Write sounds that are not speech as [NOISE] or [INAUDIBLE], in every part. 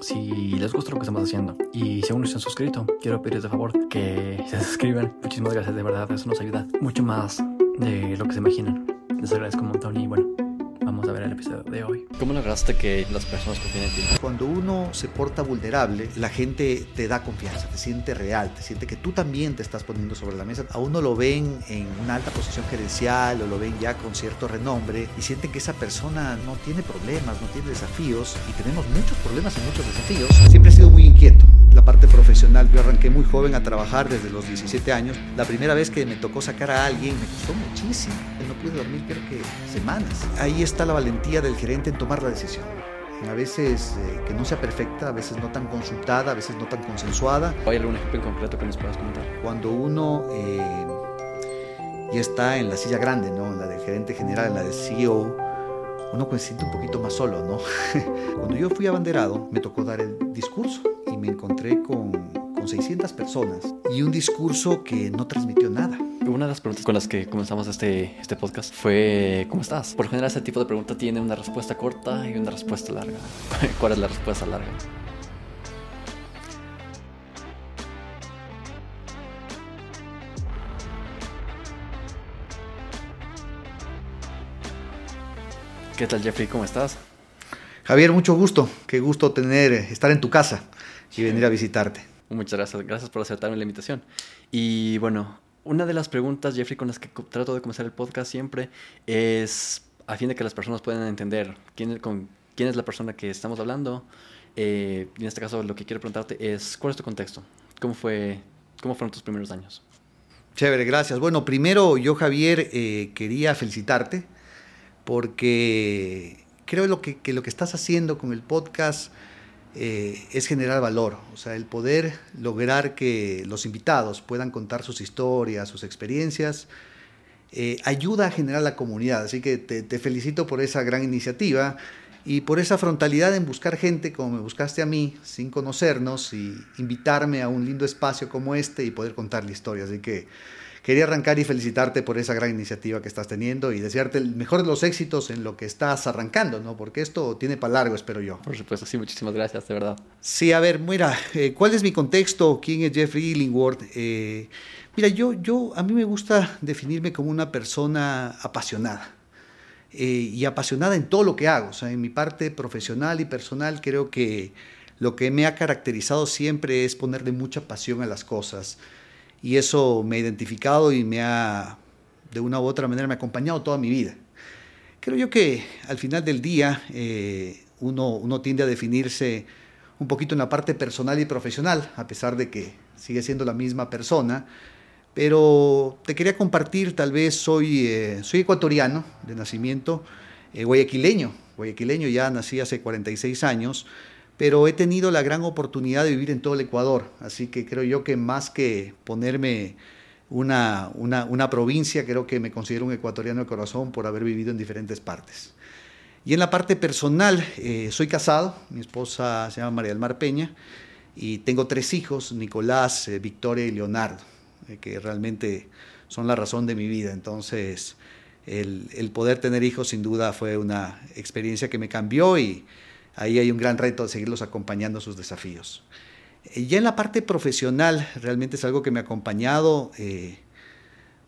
si les gusta lo que estamos haciendo y si aún no se han suscrito, quiero pedirles de favor que se suscriban. Muchísimas gracias, de verdad, eso nos ayuda mucho más de lo que se imaginan. Les agradezco un montón y bueno, vamos a ver el episodio de hoy. ¿Cómo lograste que las personas confíen en ti? Cuando uno se porta vulnerable, la gente te da confianza, te siente real, te siente que tú también te estás poniendo sobre la mesa. A uno lo ven en una alta posición gerencial o lo ven ya con cierto renombre y sienten que esa persona no tiene problemas, no tiene desafíos y tenemos muchos problemas y muchos desafíos. Siempre he sido muy inquieto. La parte profesional, yo arranqué muy joven a trabajar desde los 17 años. La primera vez que me tocó sacar a alguien me costó muchísimo. Pude dormir creo que semanas. Ahí está la valentía del gerente en tomar la decisión. A veces eh, que no sea perfecta, a veces no tan consultada, a veces no tan consensuada. ¿Hay algún ejemplo en concreto que nos puedas comentar? Cuando uno eh, ya está en la silla grande, ¿no? en la del gerente general, en la del CEO, uno pues se siente un poquito más solo. ¿no? [LAUGHS] Cuando yo fui abanderado, me tocó dar el discurso y me encontré con, con 600 personas y un discurso que no transmitió nada. Una de las preguntas con las que comenzamos este, este podcast fue ¿cómo estás? Por general ese tipo de pregunta tiene una respuesta corta y una respuesta larga. [LAUGHS] ¿Cuál es la respuesta larga? ¿Qué tal Jeffrey? ¿Cómo estás? Javier, mucho gusto. Qué gusto tener, estar en tu casa y venir a visitarte. Muchas gracias. Gracias por aceptarme la invitación. Y bueno, una de las preguntas, Jeffrey, con las que trato de comenzar el podcast siempre es a fin de que las personas puedan entender quién, con, quién es la persona que estamos hablando. Eh, en este caso, lo que quiero preguntarte es, ¿cuál es tu contexto? ¿Cómo, fue, cómo fueron tus primeros años? Chévere, gracias. Bueno, primero yo, Javier, eh, quería felicitarte porque creo lo que, que, lo que estás haciendo con el podcast eh, es generar valor, o sea, el poder lograr que los invitados puedan contar sus historias, sus experiencias, eh, ayuda a generar la comunidad. Así que te, te, felicito por esa gran iniciativa y por esa frontalidad en buscar gente como me buscaste a mí, sin conocernos, y invitarme a un lindo espacio como este y poder contar la historia. Así que quería arrancar y felicitarte por esa gran iniciativa que estás teniendo y desearte el mejor de los éxitos en lo que estás arrancando, ¿no? Porque esto tiene para largo, espero yo. Por supuesto, sí, muchísimas gracias, de verdad. Sí, a ver, mira, eh, ¿cuál es mi contexto? ¿Quién es Jeffrey Illingworth? Eh, mira, yo, yo, a mí me gusta definirme como una persona apasionada. Eh, y apasionada en todo lo que hago, o sea, en mi parte profesional y personal creo que lo que me ha caracterizado siempre es ponerle mucha pasión a las cosas y eso me ha identificado y me ha, de una u otra manera, me ha acompañado toda mi vida. Creo yo que al final del día eh, uno, uno tiende a definirse un poquito en la parte personal y profesional, a pesar de que sigue siendo la misma persona, pero te quería compartir, tal vez soy, eh, soy ecuatoriano de nacimiento, eh, guayaquileño, guayaquileño, ya nací hace 46 años, pero he tenido la gran oportunidad de vivir en todo el Ecuador, así que creo yo que más que ponerme una, una, una, provincia, creo que me considero un ecuatoriano de corazón por haber vivido en diferentes partes. Y en la parte personal, eh, soy casado, mi esposa se llama María del Mar Peña, y tengo tres hijos, Nicolás, eh, Victoria y Leonardo, eh, que realmente son la razón de mi vida. Entonces, el, el poder tener hijos sin duda fue una experiencia que me cambió y ahí hay un gran reto de seguirlos acompañando sus desafíos. Eh, ya en la parte profesional, realmente es algo que me ha acompañado eh,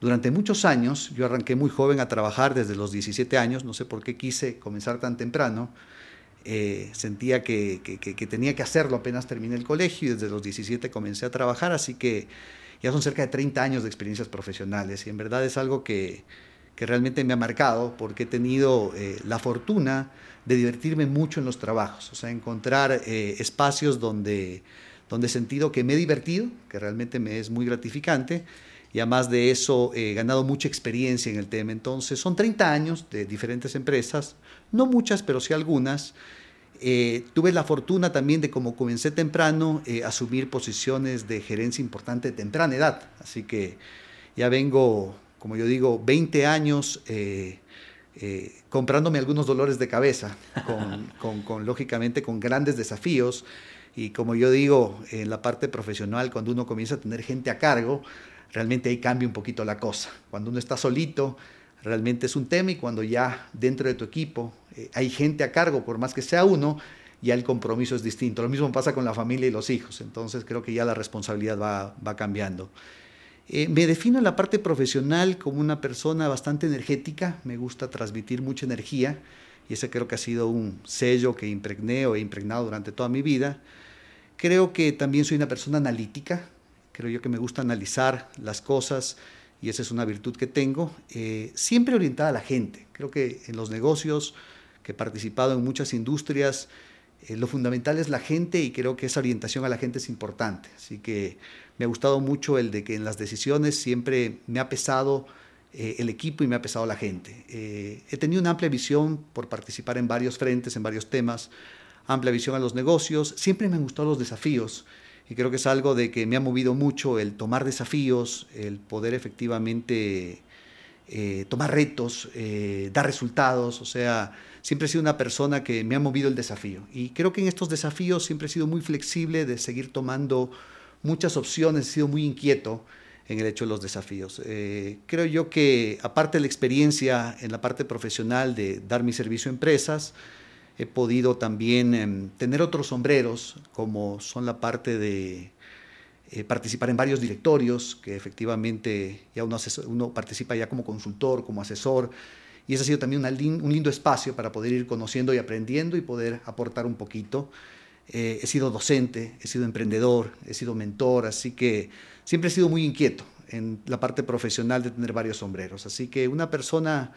durante muchos años. Yo arranqué muy joven a trabajar desde los 17 años, no sé por qué quise comenzar tan temprano. Eh, sentía que, que, que, tenía que hacerlo apenas terminé el colegio y desde los 17 comencé a trabajar, así que ya son cerca de 30 años de experiencias profesionales y en verdad es algo que, que realmente me ha marcado porque he tenido eh, la fortuna de divertirme mucho en los trabajos, o sea, encontrar eh, espacios donde, donde he sentido que me he divertido, que realmente me es muy gratificante, y además de eso he ganado mucha experiencia en el tema. Entonces, son 30 años de diferentes empresas, no muchas, pero sí algunas. Eh, tuve la fortuna también de, como comencé temprano, eh, asumir posiciones de gerencia importante de temprana edad. Así que ya vengo, como yo digo, 20 años eh, eh, comprándome algunos dolores de cabeza, con, [LAUGHS] con, con, lógicamente con grandes desafíos. Y como yo digo, en la parte profesional, cuando uno comienza a tener gente a cargo, realmente ahí cambia un poquito la cosa. Cuando uno está solito, realmente es un tema y cuando ya dentro de tu equipo eh, hay gente a cargo, por más que sea uno, ya el compromiso es distinto. Lo mismo pasa con la familia y los hijos, entonces creo que ya la responsabilidad va, va cambiando. Eh, me defino en la parte profesional como una persona bastante energética, me gusta transmitir mucha energía y ese creo que ha sido un sello que impregné o he impregnado durante toda mi vida. Creo que también soy una persona analítica, creo yo que me gusta analizar las cosas y esa es una virtud que tengo, eh, siempre orientada a la gente. Creo que en los negocios que he participado en muchas industrias, eh, lo fundamental es la gente y creo que esa orientación a la gente es importante. Así que me ha gustado mucho el de que en las decisiones siempre me ha pesado eh, el equipo y me ha pesado la gente. Eh, he tenido una amplia visión por participar en varios frentes, en varios temas, amplia visión a los negocios. Siempre me han gustado los desafíos y creo que es algo de que me ha movido mucho el tomar desafíos, el poder efectivamente tomar retos, dar resultados, o sea, siempre he sido una persona que me ha movido el desafío. Y creo que en estos desafíos siempre he sido muy flexible de seguir tomando muchas opciones, he sido muy inquieto en el hecho de los desafíos. Eh, creo yo que aparte de la experiencia en la parte profesional de dar mi servicio a empresas, he podido también em, tener otros sombreros, como son la parte de eh, participar en varios directorios, que efectivamente ya uno, uno participa ya como consultor, como asesor, y ese ha sido también un lindo espacio para poder ir conociendo y aprendiendo y poder aportar un poquito. Eh, he sido docente, he sido emprendedor, he sido mentor, así que siempre he sido muy inquieto en la parte profesional de tener varios sombreros. Así que una persona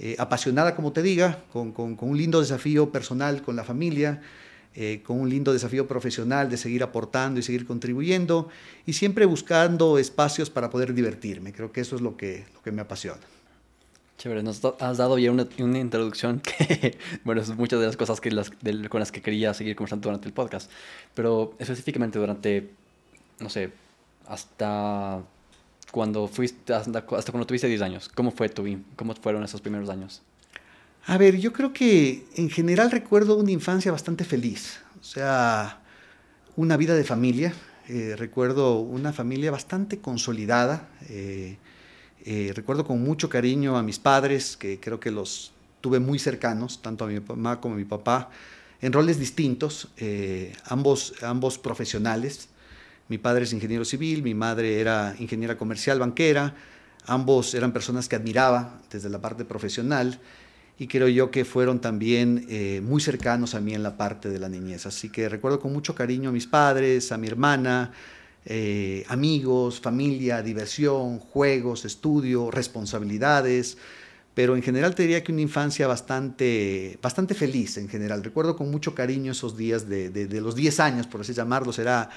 eh, apasionada, como te diga, con, un lindo desafío personal con la familia, eh, con un lindo desafío profesional de seguir aportando y seguir contribuyendo y siempre buscando espacios para poder divertirme. Creo que eso es lo que me apasiona. Chévere, nos has dado ya una, una introducción que, [LAUGHS] bueno, es muchas de las cosas que las, con las que quería seguir conversando durante el podcast. Pero específicamente durante, no sé, hasta cuando fuiste, hasta, hasta cuando tuviste 10 años, ¿cómo fue tu, cómo fueron esos primeros años? A ver, yo creo que en general recuerdo una infancia bastante feliz. O sea, una vida de familia. Eh, recuerdo una familia bastante consolidada. Eh, eh, recuerdo con mucho cariño a mis padres, que creo que los tuve muy cercanos, tanto a mi mamá como a mi papá, en roles distintos, eh, ambos, ambos profesionales. Mi padre es ingeniero civil, mi madre era ingeniera comercial, banquera. Ambos eran personas que admiraba desde la parte profesional y creo yo que fueron también eh, muy cercanos a mí en la parte de la niñez. Así que recuerdo con mucho cariño a mis padres, a mi hermana, eh, amigos, familia, diversión, juegos, estudio, responsabilidades, pero en general te diría que una infancia bastante, bastante feliz en general. Recuerdo con mucho cariño esos días de, de, los 10 años, por así llamarlos, era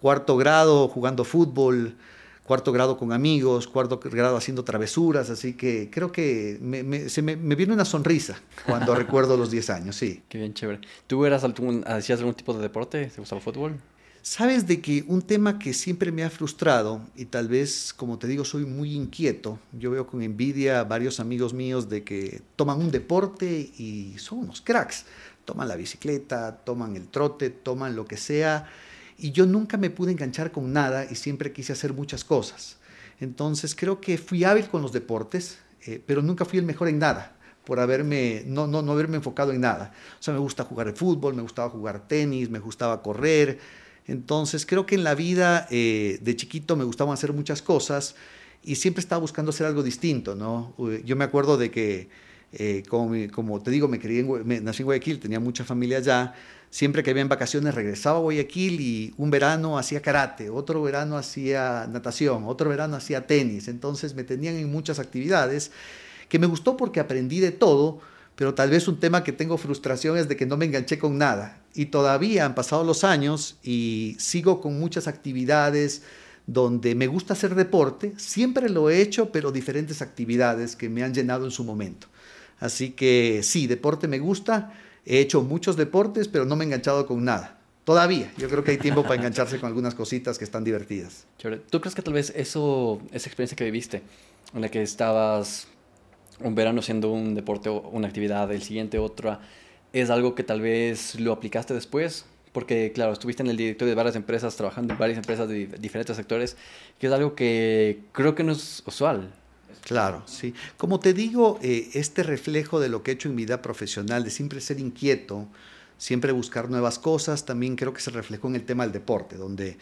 cuarto grado jugando fútbol, cuarto grado con amigos, cuarto grado haciendo travesuras, así que creo que me, se me, me, viene una sonrisa cuando [LAUGHS] recuerdo los 10 años, sí. Qué bien, chévere. ¿Tú eras algún, hacías algún tipo de deporte? ¿Te gustaba el fútbol? Sabes de que un tema que siempre me ha frustrado y tal vez, como te digo, soy muy inquieto. Yo veo con envidia a varios amigos míos de que toman un deporte y son unos cracks. Toman la bicicleta, toman el trote, toman lo que sea. Y yo nunca me pude enganchar con nada y siempre quise hacer muchas cosas. Entonces creo que fui hábil con los deportes, eh, pero nunca fui el mejor en nada por haberme, no, no, no haberme enfocado en nada. O sea, me gusta jugar el fútbol, me gustaba jugar tenis, me gustaba correr, entonces creo que en la vida eh, de chiquito me gustaban hacer muchas cosas y siempre estaba buscando hacer algo distinto, ¿no? Yo me acuerdo de que, eh, como, te digo, me, en, nací en Guayaquil, tenía mucha familia allá, siempre que había en vacaciones regresaba a Guayaquil y un verano hacía karate, otro verano hacía natación, otro verano hacía tenis, entonces me tenían en muchas actividades que me gustó porque aprendí de todo, pero tal vez un tema que tengo frustración es de que no me enganché con nada. Y todavía han pasado los años y sigo con muchas actividades donde me gusta hacer deporte. Siempre lo he hecho, pero diferentes actividades que me han llenado en su momento. Así que sí, deporte me gusta. He hecho muchos deportes, pero no me he enganchado con nada. Todavía, yo creo que hay tiempo para engancharse con algunas cositas que están divertidas. ¿Tú crees que tal vez eso, esa experiencia que viviste, en la que estabas un verano haciendo un deporte o una actividad, el siguiente otra, es algo que tal vez lo aplicaste después, porque claro, estuviste en el directorio de varias empresas, trabajando en varias empresas de diferentes sectores, que es algo que creo que no es usual. Claro, sí. Como te digo, eh, este reflejo de lo que he hecho en mi vida profesional, de siempre ser inquieto, siempre buscar nuevas cosas. También creo que se reflejó en el tema del deporte, donde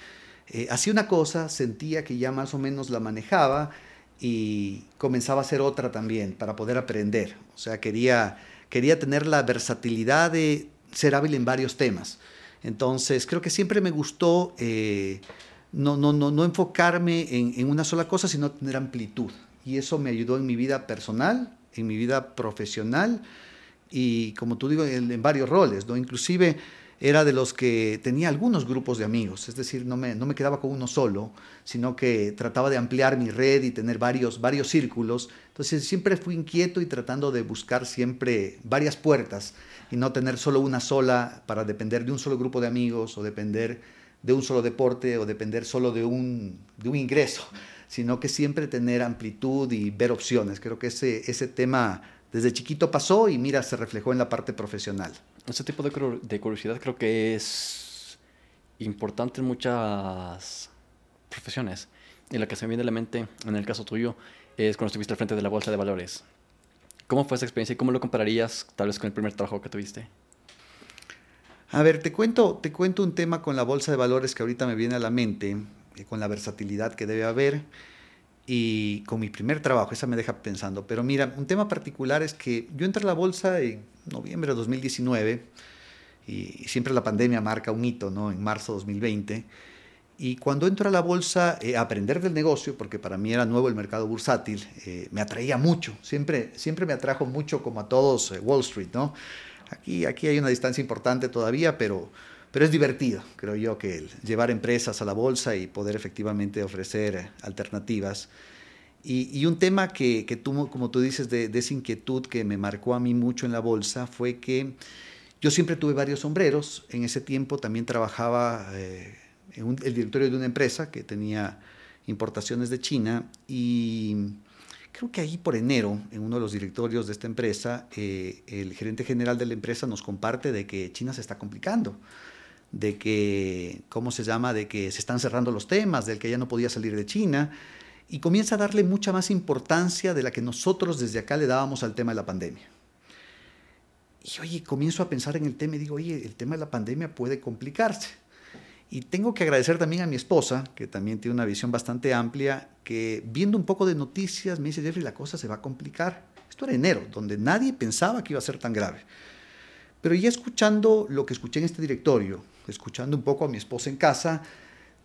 eh, hacía una cosa, sentía que ya más o menos la manejaba y comenzaba a hacer otra también para poder aprender. O sea, quería, quería tener la versatilidad de ser hábil en varios temas. Entonces, creo que siempre me gustó eh, no, no, no, no enfocarme en, en una sola cosa, sino tener amplitud. Y eso me ayudó en mi vida personal, en mi vida profesional y, como tú digo, en, varios roles. ¿no? Inclusive era de los que tenía algunos grupos de amigos, es decir, no me, no me quedaba con uno solo, sino que trataba de ampliar mi red y tener varios, varios círculos. Entonces siempre fui inquieto y tratando de buscar siempre varias puertas y no tener solo una sola para depender de un solo grupo de amigos o depender de un solo deporte o depender solo de un, de un ingreso, sino que siempre tener amplitud y ver opciones. Creo que ese, ese tema desde chiquito pasó y mira, se reflejó en la parte profesional. Ese tipo de, curiosidad creo que es importante en muchas profesiones. Y la que se me viene a la mente, en el caso tuyo, es cuando estuviste al frente de la bolsa de valores. ¿Cómo fue esa experiencia y cómo lo compararías tal vez con el primer trabajo que tuviste? A ver, te cuento, te cuento un tema con la bolsa de valores que ahorita me viene a la mente, eh, con la versatilidad que debe haber y con mi primer trabajo, esa me deja pensando. Pero mira, un tema particular es que yo entré a la bolsa en noviembre de 2019 y siempre la pandemia marca un hito, ¿no? En marzo de 2020 y cuando entro a la bolsa eh, a aprender del negocio, porque para mí era nuevo el mercado bursátil, eh, me atraía mucho, siempre, siempre me atrajo mucho como a todos eh, Wall Street, ¿no? Aquí, aquí hay una distancia importante todavía, pero, pero es divertido, creo yo, que llevar empresas a la bolsa y poder efectivamente ofrecer alternativas. Y, un tema que, que tú, como tú dices, de, de, esa inquietud que me marcó a mí mucho en la bolsa fue que yo siempre tuve varios sombreros. En ese tiempo también trabajaba en el directorio de una empresa que tenía importaciones de China y creo que ahí por enero, en uno de los directorios de esta empresa, eh, el gerente general de la empresa nos comparte de que China se está complicando, de que, ¿cómo se llama?, de que se están cerrando los temas, del que ya no podía salir de China, y comienza a darle mucha más importancia de la que nosotros desde acá le dábamos al tema de la pandemia. Y oye, comienzo a pensar en el tema y digo, oye, el tema de la pandemia puede complicarse. Y tengo que agradecer también a mi esposa, que también tiene una visión bastante amplia, que viendo un poco de noticias me dice, Jeffrey, la cosa se va a complicar. Esto era enero, donde nadie pensaba que iba a ser tan grave. Pero ya escuchando lo que escuché en este directorio, escuchando un poco a mi esposa en casa,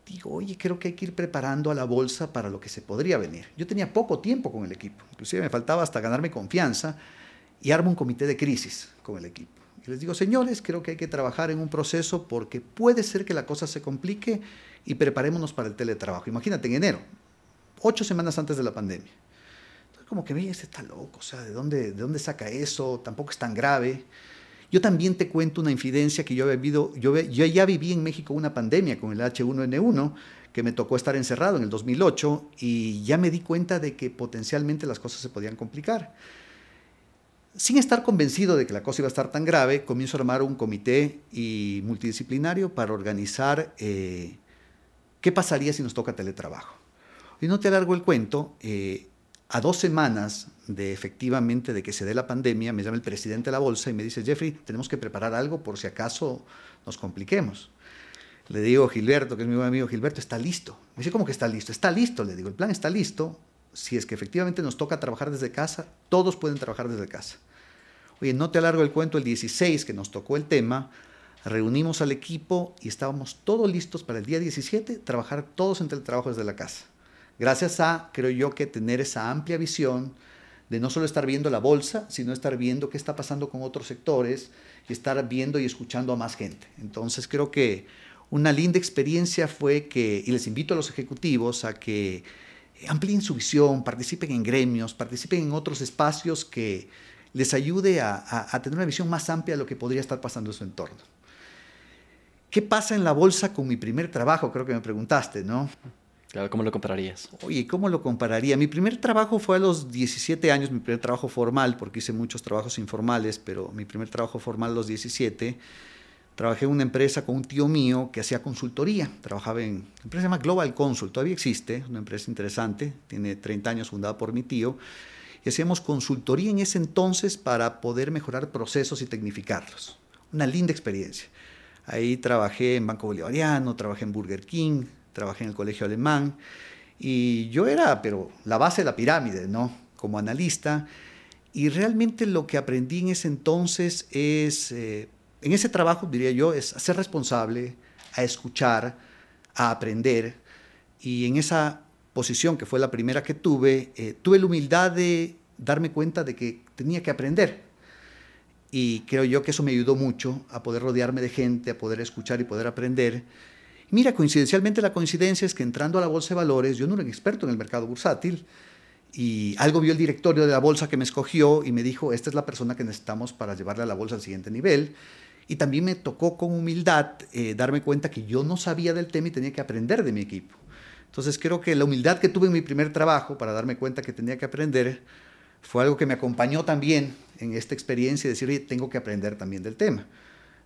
digo, oye, creo que hay que ir preparando a la bolsa para lo que se podría venir. Yo tenía poco tiempo con el equipo, inclusive me faltaba hasta ganarme confianza y armo un comité de crisis con el equipo les digo, señores, creo que hay que trabajar en un proceso porque puede ser que la cosa se complique y preparémonos para el teletrabajo. Imagínate, en enero, ocho semanas antes de la pandemia. Entonces, como que me este está loco, o sea, ¿de dónde, ¿de dónde saca eso? Tampoco es tan grave. Yo también te cuento una infidencia que yo, he vivido, yo, ya viví en México una pandemia con el H1N1, que me tocó estar encerrado en el 2008 y ya me di cuenta de que potencialmente las cosas se podían complicar. Sin estar convencido de que la cosa iba a estar tan grave, comienzo a armar un comité y multidisciplinario para organizar eh, qué pasaría si nos toca teletrabajo. Y no te alargo el cuento, eh, a dos semanas de efectivamente de que se dé la pandemia, me llama el presidente de la bolsa y me dice, Jeffrey, tenemos que preparar algo por si acaso nos compliquemos. Le digo, Gilberto, que es mi buen amigo, Gilberto, está listo. Me dice, ¿cómo que está listo? Está listo, le digo, el plan está listo, si es que efectivamente nos toca trabajar desde casa, todos pueden trabajar desde casa. Oye, no te alargo el cuento, el 16 que nos tocó el tema, reunimos al equipo y estábamos todos listos para el día 17 trabajar todos entre el trabajo desde la casa. Gracias a, creo yo, que tener esa amplia visión de no solo estar viendo la bolsa, sino estar viendo qué está pasando con otros sectores y estar viendo y escuchando a más gente. Entonces creo que una linda experiencia fue que, y les invito a los ejecutivos a que amplíen su visión, participen en gremios, participen en otros espacios que les ayude a, tener una visión más amplia de lo que podría estar pasando en su entorno. ¿Qué pasa en la bolsa con mi primer trabajo? Creo que me preguntaste, ¿no? Claro, ¿cómo lo compararías? Oye, ¿cómo lo compararía? Mi primer trabajo fue a los 17 años, mi primer trabajo formal, porque hice muchos trabajos informales, pero mi primer trabajo formal a los 17 Trabajé en una empresa con un tío mío que hacía consultoría. Trabajaba en una empresa se llama Global Consult, todavía existe, una empresa interesante, tiene 30 años fundada por mi tío. Y hacíamos consultoría en ese entonces para poder mejorar procesos y tecnificarlos. una linda experiencia. Ahí trabajé en Banco Bolivariano, trabajé en Burger King, trabajé en el Colegio Alemán y yo era, pero la base de la pirámide, ¿no? Como analista. Y realmente lo que aprendí en ese entonces es, eh, en ese trabajo diría yo, es a ser responsable, a escuchar, a aprender. Y en esa posición, que fue la primera que tuve, eh, tuve la humildad de darme cuenta de que tenía que aprender. Y creo yo que eso me ayudó mucho a poder rodearme de gente, a poder escuchar y poder aprender. Mira, coincidencialmente la coincidencia es que entrando a la bolsa de valores, yo no era un experto en el mercado bursátil, y algo vio el directorio de la bolsa que me escogió y me dijo, esta es la persona que necesitamos para llevarle a la bolsa al siguiente nivel. Y también me tocó con humildad eh, darme cuenta que yo no sabía del tema y tenía que aprender de mi equipo. Entonces creo que la humildad que tuve en mi primer trabajo para darme cuenta que tenía que aprender fue algo que me acompañó también en esta experiencia y decir, tengo que aprender también del tema,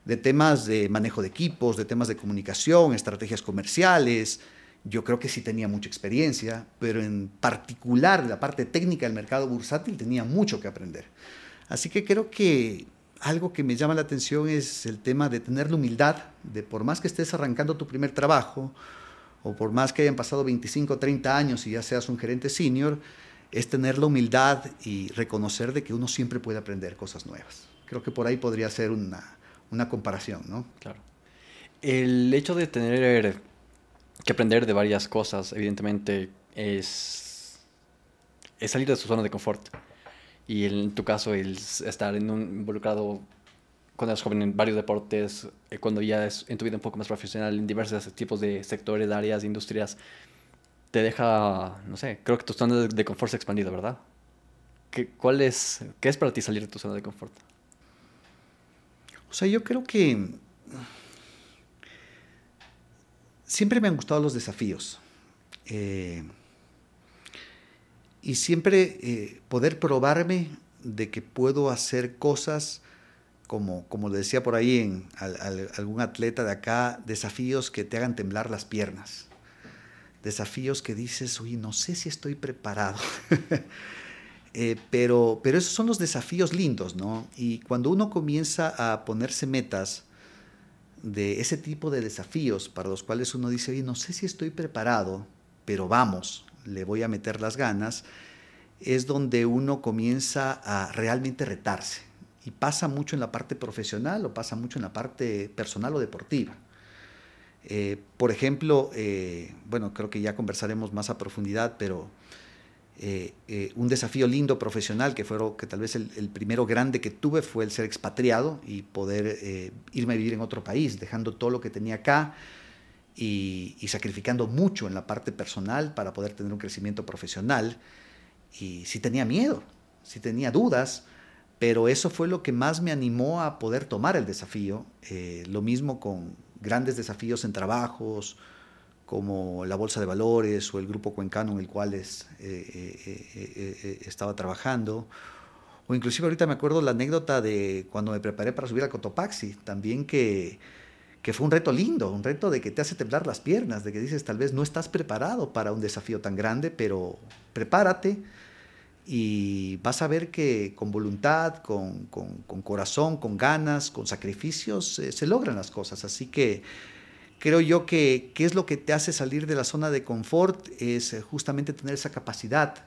de temas de manejo de equipos, de temas de comunicación, estrategias comerciales. Yo creo que sí tenía mucha experiencia, pero en particular la parte técnica del mercado bursátil tenía mucho que aprender. Así que creo que algo que me llama la atención es el tema de tener la humildad, de por más que estés arrancando tu primer trabajo, o por más que hayan pasado 25 o 30 años y ya seas un gerente senior, es tener la humildad y reconocer de que uno siempre puede aprender cosas nuevas. Creo que por ahí podría ser una, una comparación, ¿no? Claro. El hecho de tener que aprender de varias cosas, evidentemente, es, salir de su zona de confort. Y en tu caso, el estar en un, involucrado cuando eres joven en varios deportes, eh, cuando ya es en tu vida un poco más profesional, en diversos tipos de sectores, áreas, industrias, te deja, no sé, creo que tu zona de, confort se ha expandido, ¿verdad? ¿Qué, cuál es, ¿Qué es para ti salir de tu zona de confort? O sea, yo creo que siempre me han gustado los desafíos. Eh, y siempre eh, poder probarme de que puedo hacer cosas como, como le decía por ahí algún atleta de acá, desafíos que te hagan temblar las piernas desafíos que dices, uy, no sé si estoy preparado. [LAUGHS] Eh, pero, pero esos son los desafíos lindos, ¿no? Y cuando uno comienza a ponerse metas de ese tipo de desafíos para los cuales uno dice, oye, no sé si estoy preparado, pero vamos, le voy a meter las ganas, es donde uno comienza a realmente retarse. Y pasa mucho en la parte profesional o pasa mucho en la parte personal o deportiva. Eh, por ejemplo, eh, bueno, creo que ya conversaremos más a profundidad, pero eh, un desafío lindo profesional que fue que tal vez el, primero grande que tuve fue el ser expatriado y poder irme a vivir en otro país, dejando todo lo que tenía acá y, y, sacrificando mucho en la parte personal para poder tener un crecimiento profesional. Y sí tenía miedo, sí tenía dudas, pero eso fue lo que más me animó a poder tomar el desafío. lo mismo con grandes desafíos en trabajos como la Bolsa de Valores o el Grupo Cuencano en el cual es, eh, eh, eh, estaba trabajando. O inclusive ahorita me acuerdo la anécdota de cuando me preparé para subir a Cotopaxi, también que, que fue un reto lindo, un reto de que te hace temblar las piernas, de que dices tal vez no estás preparado para un desafío tan grande, pero prepárate, y vas a ver que con voluntad, con, corazón, con ganas, con sacrificios, se logran las cosas. Así que creo yo que es lo que te hace salir de la zona de confort es eh, justamente tener esa capacidad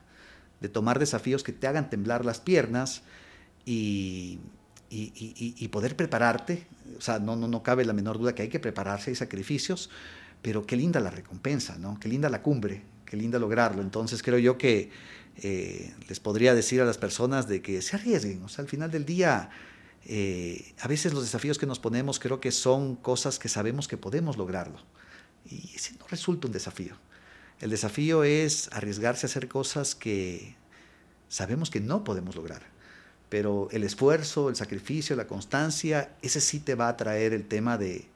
de tomar desafíos que te hagan temblar las piernas y, y, poder prepararte. O sea, no, no, no cabe la menor duda que hay que prepararse, hay sacrificios, pero qué linda la recompensa, ¿no? Qué linda la cumbre, qué linda lograrlo. Entonces creo yo que eh, les podría decir a las personas de que se arriesguen. O sea, al final del día, eh, a veces los desafíos que nos ponemos creo que son cosas que sabemos que podemos lograrlo. Y ese no resulta un desafío. El desafío es arriesgarse a hacer cosas que sabemos que no podemos lograr. Pero el esfuerzo, el sacrificio, la constancia, ese sí te va a traer el tema de,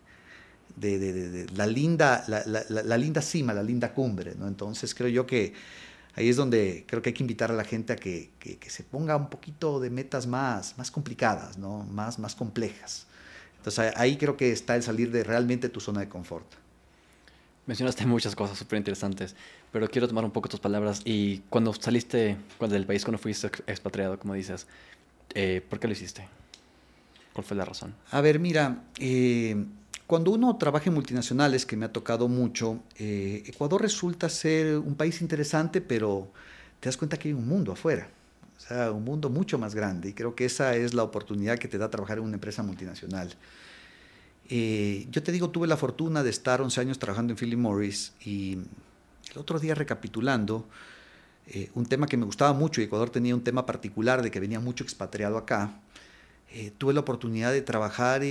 la, linda, la, linda cima, la linda cumbre. ¿no? Entonces creo yo que ahí es donde creo que hay que invitar a la gente a que, se ponga un poquito de metas más, más complicadas, ¿no? más, más complejas. Entonces ahí creo que está el salir de realmente tu zona de confort. Mencionaste muchas cosas súper interesantes, pero quiero tomar un poco tus palabras. Y cuando saliste cuando del país, cuando fuiste expatriado, como dices, eh, ¿por qué lo hiciste? ¿Cuál fue la razón? A ver, mira, eh, cuando uno trabaja en multinacionales, que me ha tocado mucho, eh, Ecuador resulta ser un país interesante, pero te das cuenta que hay un mundo afuera, o sea, un mundo mucho más grande, y creo que esa es la oportunidad que te da trabajar en una empresa multinacional. Eh, yo te digo, tuve la fortuna de estar 11 años trabajando en Philip Morris y el otro día recapitulando, eh, un tema que me gustaba mucho, y Ecuador tenía un tema particular de que venía mucho expatriado acá, eh, tuve la oportunidad de trabajar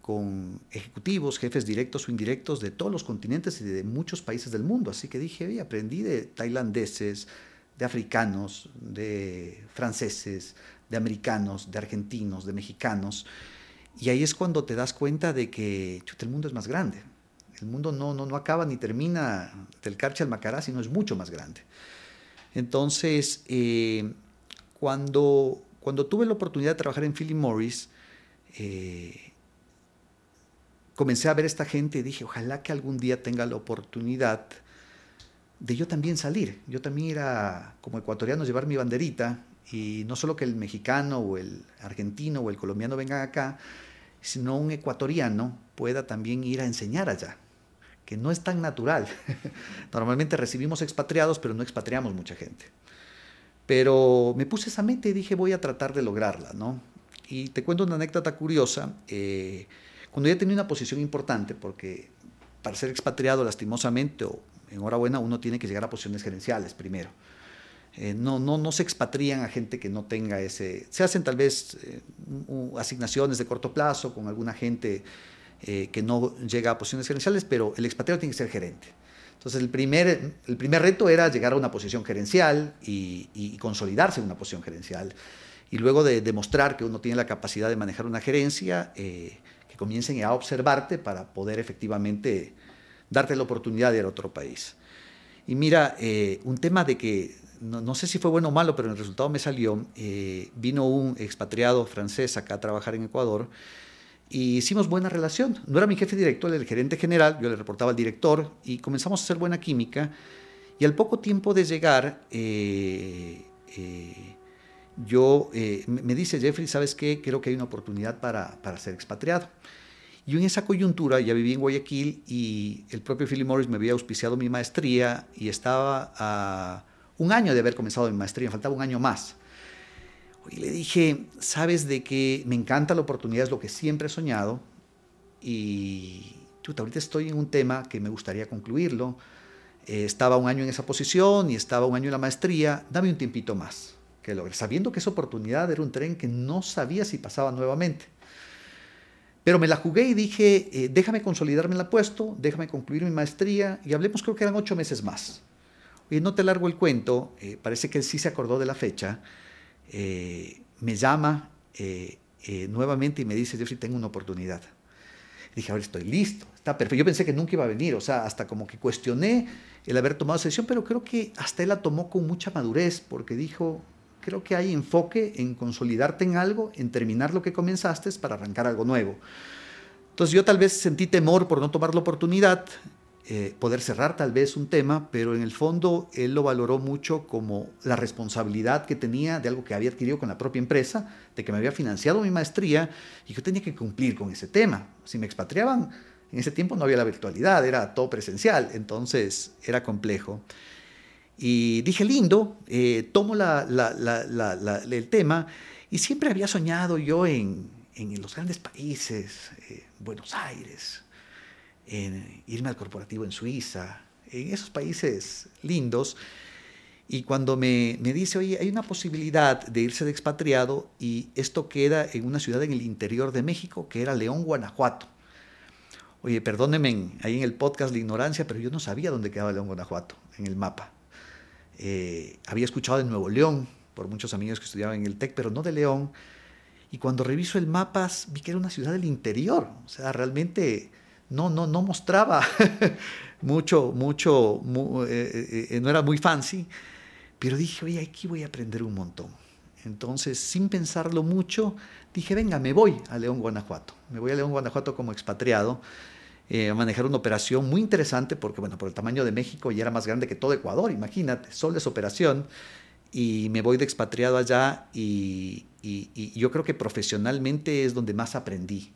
con ejecutivos, jefes directos o indirectos de todos los continentes y de muchos países del mundo. Así que dije, aprendí de tailandeses, de africanos, de franceses, de americanos, de argentinos, de mexicanos. Y ahí es cuando te das cuenta de que el mundo es más grande. El mundo no, no, no acaba ni termina del Carche al Macará, sino es mucho más grande. Entonces, eh, cuando, cuando tuve la oportunidad de trabajar en Philip Morris, eh, comencé a ver a esta gente y dije, ojalá que algún día tenga la oportunidad de yo también salir. Yo también era, como ecuatoriano, llevar mi banderita y no solo que el mexicano o el argentino o el colombiano vengan acá, sino un ecuatoriano pueda también ir a enseñar allá, que no es tan natural. [LAUGHS] Normalmente recibimos expatriados, pero no expatriamos mucha gente. Pero me puse esa meta y dije, voy a tratar de lograrla, ¿no? Y te cuento una anécdota curiosa. Eh, cuando ya tenía una posición importante, porque para ser expatriado, lastimosamente, o enhorabuena, uno tiene que llegar a posiciones gerenciales primero. Eh, no, no, no se expatrian a gente que no tenga ese... Se hacen tal vez eh, asignaciones de corto plazo con alguna gente eh, que no llega a posiciones gerenciales, pero el expatriado tiene que ser gerente. Entonces el primer, el primer reto era llegar a una posición gerencial y, consolidarse en una posición gerencial. Y luego de demostrar que uno tiene la capacidad de manejar una gerencia, que comiencen a observarte para poder efectivamente darte la oportunidad de ir a otro país. Y mira, un tema de que no, sé si fue bueno o malo, pero el resultado me salió. Eh, vino un expatriado francés acá a trabajar en Ecuador y hicimos buena relación. No era mi jefe directo, era el gerente general, yo le reportaba al director y comenzamos a hacer buena química. Y al poco tiempo de llegar, eh, eh, yo, me dice Jeffrey, ¿sabes qué? Creo que hay una oportunidad para, para ser expatriado. Yo en esa coyuntura ya viví en Guayaquil y el propio Philip Morris me había auspiciado mi maestría y estaba a un año de haber comenzado mi maestría, faltaba un año más. Y le dije, sabes de que me encanta la oportunidad, es lo que siempre he soñado. Y chuta, ahorita estoy en un tema que me gustaría concluirlo. Eh, estaba un año en esa posición y estaba un año en la maestría. Dame un tiempito más que logre, sabiendo que esa oportunidad era un tren que no sabía si pasaba nuevamente. Pero me la jugué y dije, eh, déjame consolidarme en la puesto, déjame concluir mi maestría y hablemos, creo que eran ocho meses más. Y no te largo el cuento, eh, parece que él sí se acordó de la fecha, eh, me llama eh, nuevamente y me dice, Jeffrey, tengo una oportunidad. dije, ahora estoy listo, está perfecto. Yo pensé que nunca iba a venir, o sea, hasta como que cuestioné el haber tomado esa decisión, pero creo que hasta él la tomó con mucha madurez, porque dijo, creo que hay enfoque en consolidarte en algo, en terminar lo que comenzaste para arrancar algo nuevo. Entonces yo tal vez sentí temor por no tomar la oportunidad, eh, poder cerrar tal vez un tema, pero en el fondo él lo valoró mucho como la responsabilidad que tenía de algo que había adquirido con la propia empresa, de que me había financiado mi maestría y yo tenía que cumplir con ese tema. Si me expatriaban, en ese tiempo no había la virtualidad, era todo presencial, entonces era complejo. Y dije, lindo, eh, tomo el tema y siempre había soñado yo en, los grandes países, eh, Buenos Aires, en irme al corporativo en Suiza, en esos países lindos. Y cuando me, me, dice, oye, hay una posibilidad de irse de expatriado y esto queda en una ciudad en el interior de México, que era León, Guanajuato. Oye, perdónenme ahí en el podcast la ignorancia, pero yo no sabía dónde quedaba León, Guanajuato, en el mapa. Eh, había escuchado de Nuevo León por muchos amigos que estudiaban en el TEC, pero no de León. Y cuando reviso el mapa, vi que era una ciudad del interior. O sea, realmente no, no, no mostraba [LAUGHS] mucho, mucho, eh, eh, eh, no era muy fancy, pero dije, oye, aquí voy a aprender un montón. Entonces, sin pensarlo mucho, dije, venga, me voy a León, Guanajuato. Me voy a León, Guanajuato como expatriado a manejar una operación muy interesante porque, bueno, por el tamaño de México ya era más grande que todo Ecuador, imagínate, solo esa operación. y me voy de expatriado allá y, y, yo creo que profesionalmente es donde más aprendí.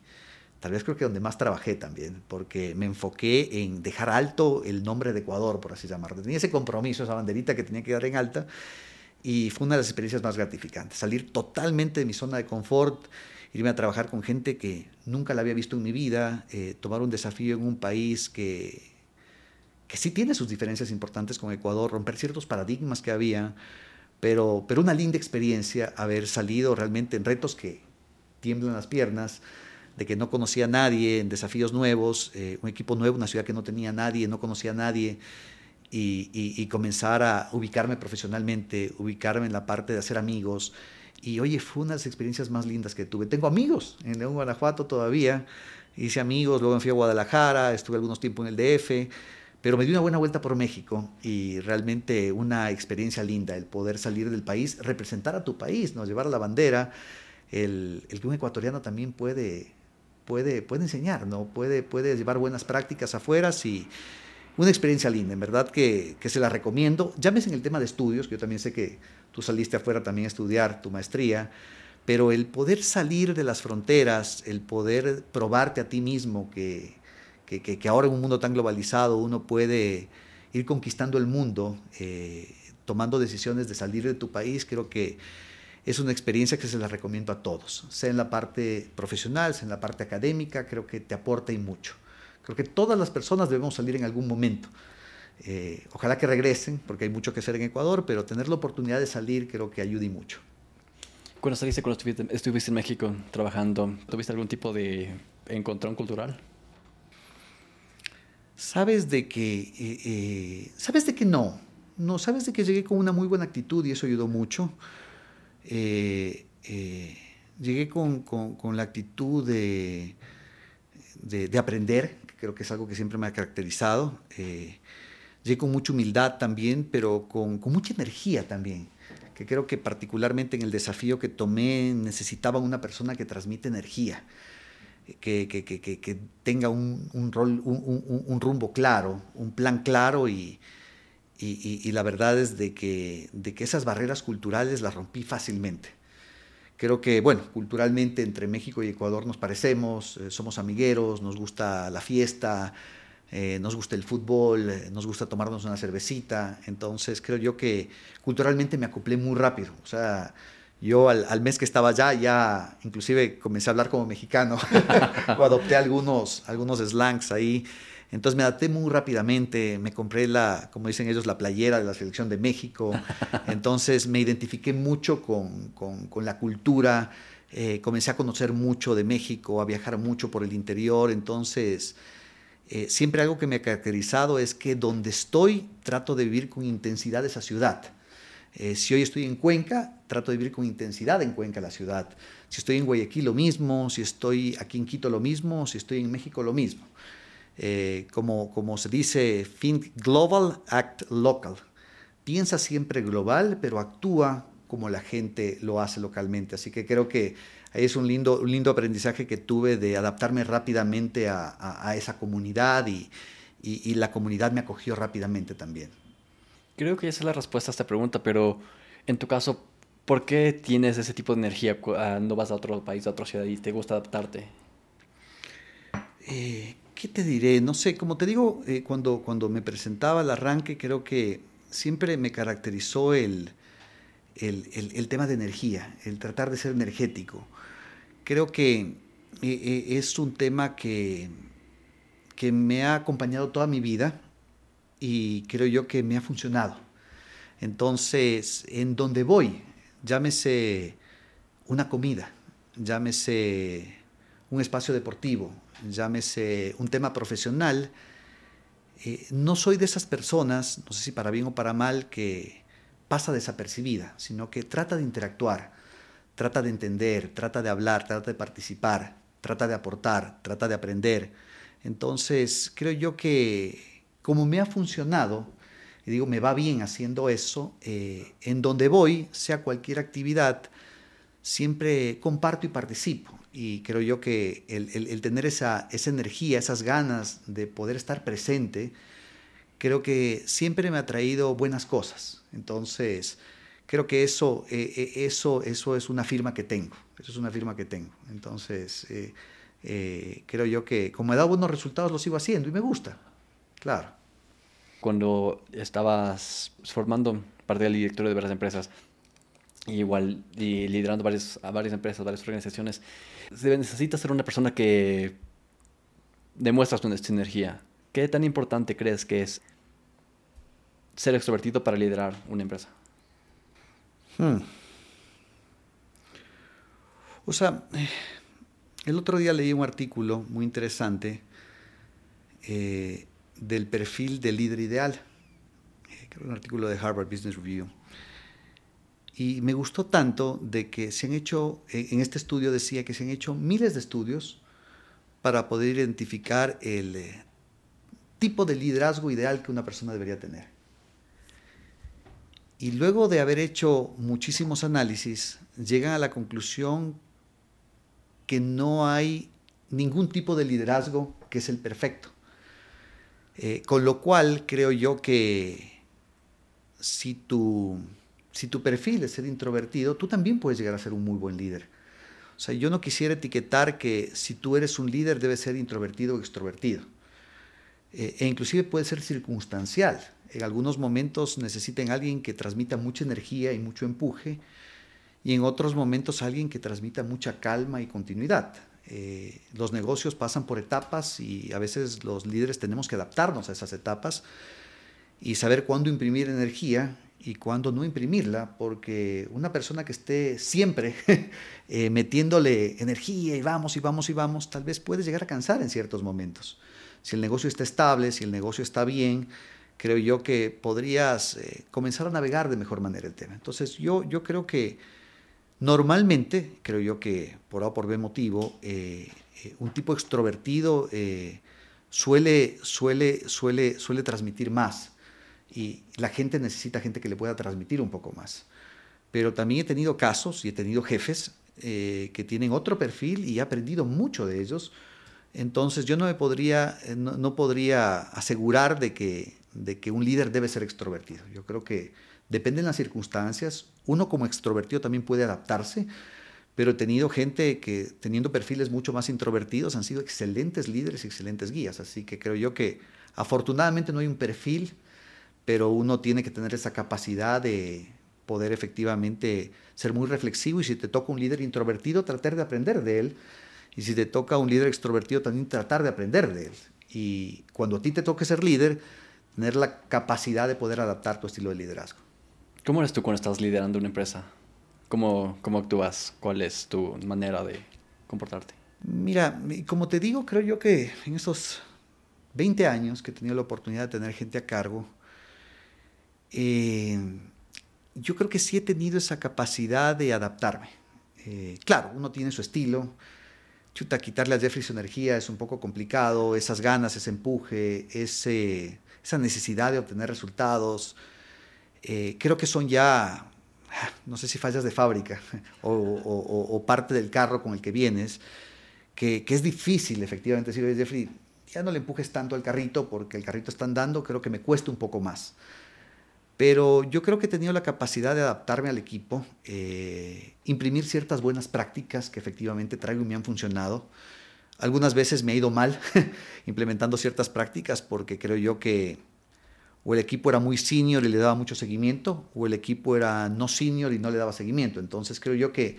Tal vez creo que donde más trabajé también, porque me enfoqué en dejar alto el nombre de Ecuador, por así llamarlo. Tenía ese compromiso, esa banderita que tenía que dar en alta, y fue una de las experiencias más gratificantes. Salir totalmente de mi zona de confort, irme a trabajar con gente que nunca la había visto en mi vida, eh, tomar un desafío en un país que, que sí tiene sus diferencias importantes con Ecuador, romper ciertos paradigmas que había, pero, pero una linda experiencia haber salido realmente en retos que tiemblan las piernas, de que no conocía a nadie, en desafíos nuevos, eh, un equipo nuevo, una ciudad que no tenía nadie, no conocía a nadie, y, y, comenzar a ubicarme profesionalmente, ubicarme en la parte de hacer amigos. Y oye, fue una de las experiencias más lindas que tuve. Tengo amigos en León, Guanajuato todavía, hice amigos, luego me fui a Guadalajara, estuve algunos tiempos en el DF pero me di una buena vuelta por México y realmente una experiencia linda, el poder salir del país, representar a tu país, ¿no? llevar la bandera, el, el que un ecuatoriano también puede, puede, puede enseñar, ¿no? puede, puede llevar buenas prácticas afuera y una experiencia linda, en verdad que, que se la recomiendo. Llámese en el tema de estudios, que yo también sé que tú saliste afuera también a estudiar tu maestría, pero el poder salir de las fronteras, el poder probarte a ti mismo que que, ahora en un mundo tan globalizado uno puede ir conquistando el mundo, eh, tomando decisiones de salir de tu país, creo que es una experiencia que se la recomiendo a todos, sea en la parte profesional, sea en la parte académica, creo que te aporta y mucho. Creo que todas las personas debemos salir en algún momento. Eh, ojalá que regresen, porque hay mucho que hacer en Ecuador, pero tener la oportunidad de salir creo que ayuda y mucho. Cuando saliste, cuando estuviste, estuviste en México trabajando, ¿tuviste algún tipo de encontrón cultural? sabes de que, eh, eh, sabes de que no, no, sabes de que llegué con una muy buena actitud y eso ayudó mucho. Eh, llegué con, la actitud de, de, aprender, que creo que es algo que siempre me ha caracterizado. llegué con mucha humildad también, pero con, con mucha energía también que creo que particularmente en el desafío que tomé necesitaba una persona que transmite energía que, que, que, que tenga un, un rol, un, un, rumbo claro, un plan claro y, y, la verdad es de que, de que esas barreras culturales las rompí fácilmente. Creo que, bueno, culturalmente entre México y Ecuador nos parecemos, eh, somos amigueros, nos gusta la fiesta, eh, nos gusta el fútbol, eh, nos gusta tomarnos una cervecita, entonces creo yo que culturalmente me acoplé muy rápido, o sea, yo al, mes que estaba allá, ya inclusive comencé a hablar como mexicano, [LAUGHS] adopté algunos, algunos slangs ahí. Entonces me adapté muy rápidamente, me compré la, como dicen ellos, la playera de la selección de México. [LAUGHS] Entonces me identifiqué mucho con, con, la cultura, eh, comencé a conocer mucho de México, a viajar mucho por el interior. Entonces, eh, siempre algo que me ha caracterizado es que donde estoy trato de vivir con intensidad esa ciudad. Eh, si hoy estoy en Cuenca, trato de vivir con intensidad en Cuenca, la ciudad. Si estoy en Guayaquil, lo mismo. Si estoy aquí en Quito, lo mismo. Si estoy en México, lo mismo. Eh, como, como se dice, think global, act local. Piensa siempre global, pero actúa como la gente lo hace localmente. Así que creo que ahí es un lindo, un lindo aprendizaje que tuve de adaptarme rápidamente a, esa comunidad y, y la comunidad me acogió rápidamente también. Creo que esa es la respuesta a esta pregunta, pero en tu caso, ¿por qué tienes ese tipo de energía cuando vas a otro país, a otra ciudad y te gusta adaptarte? Eh, ¿Qué te diré? No sé, como te digo, eh, cuando, cuando me presentaba al arranque, creo que siempre me caracterizó el, el, tema de energía, el tratar de ser energético. Creo que eh, es un tema que, que me ha acompañado toda mi vida y creo yo que me ha funcionado. Entonces, en donde voy, llámese una comida, llámese un espacio deportivo, llámese un tema profesional, eh, no soy de esas personas, no sé si para bien o para mal, que pasa desapercibida, sino que trata de interactuar, trata de entender, trata de hablar, trata de participar, trata de aportar, trata de aprender. Entonces, creo yo que como me ha funcionado, y digo, me va bien haciendo eso, eh, en donde voy, sea cualquier actividad, siempre comparto y participo. Y creo yo que el, tener esa, esa energía, esas ganas de poder estar presente, creo que siempre me ha traído buenas cosas. Entonces, creo que eso, eh, eh, eso, eso es una firma que tengo. Eso es una firma que tengo. Entonces, eh, creo yo que como he dado buenos resultados, lo sigo haciendo y me gusta. Claro. Cuando estabas formando parte del directorio de varias empresas, igual y liderando varias, a varias empresas, varias organizaciones, necesitas ser una persona que demuestras tu energía. ¿Qué tan importante crees que es ser extrovertido para liderar una empresa? Hmm. O sea, el otro día leí un artículo muy interesante eh, del perfil del líder ideal. Eh, un artículo de Harvard Business Review. Y me gustó tanto de que se han hecho, en este estudio decía que se han hecho miles de estudios para poder identificar el eh, tipo de liderazgo ideal que una persona debería tener. Y luego de haber hecho muchísimos análisis, llegan a la conclusión que no hay ningún tipo de liderazgo que es el perfecto. Eh, con lo cual creo yo que si tu, si tu perfil es ser introvertido, tú también puedes llegar a ser un muy buen líder. O sea, yo no quisiera etiquetar que si tú eres un líder debes ser introvertido o extrovertido. Eh, e inclusive puede ser circunstancial. En algunos momentos necesitan alguien que transmita mucha energía y mucho empuje y en otros momentos alguien que transmita mucha calma y continuidad. Eh, los negocios pasan por etapas y a veces los líderes tenemos que adaptarnos a esas etapas y saber cuándo imprimir energía y cuándo no imprimirla, porque una persona que esté siempre [LAUGHS] eh, metiéndole energía y vamos y vamos y vamos, tal vez puede llegar a cansar en ciertos momentos. Si el negocio está estable, si el negocio está bien, creo yo que podrías eh, comenzar a navegar de mejor manera el tema. Entonces yo, yo creo que Normalmente, creo yo que por A o por B motivo, eh, un tipo extrovertido suele, suele, suele, suele transmitir más y la gente necesita gente que le pueda transmitir un poco más. Pero también he tenido casos y he tenido jefes que tienen otro perfil y he aprendido mucho de ellos. Entonces yo no me podría, no, podría asegurar de que, de que un líder debe ser extrovertido. Yo creo que dependen las circunstancias. Uno como extrovertido también puede adaptarse, pero he tenido gente que teniendo perfiles mucho más introvertidos han sido excelentes líderes y excelentes guías. Así que creo yo que afortunadamente no hay un perfil, pero uno tiene que tener esa capacidad de poder efectivamente ser muy reflexivo y si te toca un líder introvertido, tratar de aprender de él. Y si te toca un líder extrovertido, también tratar de aprender de él. Y cuando a ti te toque ser líder, tener la capacidad de poder adaptar tu estilo de liderazgo. ¿Cómo eres tú cuando estás liderando una empresa? ¿Cómo, ¿Cómo actúas? ¿Cuál es tu manera de comportarte? Mira, como te digo, creo yo que en estos 20 años que he tenido la oportunidad de tener gente a cargo, eh, yo creo que sí he tenido esa capacidad de adaptarme. Eh, claro, uno tiene su estilo. Chuta, quitarle a Jeffrey su energía es un poco complicado, esas ganas, ese empuje, ese, esa necesidad de obtener resultados, eh, creo que son ya, no sé si fallas de fábrica [LAUGHS] o, parte del carro con el que vienes, que, es difícil efectivamente decir, Jeffrey, ya no le empujes tanto al carrito porque el carrito está andando, creo que me cuesta un poco más. Pero yo creo que he tenido la capacidad de adaptarme al equipo, eh, imprimir ciertas buenas prácticas que efectivamente traigo y me han funcionado. Algunas veces me ha ido mal [LAUGHS] implementando ciertas prácticas porque creo yo que o el equipo era muy senior y le daba mucho seguimiento, o el equipo era no senior y no le daba seguimiento. Entonces creo yo que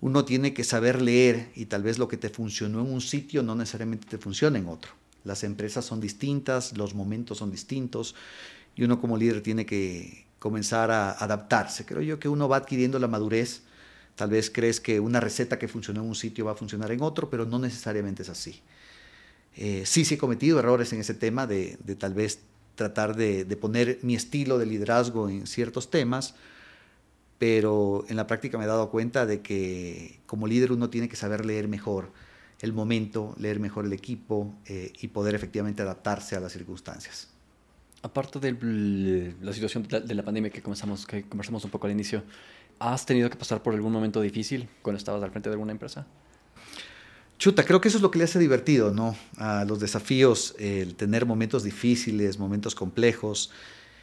uno tiene que saber leer y tal vez lo que te funcionó en un sitio no necesariamente te funciona en otro. Las empresas son distintas, los momentos son distintos y uno como líder tiene que comenzar a adaptarse. Creo yo que uno va adquiriendo la madurez. Tal vez crees que una receta que funcionó en un sitio va a funcionar en otro, pero no necesariamente es así. Eh, sí, sí he cometido errores en ese tema de, tal vez tratar de, poner mi estilo de liderazgo en ciertos temas, pero en la práctica me he dado cuenta de que como líder uno tiene que saber leer mejor el momento, leer mejor el equipo eh, y poder efectivamente adaptarse a las circunstancias. Aparte de la situación de la pandemia que comenzamos, que conversamos un poco al inicio, ¿has tenido que pasar por algún momento difícil cuando estabas al frente de alguna empresa? Chuta, creo que eso es lo que le hace divertido, ¿no? A los desafíos, el tener momentos difíciles, momentos complejos,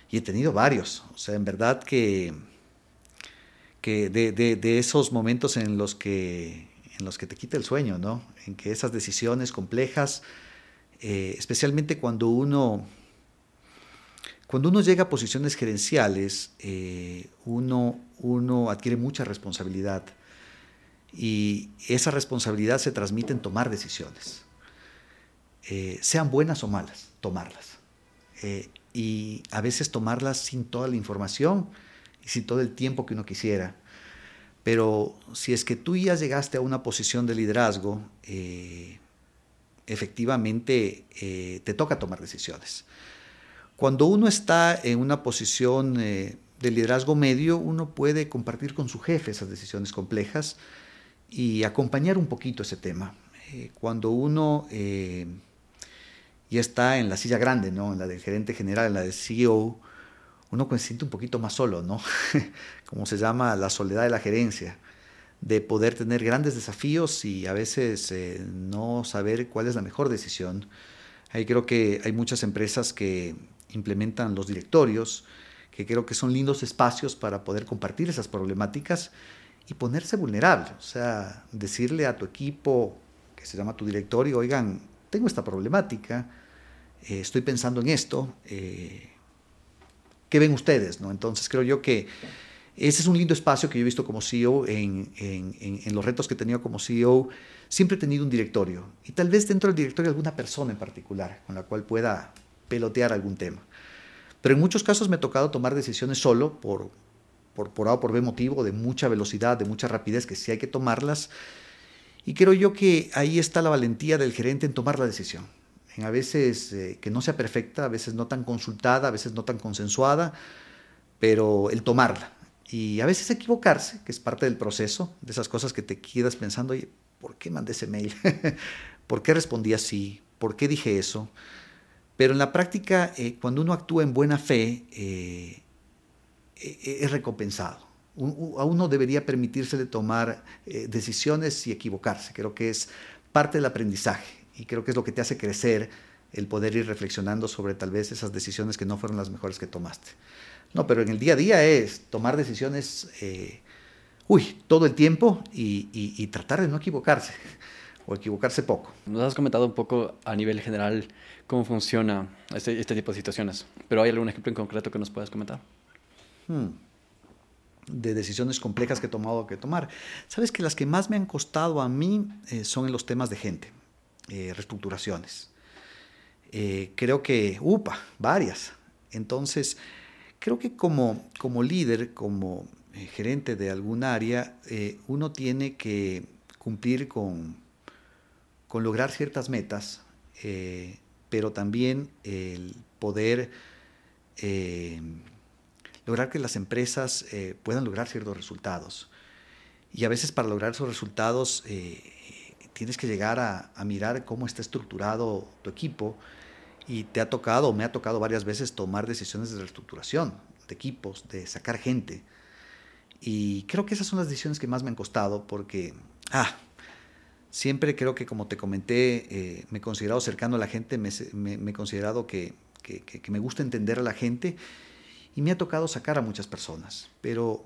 y he tenido varios. O sea, en verdad que que de, esos momentos en los que en los que te quita el sueño, ¿no? En que esas decisiones complejas, eh, especialmente cuando uno cuando uno llega a posiciones gerenciales, eh, uno, uno adquiere mucha responsabilidad y esa responsabilidad se transmite en tomar decisiones, eh, sean buenas o malas, tomarlas. y a veces tomarlas sin toda la información y sin todo el tiempo que uno quisiera. Pero si es que tú ya llegaste a una posición de liderazgo, eh, efectivamente eh, te toca tomar decisiones. Cuando uno está en una posición eh, de liderazgo medio, uno puede compartir con su jefe esas decisiones complejas y acompañar un poquito ese tema. cuando uno ya está en la silla grande, ¿no? en la del gerente general, en la del CEO, uno se siente un poquito más solo, ¿no? [LAUGHS] Como se llama la soledad de la gerencia, de poder tener grandes desafíos y a veces eh, no saber cuál es la mejor decisión. Ahí creo que hay muchas empresas que implementan los directorios, que creo que son lindos espacios para poder compartir esas problemáticas y ponerse vulnerable. O sea, decirle a tu equipo, que se llama tu directorio, oigan, tengo esta problemática, eh, estoy pensando en esto, eh, ¿Qué ven ustedes? ¿no? Entonces creo yo que ese es un lindo espacio que yo he visto como CEO en, en, los retos que he tenido como CEO. Siempre he tenido un directorio y tal vez dentro del directorio alguna persona en particular con la cual pueda pelotear algún tema. Pero en muchos casos me ha tocado tomar decisiones solo por, por, por A o por B motivo, de mucha velocidad, de mucha rapidez, que sí hay que tomarlas. Y creo yo que ahí está la valentía del gerente en tomar la decisión a veces eh, que no sea perfecta, a veces no tan consultada, a veces no tan consensuada, pero el tomarla. Y a veces equivocarse, que es parte del proceso, de esas cosas que te quedas pensando, oye, ¿por qué mandé ese mail? [LAUGHS] ¿Por qué respondí así? ¿Por qué dije eso? Pero en la práctica, eh, cuando uno actúa en buena fe, eh, es recompensado. a uno debería permitírsele tomar decisiones y equivocarse. Creo que es parte del aprendizaje y creo que es lo que te hace crecer el poder ir reflexionando sobre tal vez esas decisiones que no fueron las mejores que tomaste. No, pero en el día a día es tomar decisiones, eh, uy, todo el tiempo y, tratar de no equivocarse o equivocarse poco. Nos has comentado un poco a nivel general cómo funciona este, este tipo de situaciones, pero ¿hay algún ejemplo en concreto que nos puedas comentar? Hmm. de decisiones complejas que he tomado que tomar. Sabes que las que más me han costado a mí eh, son en los temas de gente. Eh, reestructuraciones. Eh, creo que, upa, varias. Entonces, creo que como, como líder, como eh, gerente de algún área, uno tiene que cumplir con, con lograr ciertas metas, pero también el poder lograr que las empresas puedan lograr ciertos resultados. Y a veces para lograr esos resultados tienes que llegar a, mirar cómo está estructurado tu equipo y te ha tocado, me ha tocado varias veces tomar decisiones de reestructuración de equipos, de sacar gente. Y creo que esas son las decisiones que más me han costado porque, ah, siempre creo que como te comenté, eh, me he considerado cercano a la gente, me, he considerado que, me gusta entender a la gente y me ha tocado sacar a muchas personas, pero,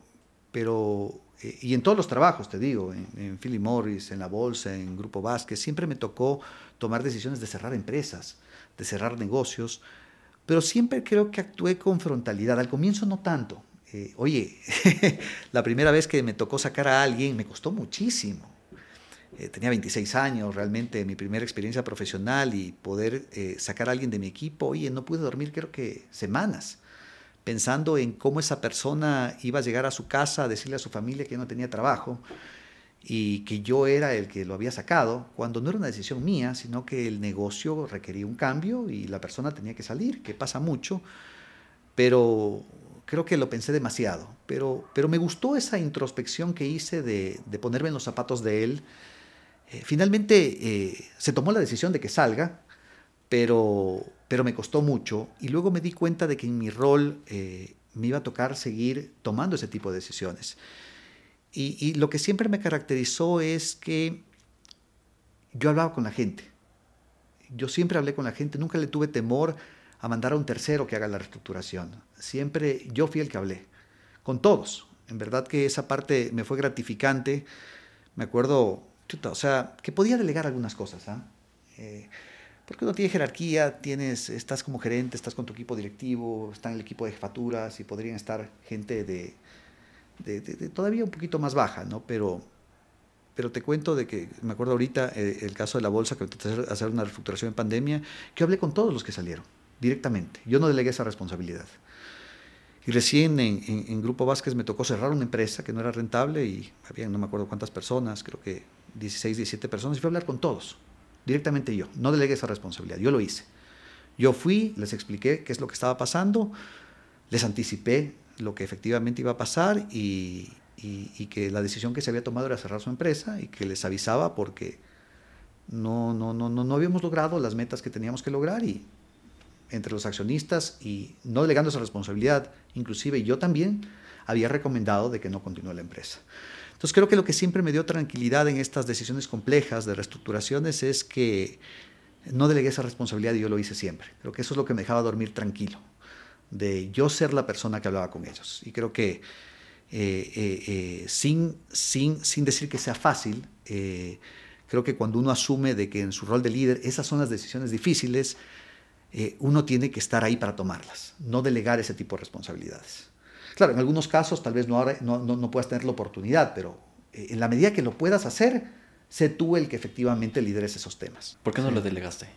pero eh, y en todos los trabajos, te digo, en, en Philip Morris, en la bolsa, en Grupo Vázquez, siempre me tocó tomar decisiones de cerrar empresas, de cerrar negocios, pero siempre creo que actué con frontalidad. Al comienzo no tanto. Eh, oye, [LAUGHS] la primera vez que me tocó sacar a alguien me costó muchísimo. Eh, tenía 26 años, realmente mi primera experiencia profesional y poder sacar a alguien de mi equipo, oye, no pude dormir creo que semanas pensando en cómo esa persona iba a llegar a su casa a decirle a su familia que no tenía trabajo y que yo era el que lo había sacado, cuando no era una decisión mía, sino que el negocio requería un cambio y la persona tenía que salir, que pasa mucho, pero creo que lo pensé demasiado. Pero, pero me gustó esa introspección que hice de, ponerme en los zapatos de él. Eh, finalmente eh, se tomó la decisión de que salga, pero, pero me costó mucho y luego me di cuenta de que en mi rol eh, me iba a tocar seguir tomando ese tipo de decisiones. Y, lo que siempre me caracterizó es que yo hablaba con la gente. Yo siempre hablé con la gente, nunca le tuve temor a mandar a un tercero que haga la reestructuración. Siempre yo fui el que hablé, con todos. En verdad que esa parte me fue gratificante. Me acuerdo, o sea, que podía delegar algunas cosas. ¿ah? Eh, porque uno tiene jerarquía, tienes, estás como gerente, estás con tu equipo directivo, está en el equipo de jefaturas y podrían estar gente de, de, todavía un poquito más baja, ¿no? Pero, pero te cuento de que, me acuerdo ahorita eh, el caso de la bolsa, que intenté hacer una reestructuración en pandemia, que hablé con todos los que salieron, directamente. Yo no delegué esa responsabilidad. Y recién en, en, Grupo Vázquez me tocó cerrar una empresa que no era rentable y había no me acuerdo cuántas personas, creo que 16, 17 personas, y fui a hablar con todos, directamente yo. No delegué esa responsabilidad, yo lo hice. Yo fui, les expliqué qué es lo que estaba pasando, les anticipé lo que efectivamente iba a pasar y, que la decisión que se había tomado era cerrar su empresa y que les avisaba porque no, no, no, no, no habíamos logrado las metas que teníamos que lograr y entre los accionistas y no delegando esa responsabilidad, inclusive yo también había recomendado de que no continúe la empresa. Entonces creo que lo que siempre me dio tranquilidad en estas decisiones complejas de reestructuraciones es que no delegué esa responsabilidad y yo lo hice siempre. Creo que eso es lo que me dejaba dormir tranquilo, de yo ser la persona que hablaba con ellos. Y creo que eh, eh, eh, sin, sin, sin decir que sea fácil, creo que cuando uno asume de que en su rol de líder esas son las decisiones difíciles, uno tiene que estar ahí para tomarlas, no delegar ese tipo de responsabilidades. Claro, en algunos casos tal vez no, no, no, puedas tener la oportunidad, pero eh, en la medida que lo puedas hacer, sé tú el que efectivamente lideres esos temas. ¿Por qué no lo delegaste?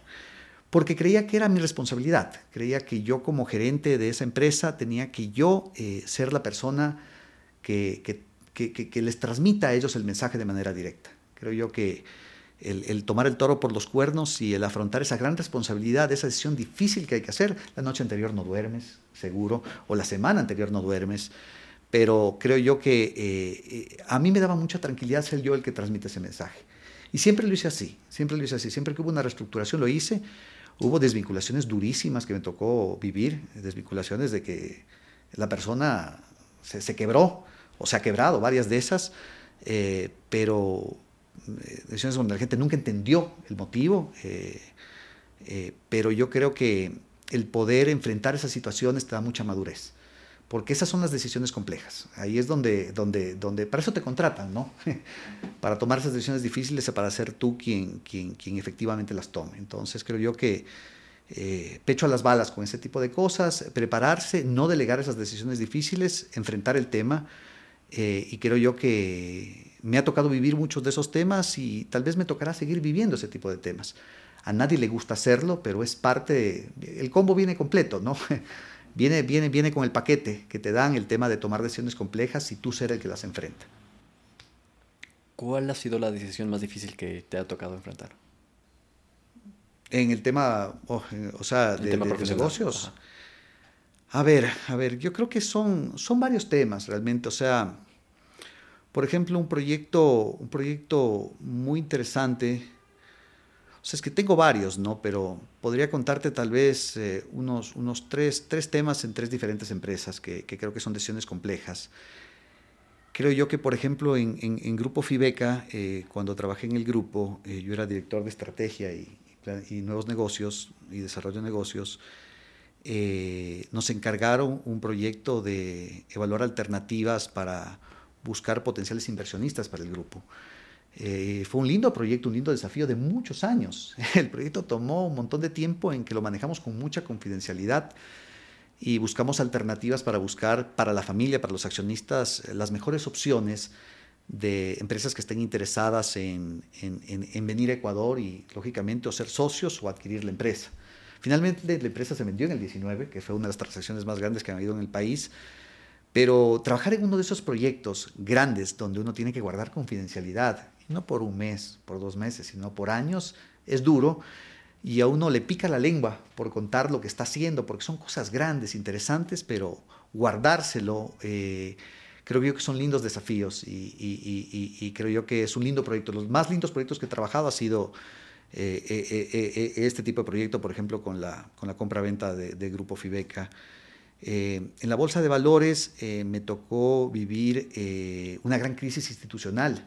Porque creía que era mi responsabilidad, creía que yo como gerente de esa empresa tenía que yo eh, ser la persona que, que, que, que les transmita a ellos el mensaje de manera directa. Creo yo que el, tomar el toro por los cuernos y el afrontar esa gran responsabilidad, esa decisión difícil que hay que hacer. La noche anterior no duermes, seguro, o la semana anterior no duermes, pero creo yo que eh, eh, a mí me daba mucha tranquilidad ser yo el que transmite ese mensaje. Y siempre lo hice así, siempre lo hice así, siempre que hubo una reestructuración lo hice. Hubo desvinculaciones durísimas que me tocó vivir, desvinculaciones de que la persona se, quebró o se ha quebrado, varias de esas, eh, pero decisiones donde la gente nunca entendió el motivo, eh, eh, pero yo creo que el poder enfrentar esas situaciones te da mucha madurez, porque esas son las decisiones complejas. Ahí es donde, donde, donde para eso te contratan, ¿no? [LAUGHS] para tomar esas decisiones difíciles, para ser tú quien, quien, quien efectivamente las tome. Entonces creo yo que pecho a las balas con ese tipo de cosas, prepararse, no delegar esas decisiones difíciles, enfrentar el tema, y creo yo que me ha tocado vivir muchos de esos temas y tal vez me tocará seguir viviendo ese tipo de temas. A nadie le gusta hacerlo, pero es parte, el combo viene completo, ¿no? [LAUGHS] Viene, viene, viene con el paquete que te dan el tema de tomar decisiones complejas y tú ser el que las enfrenta. ¿Cuál ha sido la decisión más difícil que te ha tocado enfrentar? En el tema, oh, o sea, de, los negocios. A ver, a ver, yo creo que son, son varios temas realmente, o sea, por ejemplo, un proyecto, un proyecto muy interesante. O sea, es que tengo varios, ¿no? Pero podría contarte tal vez eh, unos, unos tres, tres, temas en tres diferentes empresas que, creo que son decisiones complejas. Creo yo que, por ejemplo, en, Grupo Fibeca, eh, cuando trabajé en el grupo, eh, yo era director de estrategia y, nuevos negocios y desarrollo de negocios. nos encargaron un proyecto de evaluar alternativas para buscar potenciales inversionistas para el grupo. Eh, fue un lindo proyecto, un lindo desafío de muchos años. [LAUGHS] El proyecto tomó un montón de tiempo en que lo manejamos con mucha confidencialidad y buscamos alternativas para buscar para la familia, para los accionistas, las mejores opciones de empresas que estén interesadas en, en, venir a Ecuador y, lógicamente, o ser socios o adquirir la empresa. Finalmente, la empresa se vendió en el 19, que fue una de las transacciones más grandes que han habido en el país. Pero trabajar en uno de esos proyectos grandes donde uno tiene que guardar confidencialidad, no por un mes, por dos meses, sino por años, es duro y a uno le pica la lengua por contar lo que está haciendo, porque son cosas grandes, interesantes, pero guardárselo, eh, creo yo que son lindos desafíos y, creo yo que es un lindo proyecto. Los más lindos proyectos que he trabajado ha sido eh, eh, este tipo de proyecto, por ejemplo, con la, con la compra-venta de, de Grupo Fibeca. Eh, en la bolsa de valores eh, me tocó vivir eh, una gran crisis institucional,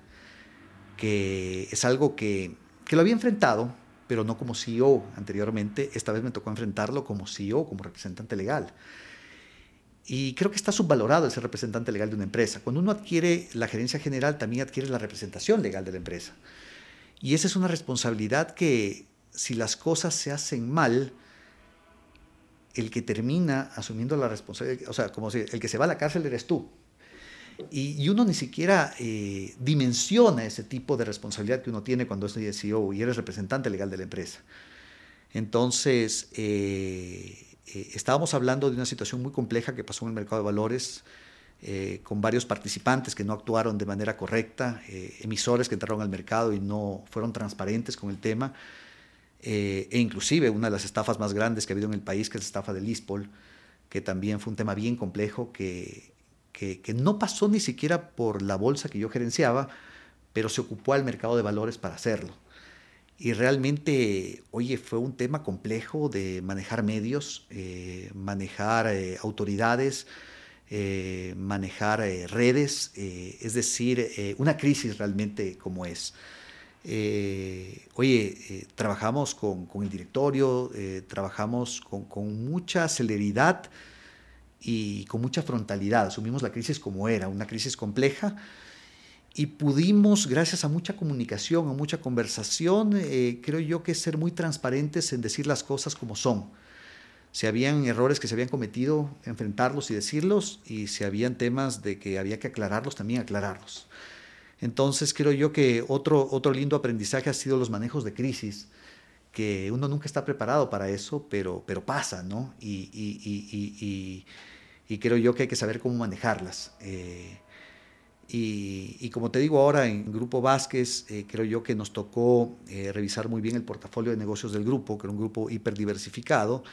que es algo que, que, lo había enfrentado, pero no como CEO anteriormente. Esta vez me tocó enfrentarlo como CEO, como representante legal. Y creo que está subvalorado el ser representante legal de una empresa. Cuando uno adquiere la gerencia general, también adquiere la representación legal de la empresa. Y esa es una responsabilidad que si las cosas se hacen mal, el que termina asumiendo la responsabilidad, o sea, como si el que se va a la cárcel eres tú. Y, uno ni siquiera eh, dimensiona ese tipo de responsabilidad que uno tiene cuando es CEO y eres representante legal de la empresa. Entonces, eh, eh, estábamos hablando de una situación muy compleja que pasó en el mercado de valores, con varios participantes que no actuaron de manera correcta, emisores que entraron al mercado y no fueron transparentes con el tema, e inclusive una de las estafas más grandes que ha habido en el país, que es la estafa de Lispol, que también fue un tema bien complejo que que, no pasó ni siquiera por la bolsa que yo gerenciaba, pero se ocupó al mercado de valores para hacerlo. Y realmente, oye, fue un tema complejo de manejar medios, eh, manejar eh, autoridades, eh, manejar redes, es decir, una crisis realmente como es. Oye, trabajamos con, el directorio, trabajamos con, con mucha celeridad y con mucha frontalidad. Asumimos la crisis como era, una crisis compleja, y pudimos, gracias a mucha comunicación, a mucha conversación, eh, creo yo que ser muy transparentes en decir las cosas como son. Si habían errores que se habían cometido, enfrentarlos y decirlos, y si habían temas de que había que aclararlos, también aclararlos. Entonces creo yo que otro, otro lindo aprendizaje ha sido los manejos de crisis, que uno nunca está preparado para eso, pero, pero pasa, ¿no? y, y y creo yo que hay que saber cómo manejarlas. Eh, y, como te digo ahora, en Grupo Vázquez, eh, creo yo que nos tocó eh, revisar muy bien el portafolio de negocios del grupo, que era un grupo hiperdiversificado,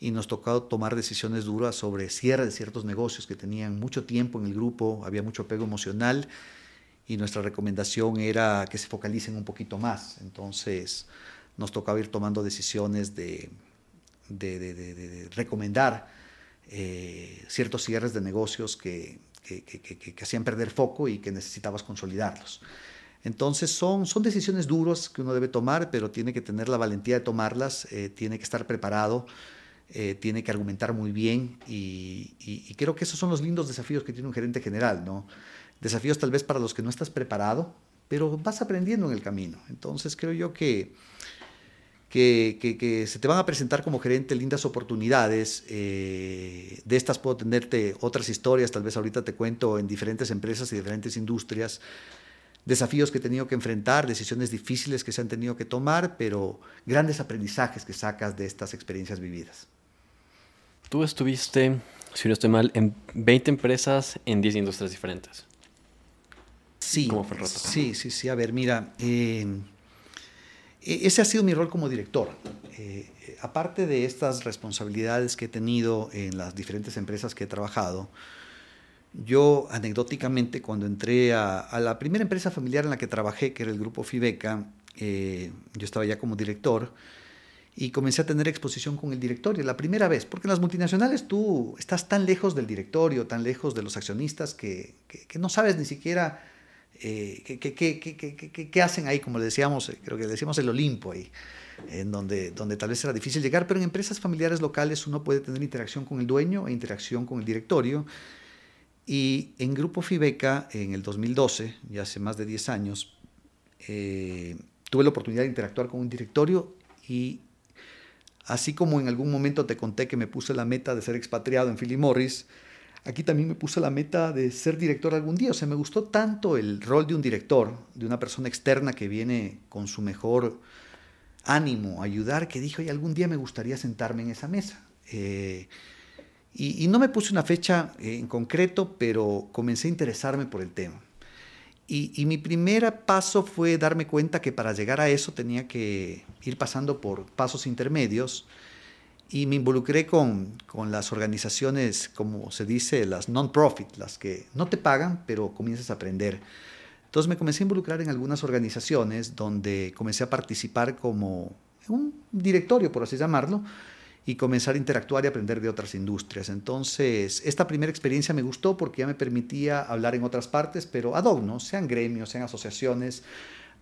y nos tocó tomar decisiones duras sobre cierre de ciertos negocios que tenían mucho tiempo en el grupo, había mucho apego emocional, y nuestra recomendación era que se focalicen un poquito más. Entonces, nos tocaba ir tomando decisiones de, de, de, recomendar eh, ciertos cierres de negocios que, que, hacían perder foco y que necesitabas consolidarlos. Entonces son, son decisiones duras que uno debe tomar, pero tiene que tener la valentía de tomarlas, eh, tiene que estar preparado, eh, tiene que argumentar muy bien y, y, creo que esos son los lindos desafíos que tiene un gerente general, ¿no? Desafíos tal vez para los que no estás preparado, pero vas aprendiendo en el camino. Entonces creo yo que que, se te van a presentar como gerente lindas oportunidades. Eh, de estas puedo tenerte otras historias, tal vez ahorita te cuento en diferentes empresas y diferentes industrias, desafíos que he tenido que enfrentar, decisiones difíciles que se han tenido que tomar, pero grandes aprendizajes que sacas de estas experiencias vividas. Tú estuviste, si no estoy mal, en 20 empresas en 10 industrias diferentes. Sí, sí, sí, sí. A ver, mira, eh, e, ese ha sido mi rol como director. Eh, aparte de estas responsabilidades que he tenido en las diferentes empresas que he trabajado, yo anecdóticamente cuando entré a, la primera empresa familiar en la que trabajé, que era el grupo Fibeca, eh, yo estaba ya como director y comencé a tener exposición con el directorio, la primera vez, porque en las multinacionales tú estás tan lejos del directorio, tan lejos de los accionistas, que, que no sabes ni siquiera eh, ¿qué, hacen ahí? Como le decíamos, eh, creo que le decíamos el Olimpo ahí, en donde, donde tal vez era difícil llegar, pero en empresas familiares locales uno puede tener interacción con el dueño e interacción con el directorio. Y en Grupo Fibeca, en el 2012, ya hace más de 10 años, eh, tuve la oportunidad de interactuar con un directorio y así como en algún momento te conté que me puse la meta de ser expatriado en Philip Morris, Aquí también me puse la meta de ser director algún día. O sea, me gustó tanto el rol de un director, de una persona externa que viene con su mejor ánimo a ayudar, que dije, oye, algún día me gustaría sentarme en esa mesa. Eh, y, no me puse una fecha en concreto, pero comencé a interesarme por el tema. Y, y, mi primer paso fue darme cuenta que para llegar a eso tenía que ir pasando por pasos intermedios y me involucré con, con, las organizaciones, como se dice, las non-profit, las que no te pagan, pero comienzas a aprender. Entonces me comencé a involucrar en algunas organizaciones donde comencé a participar como un directorio, por así llamarlo, y comenzar a interactuar y aprender de otras industrias. Entonces, esta primera experiencia me gustó porque ya me permitía hablar en otras partes, pero ad hoc, ¿no? sean gremios, sean asociaciones.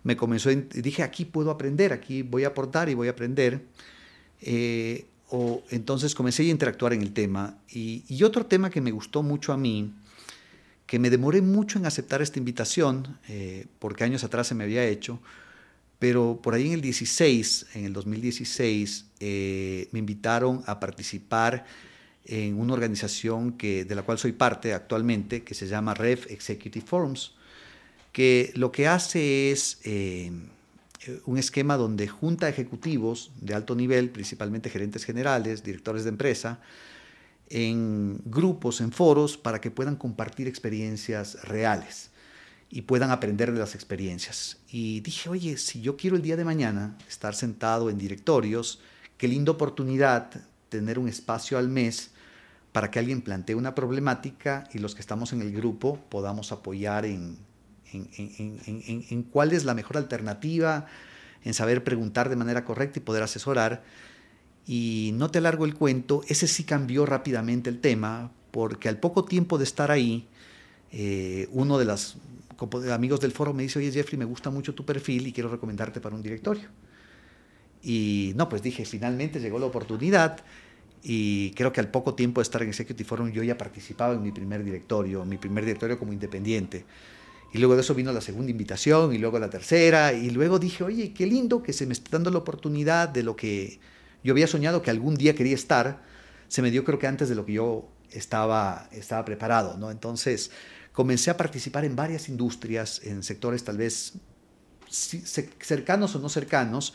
Me comenzó, dije, aquí puedo aprender, aquí voy a aportar y voy a aprender. Eh, o, entonces comencé a interactuar en el tema. Y, otro tema que me gustó mucho a mí, que me demoré mucho en aceptar esta invitación, eh, porque años atrás se me había hecho, pero por ahí en el 16, en el 2016, eh, me invitaron a participar en una organización que, de la cual soy parte actualmente, que se llama REF Executive Forums, que lo que hace es eh, un esquema donde junta ejecutivos de alto nivel, principalmente gerentes generales, directores de empresa, en grupos, en foros, para que puedan compartir experiencias reales y puedan aprender de las experiencias. Y dije, oye, si yo quiero el día de mañana estar sentado en directorios, qué linda oportunidad tener un espacio al mes para que alguien plantee una problemática y los que estamos en el grupo podamos apoyar en, en, cuál es la mejor alternativa, en saber preguntar de manera correcta y poder asesorar. Y no te alargo el cuento, ese sí cambió rápidamente el tema, porque al poco tiempo de estar ahí, eh, uno de los amigos del foro me dice, oye Jeffrey, me gusta mucho tu perfil y quiero recomendarte para un directorio. Y no, pues dije, finalmente llegó la oportunidad y creo que al poco tiempo de estar en Executive Forum yo ya participaba en mi primer directorio, mi primer directorio como independiente. Y luego de eso vino la segunda invitación y luego la tercera y luego dije, oye, qué lindo que se me esté dando la oportunidad de lo que yo había soñado que algún día quería estar. Se me dio creo que antes de lo que yo estaba, estaba preparado, ¿no? Entonces comencé a participar en varias industrias, en sectores tal vez cercanos o no cercanos,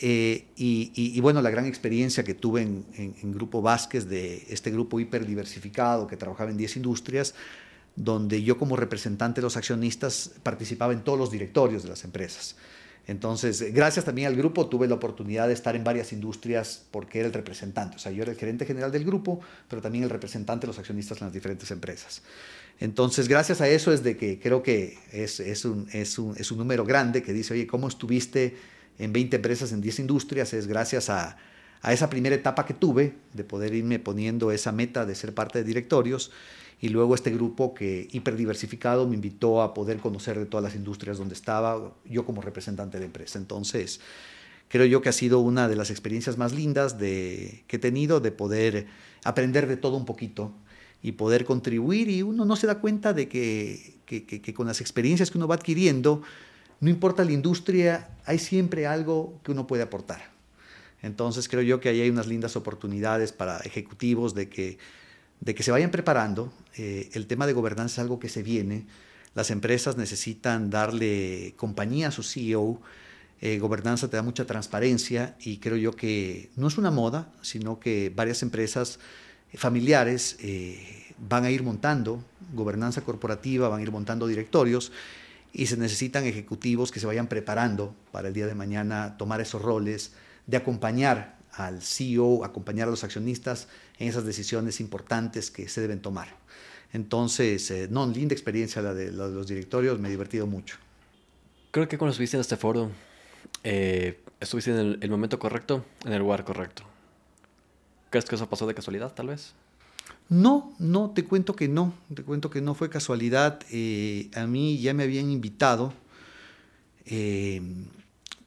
eh, y, bueno, la gran experiencia que tuve en, Grupo Vázquez, de este grupo hiperdiversificado que trabajaba en 10 industrias, donde yo como representante de los accionistas participaba en todos los directorios de las empresas. Entonces, gracias también al grupo, tuve la oportunidad de estar en varias industrias porque era el representante. O sea, yo era el gerente general del grupo, pero también el representante de los accionistas en las diferentes empresas. Entonces, gracias a eso es de que creo que es, es, un, es, un, es un número grande que dice, oye, ¿cómo estuviste? en 20 empresas, en 10 industrias, es gracias a, esa primera etapa que tuve de poder irme poniendo esa meta de ser parte de directorios y luego este grupo que hiperdiversificado me invitó a poder conocer de todas las industrias donde estaba yo como representante de empresa. Entonces, creo yo que ha sido una de las experiencias más lindas de, que he tenido de poder aprender de todo un poquito y poder contribuir y uno no se da cuenta de que, que con las experiencias que uno va adquiriendo, no importa la industria, hay siempre algo que uno puede aportar. Entonces creo yo que ahí hay unas lindas oportunidades para ejecutivos de que, de que se vayan preparando. Eh, el tema de gobernanza es algo que se viene. Las empresas necesitan darle compañía a su CEO. Eh, gobernanza te da mucha transparencia y creo yo que no es una moda, sino que varias empresas familiares eh, van a ir montando gobernanza corporativa, van a ir montando directorios y se necesitan ejecutivos que se vayan preparando para el día de mañana tomar esos roles de acompañar al CEO, acompañar a los accionistas en esas decisiones importantes que se deben tomar. Entonces, eh, no, linda experiencia la de, los directorios, me he divertido mucho. Creo que cuando estuviste en este foro, eh, estuviste en el momento correcto, en el lugar correcto. ¿Crees que eso pasó de casualidad, tal vez? No, no, te cuento que no, te cuento que no fue casualidad. Eh, a mí ya me habían invitado, eh,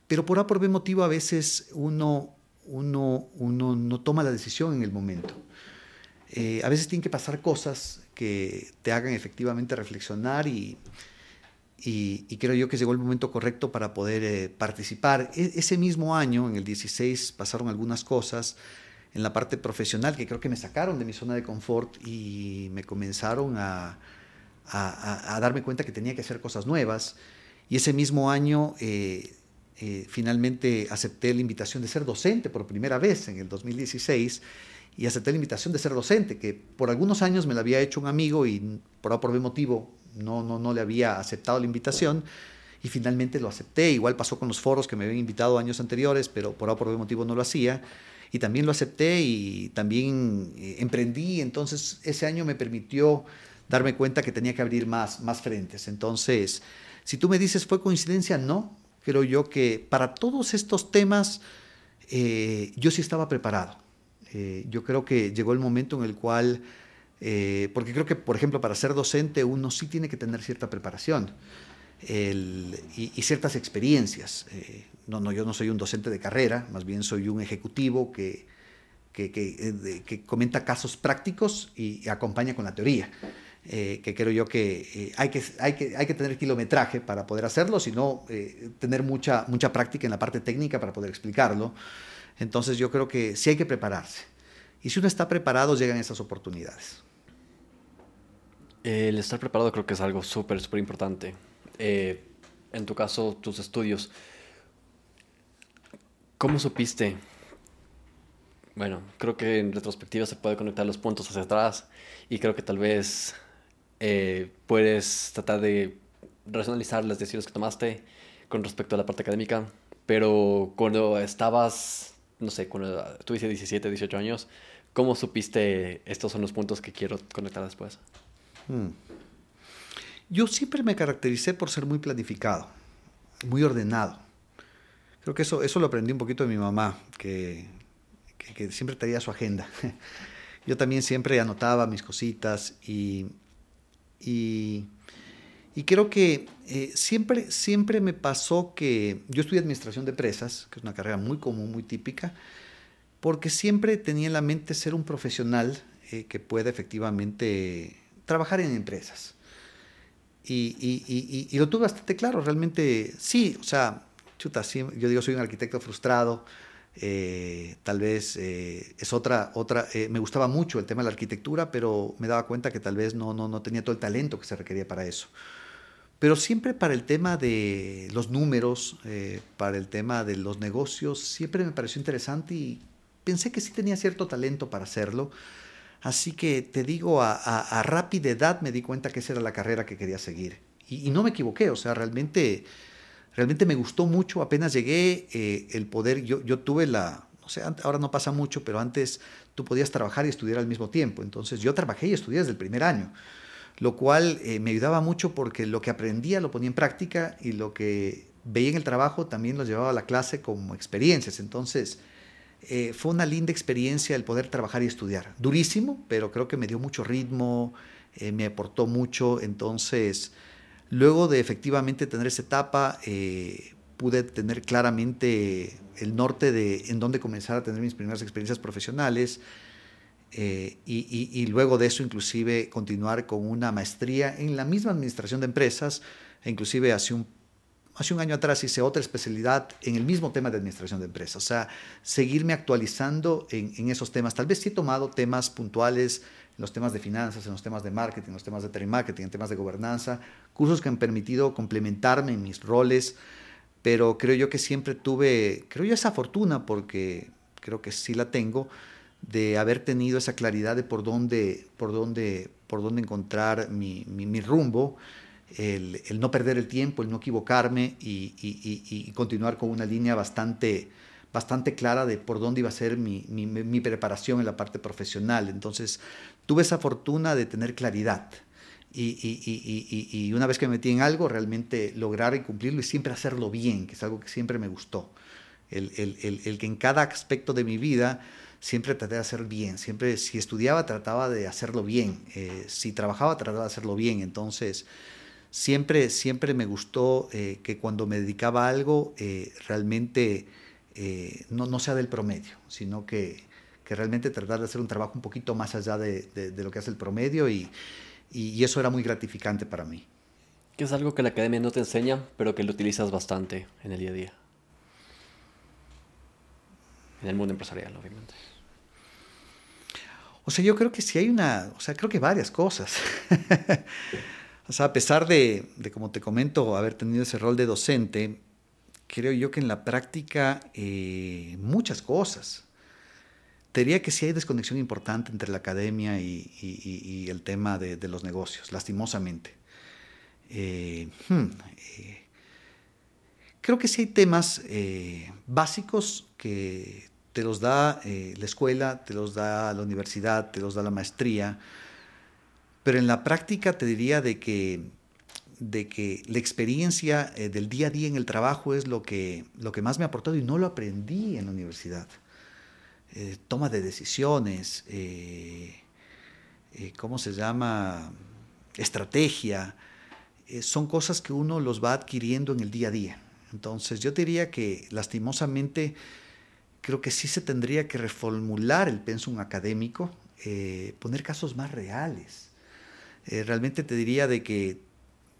pero por A por B motivo a veces uno, uno, uno no toma la decisión en el momento. Eh, a veces tienen que pasar cosas que te hagan efectivamente reflexionar y, y, creo yo que llegó el momento correcto para poder participar. E, ese mismo año, en el 16, pasaron algunas cosas en la parte profesional, que creo que me sacaron de mi zona de confort y me comenzaron a, a, darme cuenta que tenía que hacer cosas nuevas. Y ese mismo año eh, eh, finalmente acepté la invitación de ser docente por primera vez en el 2016 y acepté la invitación de ser docente, que por algunos años me la había hecho un amigo y por por motivo no, no, no le había aceptado la invitación y finalmente lo acepté. Igual pasó con los foros que me habían invitado años anteriores, pero por por motivo no lo hacía y también lo acepté y también eh, emprendí. Entonces ese año me permitió darme cuenta que tenía que abrir más, más frentes. Entonces, si tú me dices, ¿fue coincidencia? No. Creo yo que para todos estos temas eh, yo sí estaba preparado. Eh, yo creo que llegó el momento en el cual, porque creo que, por ejemplo, para ser docente uno sí tiene que tener cierta preparación y, ciertas experiencias. no, no, yo no soy un docente de carrera, más bien soy un ejecutivo que, que, que, comenta casos prácticos y, acompaña con la teoría. Que creo yo que, hay que, hay que hay que tener kilometraje para poder hacerlo, sino tener mucha, mucha práctica en la parte técnica para poder explicarlo. Entonces yo creo que sí hay que prepararse. Y si uno está preparado, llegan esas oportunidades. El estar preparado creo que es algo súper, súper importante. Eh, en tu caso, tus estudios. ¿Cómo supiste? Bueno, creo que en retrospectiva se puede conectar los puntos hacia atrás y creo que tal vez eh, puedes tratar de racionalizar las decisiones que tomaste con respecto a la parte académica, pero cuando estabas, no sé, cuando tuviste 17, 18 años, ¿cómo supiste estos son los puntos que quiero conectar después? Hmm. Yo siempre me caractericé por ser muy planificado, muy ordenado. Creo que eso, eso lo aprendí un poquito de mi mamá, que, que, siempre traía su agenda. [LAUGHS] Yo también siempre anotaba mis cositas y, y, creo que eh, siempre, siempre me pasó que yo estudié administración de empresas, que es una carrera muy común, muy típica, porque siempre tenía en la mente ser un profesional eh, que pueda efectivamente trabajar en empresas. Y, lo tuve bastante claro, realmente sí, o sea, chuta, yo digo, soy un arquitecto frustrado, eh, tal vez eh, es otra, otra eh, me gustaba mucho el tema de la arquitectura, pero me daba cuenta que tal vez no, no, no tenía todo el talento que se requería para eso. Pero siempre para el tema de los números, para el tema de los negocios, siempre me pareció interesante y pensé que sí tenía cierto talento para hacerlo. Así que te digo, a, rápida edad me di cuenta que esa era la carrera que quería seguir. Y, no me equivoqué, o sea, realmente, realmente me gustó mucho. Apenas llegué, eh, el poder, yo, tuve la, o sea, ahora no pasa mucho, pero antes tú podías trabajar y estudiar al mismo tiempo. Entonces yo trabajé y estudié desde el primer año, lo cual eh, me ayudaba mucho porque lo que aprendía lo ponía en práctica y lo que veía en el trabajo también lo llevaba a la clase como experiencias. Entonces, eh, fue una linda experiencia el poder trabajar y estudiar. Durísimo, pero creo que me dio mucho ritmo, me aportó mucho. Entonces, luego de efectivamente tener esa etapa, eh, pude tener claramente el norte de en dónde comenzar a tener mis primeras experiencias profesionales. y, y, luego de eso inclusive continuar con una maestría en la misma administración de empresas, e inclusive hace un hace un año atrás hice otra especialidad en el mismo tema de administración de empresas, o sea, seguirme actualizando en, esos temas. Tal vez sí he tomado temas puntuales en los temas de finanzas, en los temas de marketing, en los temas de telemarketing, en temas de gobernanza, cursos que han permitido complementarme en mis roles, pero creo yo que siempre tuve, creo yo esa fortuna, porque creo que sí la tengo, de haber tenido esa claridad de por dónde, por dónde, por dónde encontrar mi, mi, mi rumbo el, no perder el tiempo, el no equivocarme y, continuar con una línea bastante, bastante clara de por dónde iba a ser mi, preparación en la parte profesional. Entonces, tuve esa fortuna de tener claridad. Y, una vez que me metí en algo, realmente lograr y cumplirlo y siempre hacerlo bien, que es algo que siempre me gustó. El, que en cada aspecto de mi vida siempre traté de hacer bien. Siempre, si estudiaba, trataba de hacerlo bien. Eh, si trabajaba, trataba de hacerlo bien. Entonces, siempre, siempre me gustó eh, que cuando me dedicaba a algo, eh, realmente no, no, sea del promedio, sino que, que, realmente tratar de hacer un trabajo un poquito más allá de, de, lo que hace el promedio y, y, eso era muy gratificante para mí. ¿Qué es algo que la academia no te enseña, pero que lo utilizas bastante en el día a día? En el mundo empresarial, obviamente. O sea, yo creo que sí hay una, o sea, creo que varias cosas. [LAUGHS] O sea, a pesar de, como te comento, haber tenido ese rol de docente, creo yo que en la práctica eh, muchas cosas. Te diría que sí hay desconexión importante entre la academia y, el tema de, los negocios, lastimosamente. Eh, hmm, eh, creo que sí hay temas básicos que te los da la escuela, te los da la universidad, te los da la maestría, pero en la práctica te diría de que, de que la experiencia eh, del día a día en el trabajo es lo que, lo que más me ha aportado y no lo aprendí en la universidad. Eh, toma de decisiones, eh, ¿cómo se llama? Estrategia, son cosas que uno los va adquiriendo en el día a día. Entonces yo diría que lastimosamente creo que sí se tendría que reformular el pensum académico, eh, poner casos más reales. Eh, realmente te diría de que,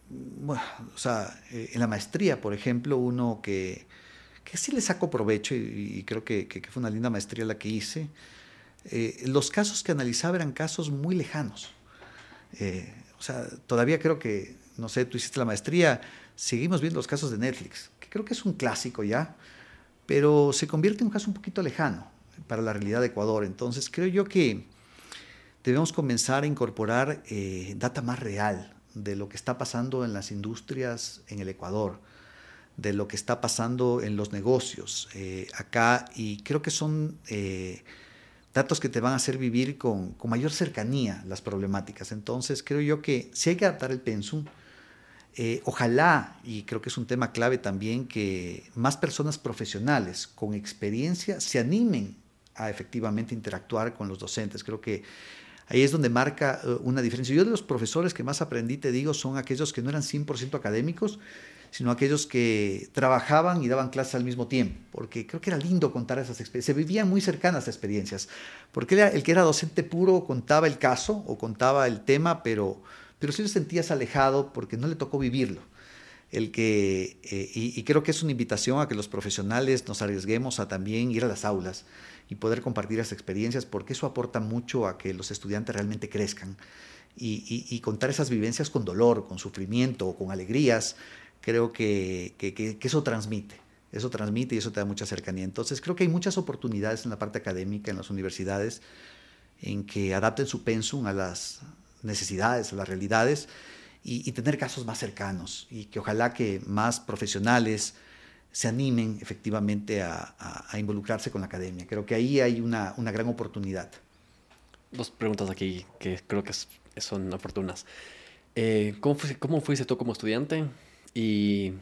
bueno, o sea, en la maestría, por ejemplo, uno que, que sí le saco provecho y, creo que, que, fue una linda maestría la que hice, los casos que analizaba eran casos muy lejanos. o sea, todavía creo que, no sé, tú hiciste la maestría, seguimos viendo los casos de Netflix, que creo que es un clásico ya, pero se convierte en un caso un poquito lejano para la realidad de Ecuador. Entonces creo yo que debemos comenzar a incorporar eh, data más real de lo que está pasando en las industrias en el Ecuador, de lo que está pasando en los negocios eh, acá, y creo que son eh, datos que te van a hacer vivir con, con, mayor cercanía las problemáticas. Entonces creo yo que si hay que adaptar el pensum, eh, ojalá, y creo que es un tema clave también, que más personas profesionales con experiencia se animen a efectivamente interactuar con los docentes. Creo que ahí es donde marca una diferencia. Yo de los profesores que más aprendí, te digo, son aquellos que no eran 100% académicos, sino aquellos que trabajaban y daban clases al mismo tiempo, porque creo que era lindo contar esas experiencias, se vivían muy cercanas a experiencias, porque el que era docente puro contaba el caso o contaba el tema, pero pero sí lo sentías alejado porque no le tocó vivirlo. El que, eh, y, creo que es una invitación a que los profesionales nos arriesguemos a también ir a las aulas y poder compartir esas experiencias, porque eso aporta mucho a que los estudiantes realmente crezcan. Y, contar esas vivencias con dolor, con sufrimiento o con alegrías, creo que, que, eso transmite. Eso transmite y eso te da mucha cercanía. Entonces creo que hay muchas oportunidades en la parte académica, en las universidades, en que adapten su pensum a las, necesidades, a las realidades y, tener casos más cercanos y que ojalá que más profesionales se animen efectivamente a, involucrarse con la academia. Creo que ahí hay una, gran oportunidad. Dos preguntas aquí que creo que son oportunas. Eh, ¿cómo, fuiste, ¿Cómo fuiste tú como estudiante y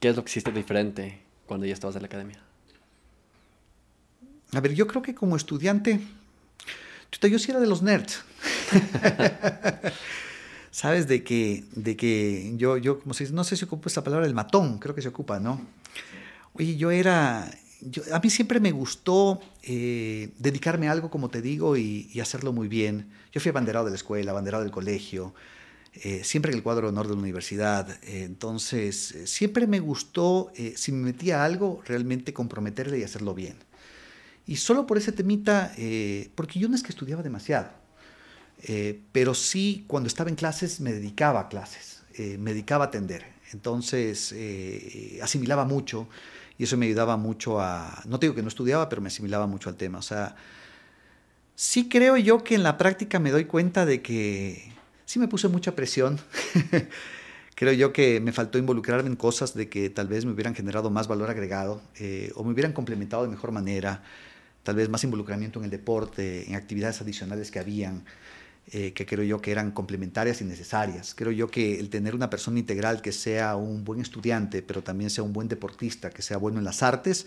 qué es lo que hiciste diferente cuando ya estabas en la academia? A ver, yo creo que como estudiante, yo sí era de los nerds. [LAUGHS] Sabes de que, de que yo, yo, como se no sé si ocupo esta palabra, el matón, creo que se ocupa, ¿no? Oye, yo era, a mí siempre me gustó eh, dedicarme a algo, como te digo, y, hacerlo muy bien. Yo fui abanderado de la escuela, abanderado del colegio, eh, siempre en el cuadro de honor de la universidad. Eh, entonces, siempre me gustó, si me metía algo, realmente comprometerle y hacerlo bien. Y solo por ese temita, porque yo no es que estudiaba demasiado. Eh, pero sí, cuando estaba en clases, me dedicaba a clases, eh, me dedicaba a atender. Entonces, eh, asimilaba mucho y eso me ayudaba mucho a, no digo que no estudiaba, pero me asimilaba mucho al tema. O sea, sí creo yo que en la práctica me doy cuenta de que sí me puse mucha presión. [LAUGHS] creo yo que me faltó involucrarme en cosas de que tal vez me hubieran generado más valor agregado o me hubieran complementado de mejor manera, tal vez más involucramiento en el deporte, en actividades adicionales que habían. Eh, que creo yo que eran complementarias y necesarias. Creo yo que el tener una persona integral que sea un buen estudiante, pero también sea un buen deportista, que sea bueno en las artes,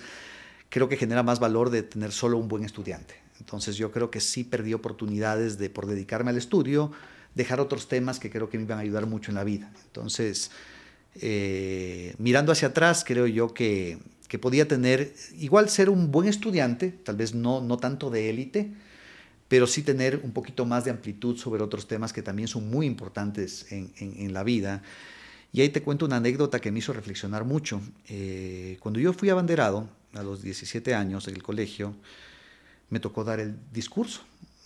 creo que genera más valor de tener solo un buen estudiante. Entonces yo creo que sí perdí oportunidades de, por dedicarme al estudio, dejar otros temas que creo que me iban a ayudar mucho en la vida. Entonces, eh, mirando hacia atrás, creo yo que, que podía tener, igual ser un buen estudiante, tal vez no, no tanto de élite, pero sí tener un poquito más de amplitud sobre otros temas que también son muy importantes en, la vida. Y ahí te cuento una anécdota que me hizo reflexionar mucho. Eh, cuando yo fui abanderado a los 17 años en el colegio, me tocó dar el discurso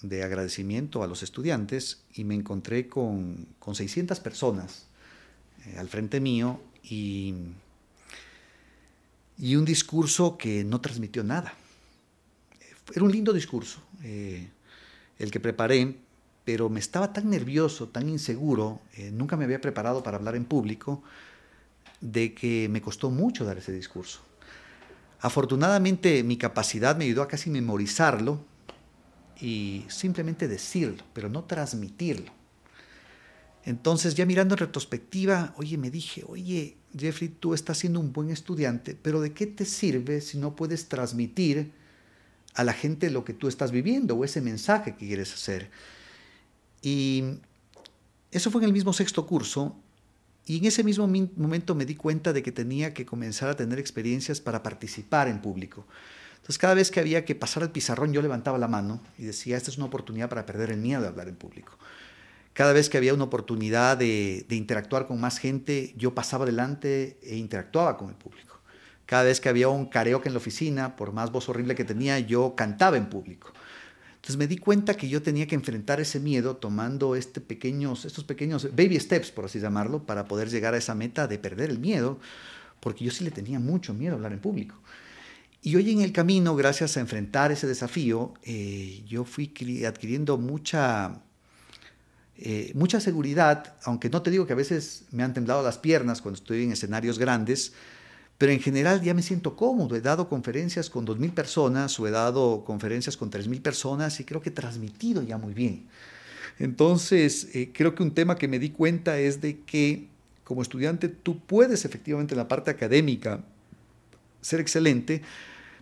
de agradecimiento a los estudiantes y me encontré con, con 600 personas eh, al frente mío y, y un discurso que no transmitió nada. Era un lindo discurso. Eh, el que preparé, pero me estaba tan nervioso, tan inseguro, eh, nunca me había preparado para hablar en público, de que me costó mucho dar ese discurso. Afortunadamente mi capacidad me ayudó a casi memorizarlo y simplemente decirlo, pero no transmitirlo. Entonces ya mirando en retrospectiva, oye, me dije, oye, Jeffrey, tú estás siendo un buen estudiante, pero ¿de qué te sirve si no puedes transmitir a la gente lo que tú estás viviendo o ese mensaje que quieres hacer. Y eso fue en el mismo sexto curso y en ese mismo momento me di cuenta de que tenía que comenzar a tener experiencias para participar en público. Entonces, cada vez que había que pasar el pizarrón, yo levantaba la mano y decía, esta es una oportunidad para perder el miedo de hablar en público. Cada vez que había una oportunidad de, interactuar con más gente, yo pasaba adelante e interactuaba con el público. Cada vez que había un karaoke en la oficina, por más voz horrible que tenía, yo cantaba en público. Entonces me di cuenta que yo tenía que enfrentar ese miedo tomando este estos pequeños baby steps, por así llamarlo, para poder llegar a esa meta de perder el miedo, porque yo sí le tenía mucho miedo a hablar en público. Y hoy en el camino, gracias a enfrentar ese desafío, eh, yo fui adquiriendo mucha, eh, mucha seguridad, aunque no te digo que a veces me han temblado las piernas cuando estoy en escenarios grandes, pero en general ya me siento cómodo. He dado conferencias con 2.000 personas o he dado conferencias con 3.000 personas y creo que he transmitido ya muy bien. Entonces, eh, creo que un tema que me di cuenta es de que como estudiante tú puedes efectivamente en la parte académica ser excelente,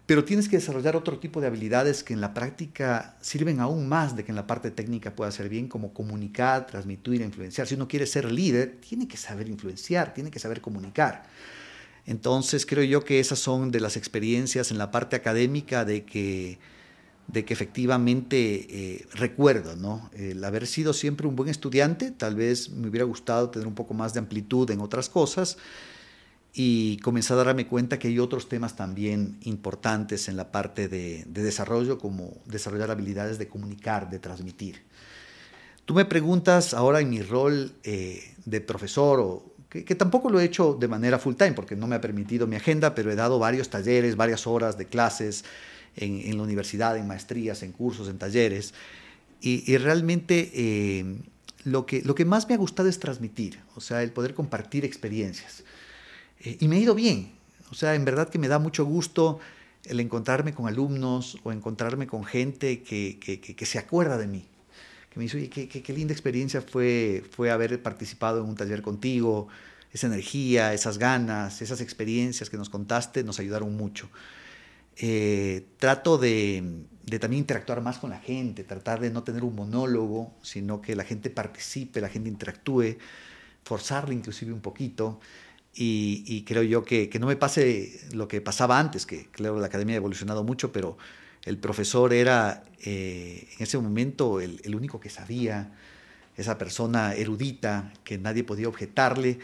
pero tienes que desarrollar otro tipo de habilidades que en la práctica sirven aún más de que en la parte técnica pueda ser bien, como comunicar, transmitir, influenciar. Si uno quiere ser líder, tiene que saber influenciar, tiene que saber comunicar. Entonces creo yo que esas son de las experiencias en la parte académica de que, de que efectivamente eh, recuerdo, ¿no? El haber sido siempre un buen estudiante, tal vez me hubiera gustado tener un poco más de amplitud en otras cosas, y comencé a darme cuenta que hay otros temas también importantes en la parte de, desarrollo, como desarrollar habilidades de comunicar, de transmitir. Tú me preguntas ahora en mi rol eh, de profesor, que, tampoco lo he hecho de manera full time, porque no me ha permitido mi agenda, pero he dado varios talleres, varias horas de clases en, la universidad, en maestrías, en cursos, en talleres, y, realmente eh, lo, que, lo que más me ha gustado es transmitir, o sea, el poder compartir experiencias. Eh, y me ha ido bien. O sea, en verdad que me da mucho gusto el encontrarme con alumnos o encontrarme con gente que, que, que, se acuerda de mí. Que me dice, oye, qué, qué, linda experiencia fue, fue haber participado en un taller contigo. Esa energía, esas ganas, esas experiencias que nos contaste nos ayudaron mucho. Eh, trato de, de, también interactuar más con la gente, tratar de no tener un monólogo, sino que la gente participe, la gente interactúe, forzarle inclusive un poquito. Y, creo yo que, que, no me pase lo que pasaba antes, que claro, la academia ha evolucionado mucho, pero el profesor era eh, en ese momento el, el, único que sabía, esa persona erudita que nadie podía objetarle.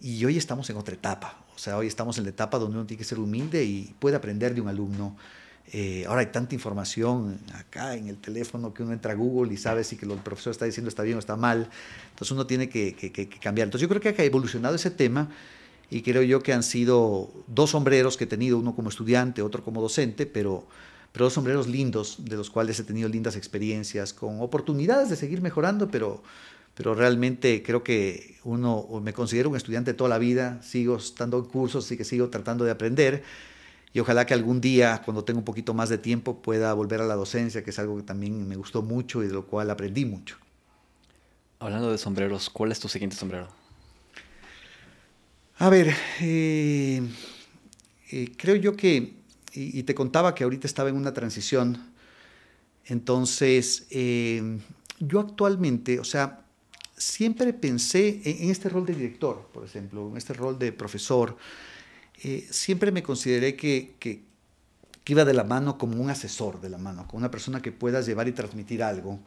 Y hoy estamos en otra etapa, o sea, hoy estamos en la etapa donde uno tiene que ser humilde y puede aprender de un alumno. Eh, ahora hay tanta información acá en el teléfono que uno entra a Google y sabe si que lo que el profesor está diciendo está bien o está mal. Entonces uno tiene que, que, que cambiar. Entonces yo creo que ha evolucionado ese tema y creo yo que han sido dos sombreros que he tenido, uno como estudiante, otro como docente, pero, pero dos sombreros lindos, de los cuales he tenido lindas experiencias, con oportunidades de seguir mejorando, pero, pero realmente creo que uno, me considero un estudiante toda la vida, sigo estando en cursos y que sigo tratando de aprender, y ojalá que algún día, cuando tenga un poquito más de tiempo, pueda volver a la docencia, que es algo que también me gustó mucho y de lo cual aprendí mucho. Hablando de sombreros, ¿cuál es tu siguiente sombrero? A ver, eh, eh, creo yo que, y, te contaba que ahorita estaba en una transición, entonces eh, yo actualmente, o sea, siempre pensé en, este rol de director, por ejemplo, en este rol de profesor, siempre me consideré que, que, iba de la mano como un asesor de la mano, como una persona que pueda llevar y transmitir algo.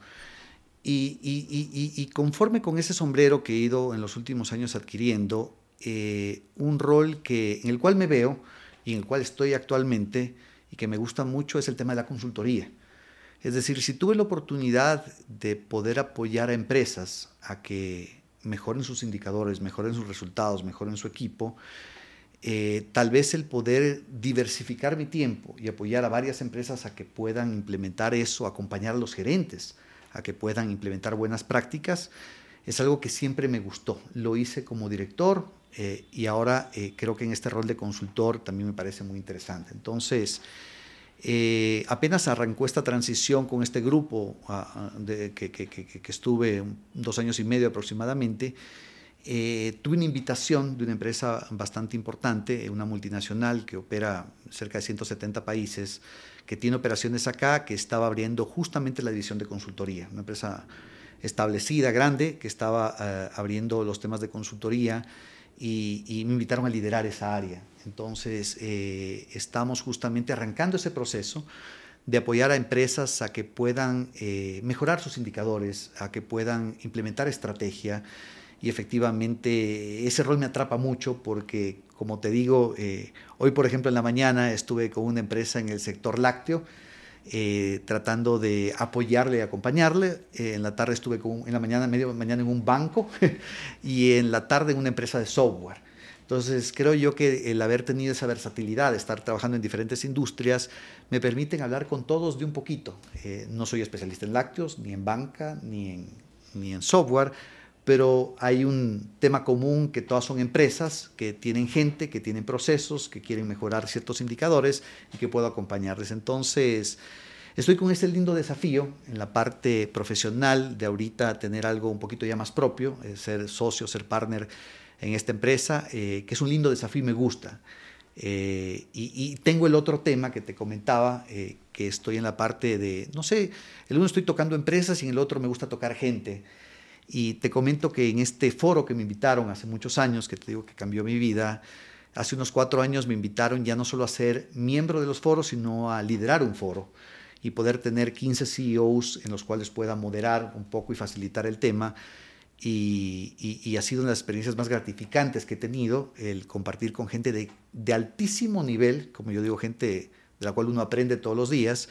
Y, y, y, conforme con ese sombrero que he ido en los últimos años adquiriendo, eh, un rol que, en el cual me veo y en el cual estoy actualmente y que me gusta mucho es el tema de la consultoría. Es decir, si tuve la oportunidad de poder apoyar a empresas a que mejoren sus indicadores, mejoren sus resultados, mejoren su equipo, eh, tal vez el poder diversificar mi tiempo y apoyar a varias empresas a que puedan implementar eso, acompañar a los gerentes a que puedan implementar buenas prácticas, es algo que siempre me gustó. Lo hice como director, eh, y ahora eh, creo que en este rol de consultor también me parece muy interesante. Entonces, eh, apenas arrancó esta transición con este grupo ah, ah, de, que, que, que, estuve dos años y medio aproximadamente, tuve una invitación de una empresa bastante importante, una multinacional que opera cerca de 170 países, que tiene operaciones acá, que estaba abriendo justamente la división de consultoría, una empresa establecida, grande, que estaba abriendo los temas de consultoría y, me invitaron a liderar esa área. Entonces, eh, estamos justamente arrancando ese proceso de apoyar a empresas a que puedan eh, mejorar sus indicadores, a que puedan implementar estrategia. Y efectivamente ese rol me atrapa mucho porque, como te digo, eh, hoy por ejemplo en la mañana estuve con una empresa en el sector lácteo eh, tratando de apoyarle y acompañarle. en la tarde estuve con, en la mañana, medio mañana en un banco [LAUGHS] y en la tarde en una empresa de software. Entonces, creo yo que el haber tenido esa versatilidad, de estar trabajando en diferentes industrias, me permiten hablar con todos de un poquito. Eh, no soy especialista en lácteos, ni en banca, ni en, ni en software, pero hay un tema común que todas son empresas que tienen gente, que tienen procesos, que quieren mejorar ciertos indicadores y que puedo acompañarles. Entonces, estoy con este lindo desafío en la parte profesional de ahorita tener algo un poquito ya más propio, eh, ser socio, ser partner en esta empresa, eh, que es un lindo desafío y me gusta. Eh, y, tengo el otro tema que te comentaba, que estoy en la parte de, no sé, el uno estoy tocando empresas y en el otro me gusta tocar gente. Y te comento que en este foro que me invitaron hace muchos años, que te digo que cambió mi vida, hace unos cuatro años me invitaron ya no solo a ser miembro de los foros, sino a liderar un foro y poder tener 15 CEOs en los cuales pueda moderar un poco y facilitar el tema y, ha sido una de las experiencias más gratificantes que he tenido el compartir con gente de, altísimo nivel, como yo digo, gente de la cual uno aprende todos los días,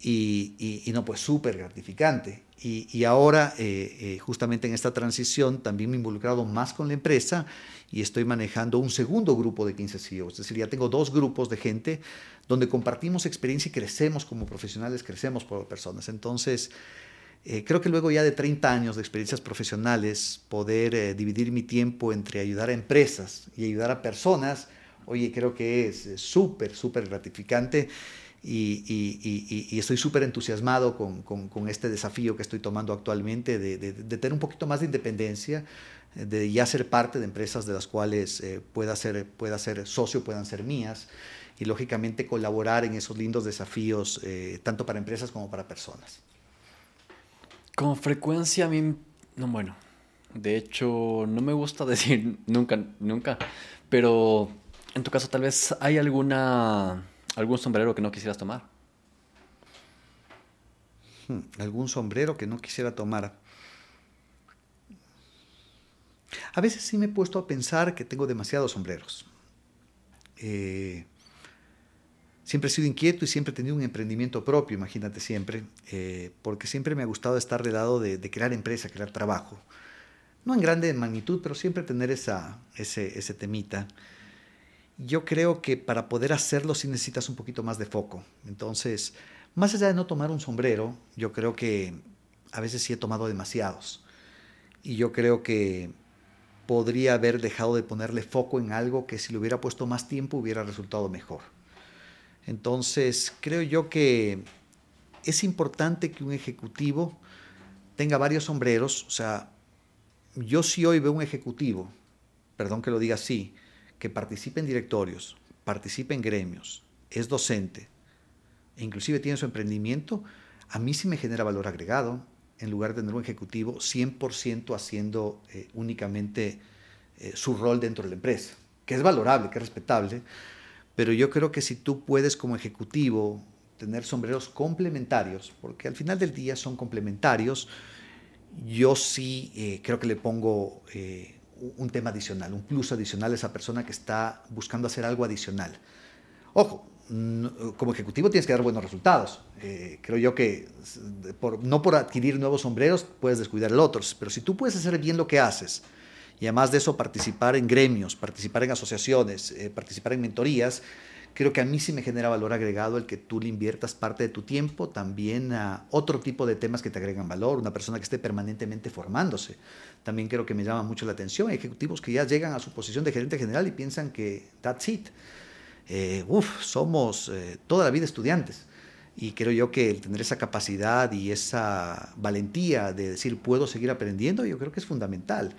y, y no, pues súper gratificante. Y, ahora, eh, eh, justamente en esta transición, también me he involucrado más con la empresa y estoy manejando un segundo grupo de 15 CEOs. Es decir, ya tengo dos grupos de gente donde compartimos experiencia y crecemos como profesionales, crecemos como personas. Entonces, eh, creo que luego ya de 30 años de experiencias profesionales, poder eh, dividir mi tiempo entre ayudar a empresas y ayudar a personas, oye, creo que es súper, súper gratificante y, estoy súper entusiasmado con, este desafío que estoy tomando actualmente de, tener un poquito más de independencia, de ya ser parte de empresas de las cuales eh, pueda, ser, pueda ser socio, puedan ser mías y lógicamente colaborar en esos lindos desafíos, tanto para empresas como para personas. Con frecuencia a mí, no, bueno, de hecho no me gusta [LAUGHS] decir nunca, nunca, pero en tu caso tal vez hay alguna, algún sombrero que no quisieras tomar. Hmm, algún sombrero que no quisiera tomar. A veces sí me he puesto a pensar que tengo demasiados sombreros. Eh, Siempre he sido inquieto y siempre he tenido un emprendimiento propio, imagínate siempre, eh, porque siempre me ha gustado estar del lado de, crear empresa, crear trabajo. No en grande magnitud, pero siempre tener esa, ese, ese temita. Yo creo que para poder hacerlo sí necesitas un poquito más de foco. Entonces, más allá de no tomar un sombrero, yo creo que a veces sí he tomado demasiados. Y yo creo que podría haber dejado de ponerle foco en algo que si le hubiera puesto más tiempo hubiera resultado mejor. Entonces, creo yo que es importante que un ejecutivo tenga varios sombreros. O sea, yo si hoy veo un ejecutivo, perdón que lo diga así, que participe en directorios, participe en gremios, es docente, e inclusive tiene su emprendimiento, a mí sí me genera valor agregado en lugar de tener un ejecutivo 100% haciendo eh, únicamente eh, su rol dentro de la empresa, que es valorable, que es respetable, pero yo creo que si tú puedes como ejecutivo tener sombreros complementarios, porque al final del día son complementarios, yo sí eh, creo que le pongo un tema adicional, un plus adicional a esa persona que está buscando hacer algo adicional. Ojo, como ejecutivo tienes que dar buenos resultados. Eh, creo yo que no por adquirir nuevos sombreros puedes descuidar el otro, pero si tú puedes hacer bien lo que haces, y además de eso participar en gremios, participar en asociaciones, eh, participar en mentorías, creo que a mí sí me genera valor agregado el que tú le inviertas parte de tu tiempo también a otro tipo de temas que te agregan valor, una persona que esté permanentemente formándose. También creo que me llama mucho la atención, ejecutivos que ya llegan a su posición de gerente general y piensan que that's it. Eh, uf, somos eh, toda la vida estudiantes. Y creo yo que el tener esa capacidad y esa valentía de decir puedo seguir aprendiendo, yo creo que es fundamental.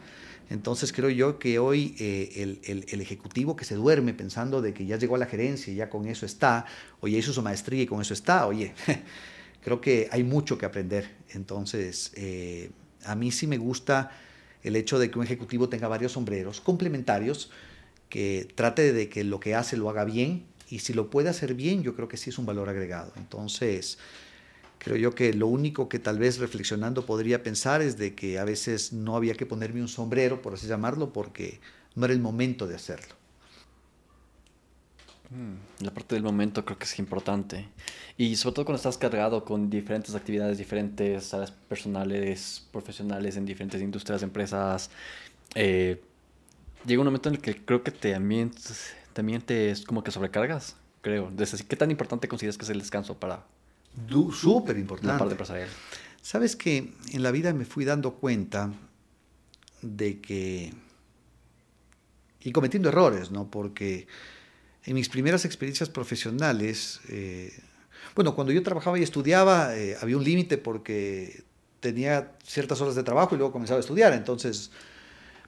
Entonces creo yo que hoy eh, el, ejecutivo que se duerme pensando de que ya llegó a la gerencia y ya con eso está, o ya hizo su maestría y con eso está, oye, [LAUGHS] creo que hay mucho que aprender. Entonces, eh, a mí sí me gusta el hecho de que un ejecutivo tenga varios sombreros complementarios, que trate de que lo que hace lo haga bien y si lo puede hacer bien, yo creo que sí es un valor agregado. Entonces, creo yo que lo único que tal vez reflexionando podría pensar es de que a veces no había que ponerme un sombrero, por así llamarlo, porque no era el momento de hacerlo. Mm, la parte del momento creo que es importante. Y sobre todo cuando estás cargado con diferentes actividades, diferentes áreas personales, profesionales, en diferentes industrias, empresas, eh, llega un momento en el que creo que te, también, también te es como que sobrecargas, creo. ¿qué tan importante consideras que es el descanso para... Súper importante. La parte empresarial. Sabes que en la vida me fui dando cuenta de que... Y cometiendo errores, ¿no? Porque en mis primeras experiencias profesionales, eh, bueno, cuando yo trabajaba y estudiaba, eh, había un límite porque tenía ciertas horas de trabajo y luego comenzaba a estudiar. Entonces,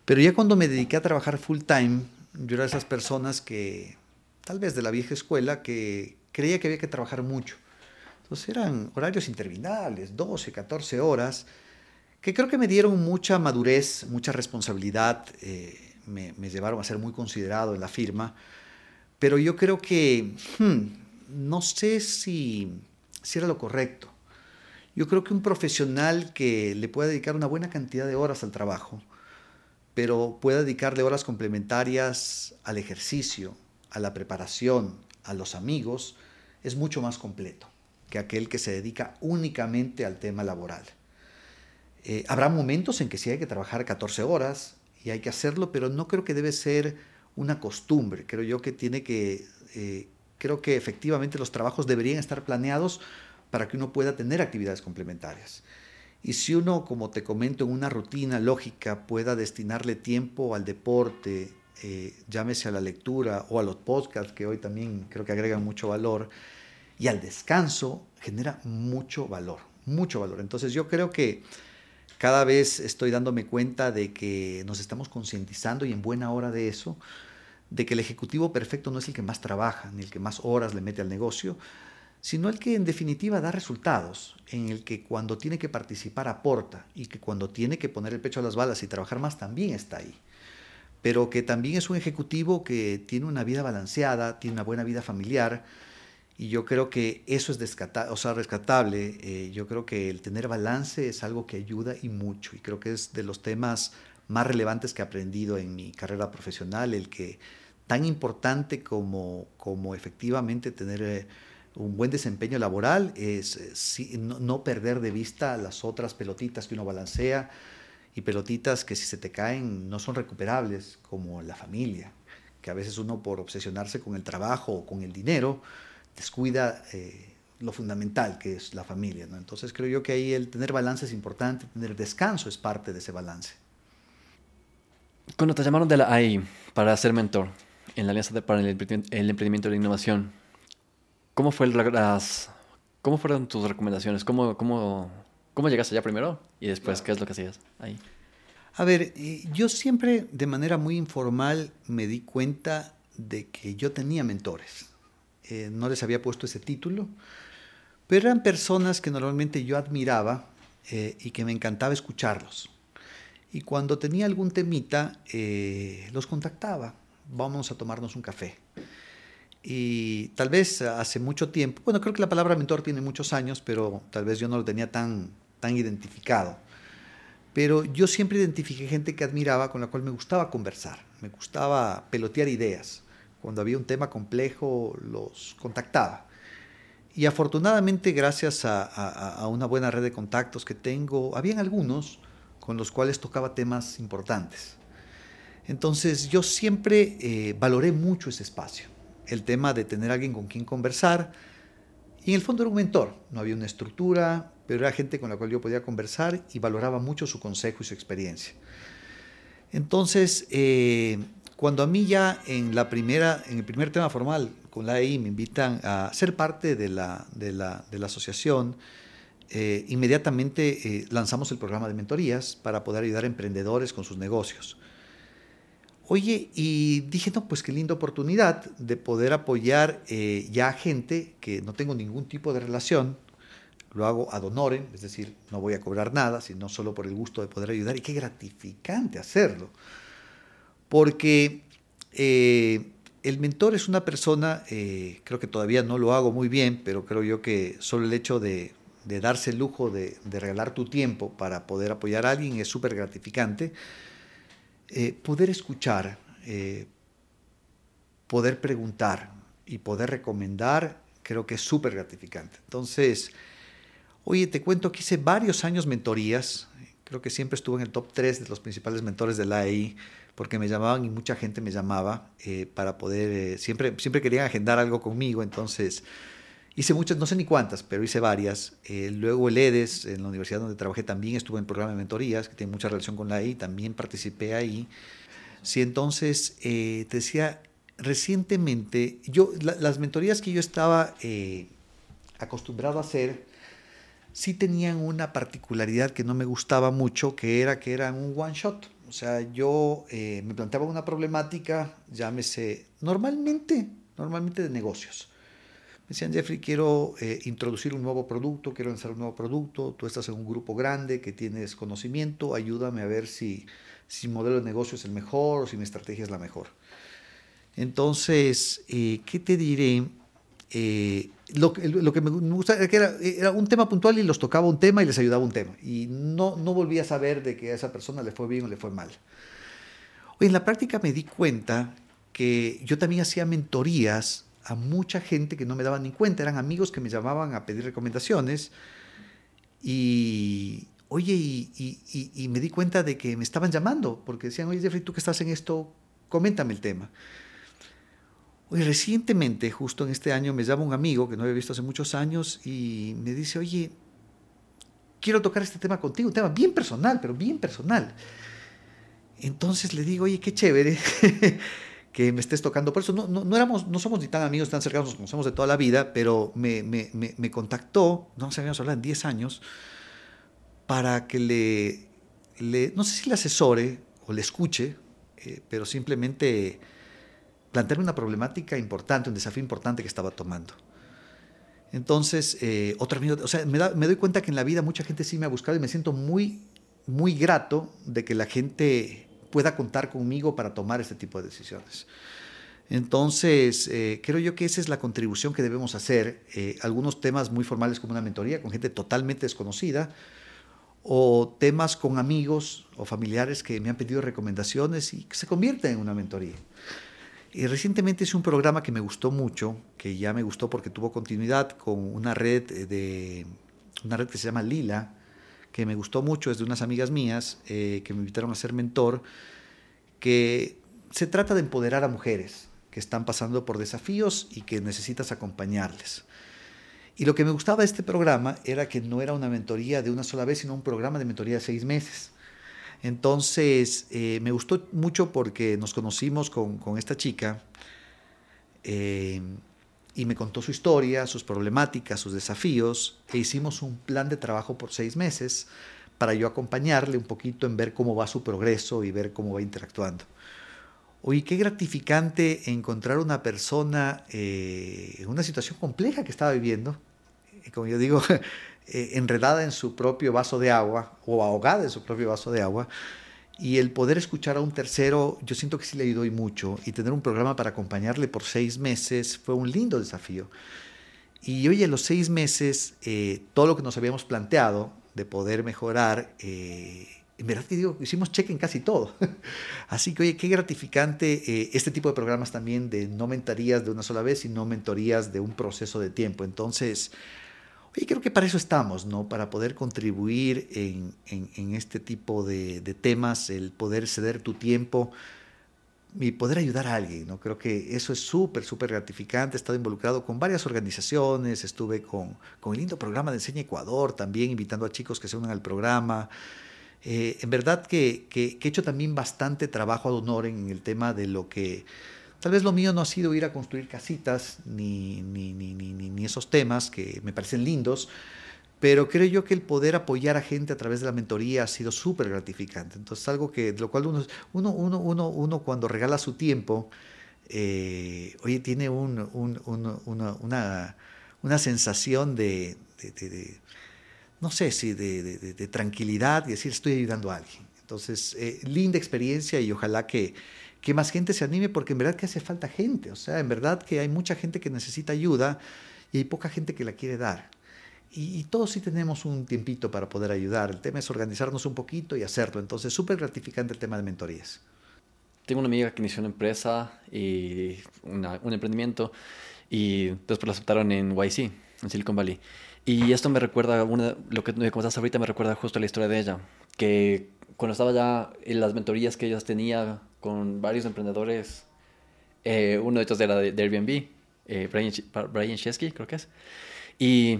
pero ya cuando me dediqué a trabajar full time, yo era de esas personas que, tal vez de la vieja escuela, que creía que había que trabajar mucho. Entonces eran horarios interminables, 12, 14 horas, que creo que me dieron mucha madurez, mucha responsabilidad, eh, me, me llevaron a ser muy considerado en la firma pero yo creo que hmm, no sé si, si era lo correcto. Yo creo que un profesional que le pueda dedicar una buena cantidad de horas al trabajo, pero pueda dedicarle horas complementarias al ejercicio, a la preparación, a los amigos, es mucho más completo que aquel que se dedica únicamente al tema laboral. Eh, habrá momentos en que sí hay que trabajar 14 horas y hay que hacerlo, pero no creo que debe ser una costumbre. Creo yo que tiene que, eh, creo que efectivamente los trabajos deberían estar planeados para que uno pueda tener actividades complementarias. Y si uno, como te comento, en una rutina lógica pueda destinarle tiempo al deporte, eh, llámese a la lectura o a los podcasts, que hoy también creo que agregan mucho valor, y al descanso, genera mucho valor, mucho valor. Entonces yo creo que cada vez estoy dándome cuenta de que nos estamos concientizando y en buena hora de eso, de que el ejecutivo perfecto no es el que más trabaja, ni el que más horas le mete al negocio, sino el que en definitiva da resultados, en el que cuando tiene que participar aporta y que cuando tiene que poner el pecho a las balas y trabajar más también está ahí. Pero que también es un ejecutivo que tiene una vida balanceada, tiene una buena vida familiar y yo creo que eso es o sea, rescatable. Eh, yo creo que el tener balance es algo que ayuda y mucho y creo que es de los temas más relevantes que he aprendido en mi carrera profesional, el que tan importante como, como efectivamente tener eh, un buen desempeño laboral es eh, no, perder de vista las otras pelotitas que uno balancea y pelotitas que si se te caen no son recuperables, como la familia, que a veces uno por obsesionarse con el trabajo o con el dinero descuida eh, lo fundamental que es la familia. ¿no? Entonces creo yo que ahí el tener balance es importante, tener descanso es parte de ese balance. Cuando te llamaron de la AI para ser mentor en la Alianza para el, Emprendimiento y la Innovación, ¿cómo, fue las, ¿cómo fueron tus recomendaciones? ¿Cómo, cómo, cómo llegaste allá primero y después qué es lo que hacías ahí? A ver, eh, yo siempre de manera muy informal me di cuenta de que yo tenía mentores. Eh, no les había puesto ese título, pero eran personas que normalmente yo admiraba eh, y que me encantaba escucharlos. Y cuando tenía algún temita, eh, los contactaba. Vamos a tomarnos un café. Y tal vez hace mucho tiempo, bueno, creo que la palabra mentor tiene muchos años, pero tal vez yo no lo tenía tan, tan identificado. Pero yo siempre identifiqué gente que admiraba, con la cual me gustaba conversar, me gustaba pelotear ideas. Cuando había un tema complejo, los contactaba. Y afortunadamente, gracias a, una buena red de contactos que tengo, habían algunos con los cuales tocaba temas importantes. Entonces yo siempre eh, valoré mucho ese espacio, el tema de tener alguien con quien conversar. Y en el fondo era un mentor, no había una estructura, pero era gente con la cual yo podía conversar y valoraba mucho su consejo y su experiencia. Entonces, eh, cuando a mí ya en, la primera, en el primer tema formal con la EI me invitan a ser parte de la, de la, de la asociación, eh, inmediatamente eh, lanzamos el programa de mentorías para poder ayudar a emprendedores con sus negocios. Oye, y dije, no, pues qué linda oportunidad de poder apoyar eh, ya a gente que no tengo ningún tipo de relación. lo hago ad honorem, es decir, no voy a cobrar nada, sino solo por el gusto de poder ayudar. Y qué gratificante hacerlo. Porque eh, el mentor es una persona, eh, creo que todavía no lo hago muy bien, pero creo yo que solo el hecho de, darse el lujo de, regalar tu tiempo para poder apoyar a alguien es súper gratificante. Eh, poder escuchar, poder preguntar y poder recomendar, creo que es súper gratificante. Entonces, Oye, te cuento que hice varios años mentorías. Creo que siempre estuve en el top 3 de los principales mentores de la AI porque me llamaban y mucha gente me llamaba eh, para poder, eh, siempre, siempre querían agendar algo conmigo, entonces hice muchas, no sé ni cuántas, pero hice varias. Eh, luego el EDES, en la universidad donde trabajé, también estuve en el programa de mentorías, que tiene mucha relación con la AI, también participé ahí. Sí, entonces, te decía, recientemente, yo, las mentorías que yo estaba acostumbrado a hacer, sí tenían una particularidad que no me gustaba mucho, que era que eran un one shot. O sea, yo eh, me planteaba una problemática, llámese, normalmente, normalmente de negocios. Me decían, Jeffrey, quiero eh, introducir un nuevo producto, quiero lanzar un nuevo producto, tú estás en un grupo grande que tienes conocimiento, ayúdame a ver si, si mi modelo de negocio es el mejor o si mi estrategia es la mejor. Entonces, eh, ¿qué te diré? Lo, que me gusta era que era, un tema puntual y los tocaba un tema y les ayudaba un tema. Y no, no volví a saber de que a esa persona le fue bien o le fue mal. Hoy en la práctica me di cuenta que yo también hacía mentorías a mucha gente que no me daban ni cuenta. Eran amigos que me llamaban a pedir recomendaciones. Y, oye, y me di cuenta de que me estaban llamando porque decían, oye, Jeffrey, tú que estás en esto, coméntame el tema. Hoy recientemente, justo en este año, me llama un amigo que no había visto hace muchos años y me dice, oye, quiero tocar este tema contigo, un tema bien personal, pero bien personal. Entonces le digo, oye, qué chévere [LAUGHS] que me estés tocando. Por eso no, no, éramos, no somos ni tan amigos, tan cercanos, nos conocemos de toda la vida, pero me, me, me, contactó, no sé, habíamos hablado en 10 años, para que le, le, no sé si le asesore o le escuche, eh, pero simplemente plantearme una problemática importante, un desafío importante que estaba tomando. Entonces, eh, o sea, me, doy cuenta que en la vida mucha gente sí me ha buscado y me siento muy, muy grato de que la gente pueda contar conmigo para tomar este tipo de decisiones. Entonces, eh, creo yo que esa es la contribución que debemos hacer. Eh, algunos temas muy formales como una mentoría con gente totalmente desconocida o temas con amigos o familiares que me han pedido recomendaciones y que se convierten en una mentoría. Y recientemente hice un programa que me gustó mucho, que ya me gustó porque tuvo continuidad con una red, de, una red que se llama Lila, que me gustó mucho, es de unas amigas mías eh, que me invitaron a ser mentor, que se trata de empoderar a mujeres que están pasando por desafíos y que necesitas acompañarles. Y lo que me gustaba de este programa era que no era una mentoría de una sola vez, sino un programa de mentoría de seis meses. Entonces, eh, me gustó mucho porque nos conocimos con, esta chica eh, y me contó su historia, sus problemáticas, sus desafíos, e hicimos un plan de trabajo por seis meses para yo acompañarle un poquito en ver cómo va su progreso y ver cómo va interactuando. Oye, qué gratificante encontrar una persona eh, en una situación compleja que estaba viviendo. Como yo digo, [LAUGHS] eh, enredada en su propio vaso de agua o ahogada en su propio vaso de agua. Y el poder escuchar a un tercero, yo siento que sí le ayudó y mucho. Y tener un programa para acompañarle por seis meses fue un lindo desafío. Y hoy en los seis meses, eh, todo lo que nos habíamos planteado de poder mejorar, eh, en verdad que digo, hicimos check en casi todo. [LAUGHS] Así que, oye, qué gratificante este tipo de programas también de no mentorías de una sola vez, sino mentorías de un proceso de tiempo. Entonces, y creo que para eso estamos, ¿no? Para poder contribuir en, en, este tipo de, temas, el poder ceder tu tiempo y poder ayudar a alguien, ¿no? Creo que eso es súper, súper gratificante. He estado involucrado con varias organizaciones, estuve con, con, el lindo programa de Enseña Ecuador, también invitando a chicos que se unan al programa. Eh, en verdad que, que, que, he hecho también bastante trabajo ad honor en el tema de lo que Tal vez lo mío no ha sido ir a construir casitas ni, ni, ni, ni, esos temas que me parecen lindos, pero creo yo que el poder apoyar a gente a través de la mentoría ha sido súper gratificante. Entonces, algo que, de lo cual uno, uno, uno, uno, uno cuando regala su tiempo, eh, oye, tiene un, un, una, una, sensación de, de, no sé si de, tranquilidad y decir estoy ayudando a alguien. Entonces, eh, linda experiencia y ojalá que, que más gente se anime porque en verdad que hace falta gente, o sea, en verdad que hay mucha gente que necesita ayuda y hay poca gente que la quiere dar. Y, todos sí tenemos un tiempito para poder ayudar. El tema es organizarnos un poquito y hacerlo. Entonces, súper gratificante el tema de mentorías. Tengo una amiga que inició una empresa y un emprendimiento y después lo aceptaron en YC, en Silicon Valley. Y esto me recuerda, una, lo que me contaste ahorita me recuerda justo la historia de ella, que cuando estaba ya en las mentorías que ella tenía con varios emprendedores, eh, uno de ellos era de, Airbnb, eh, Brian, Brian Chesky, creo que es, y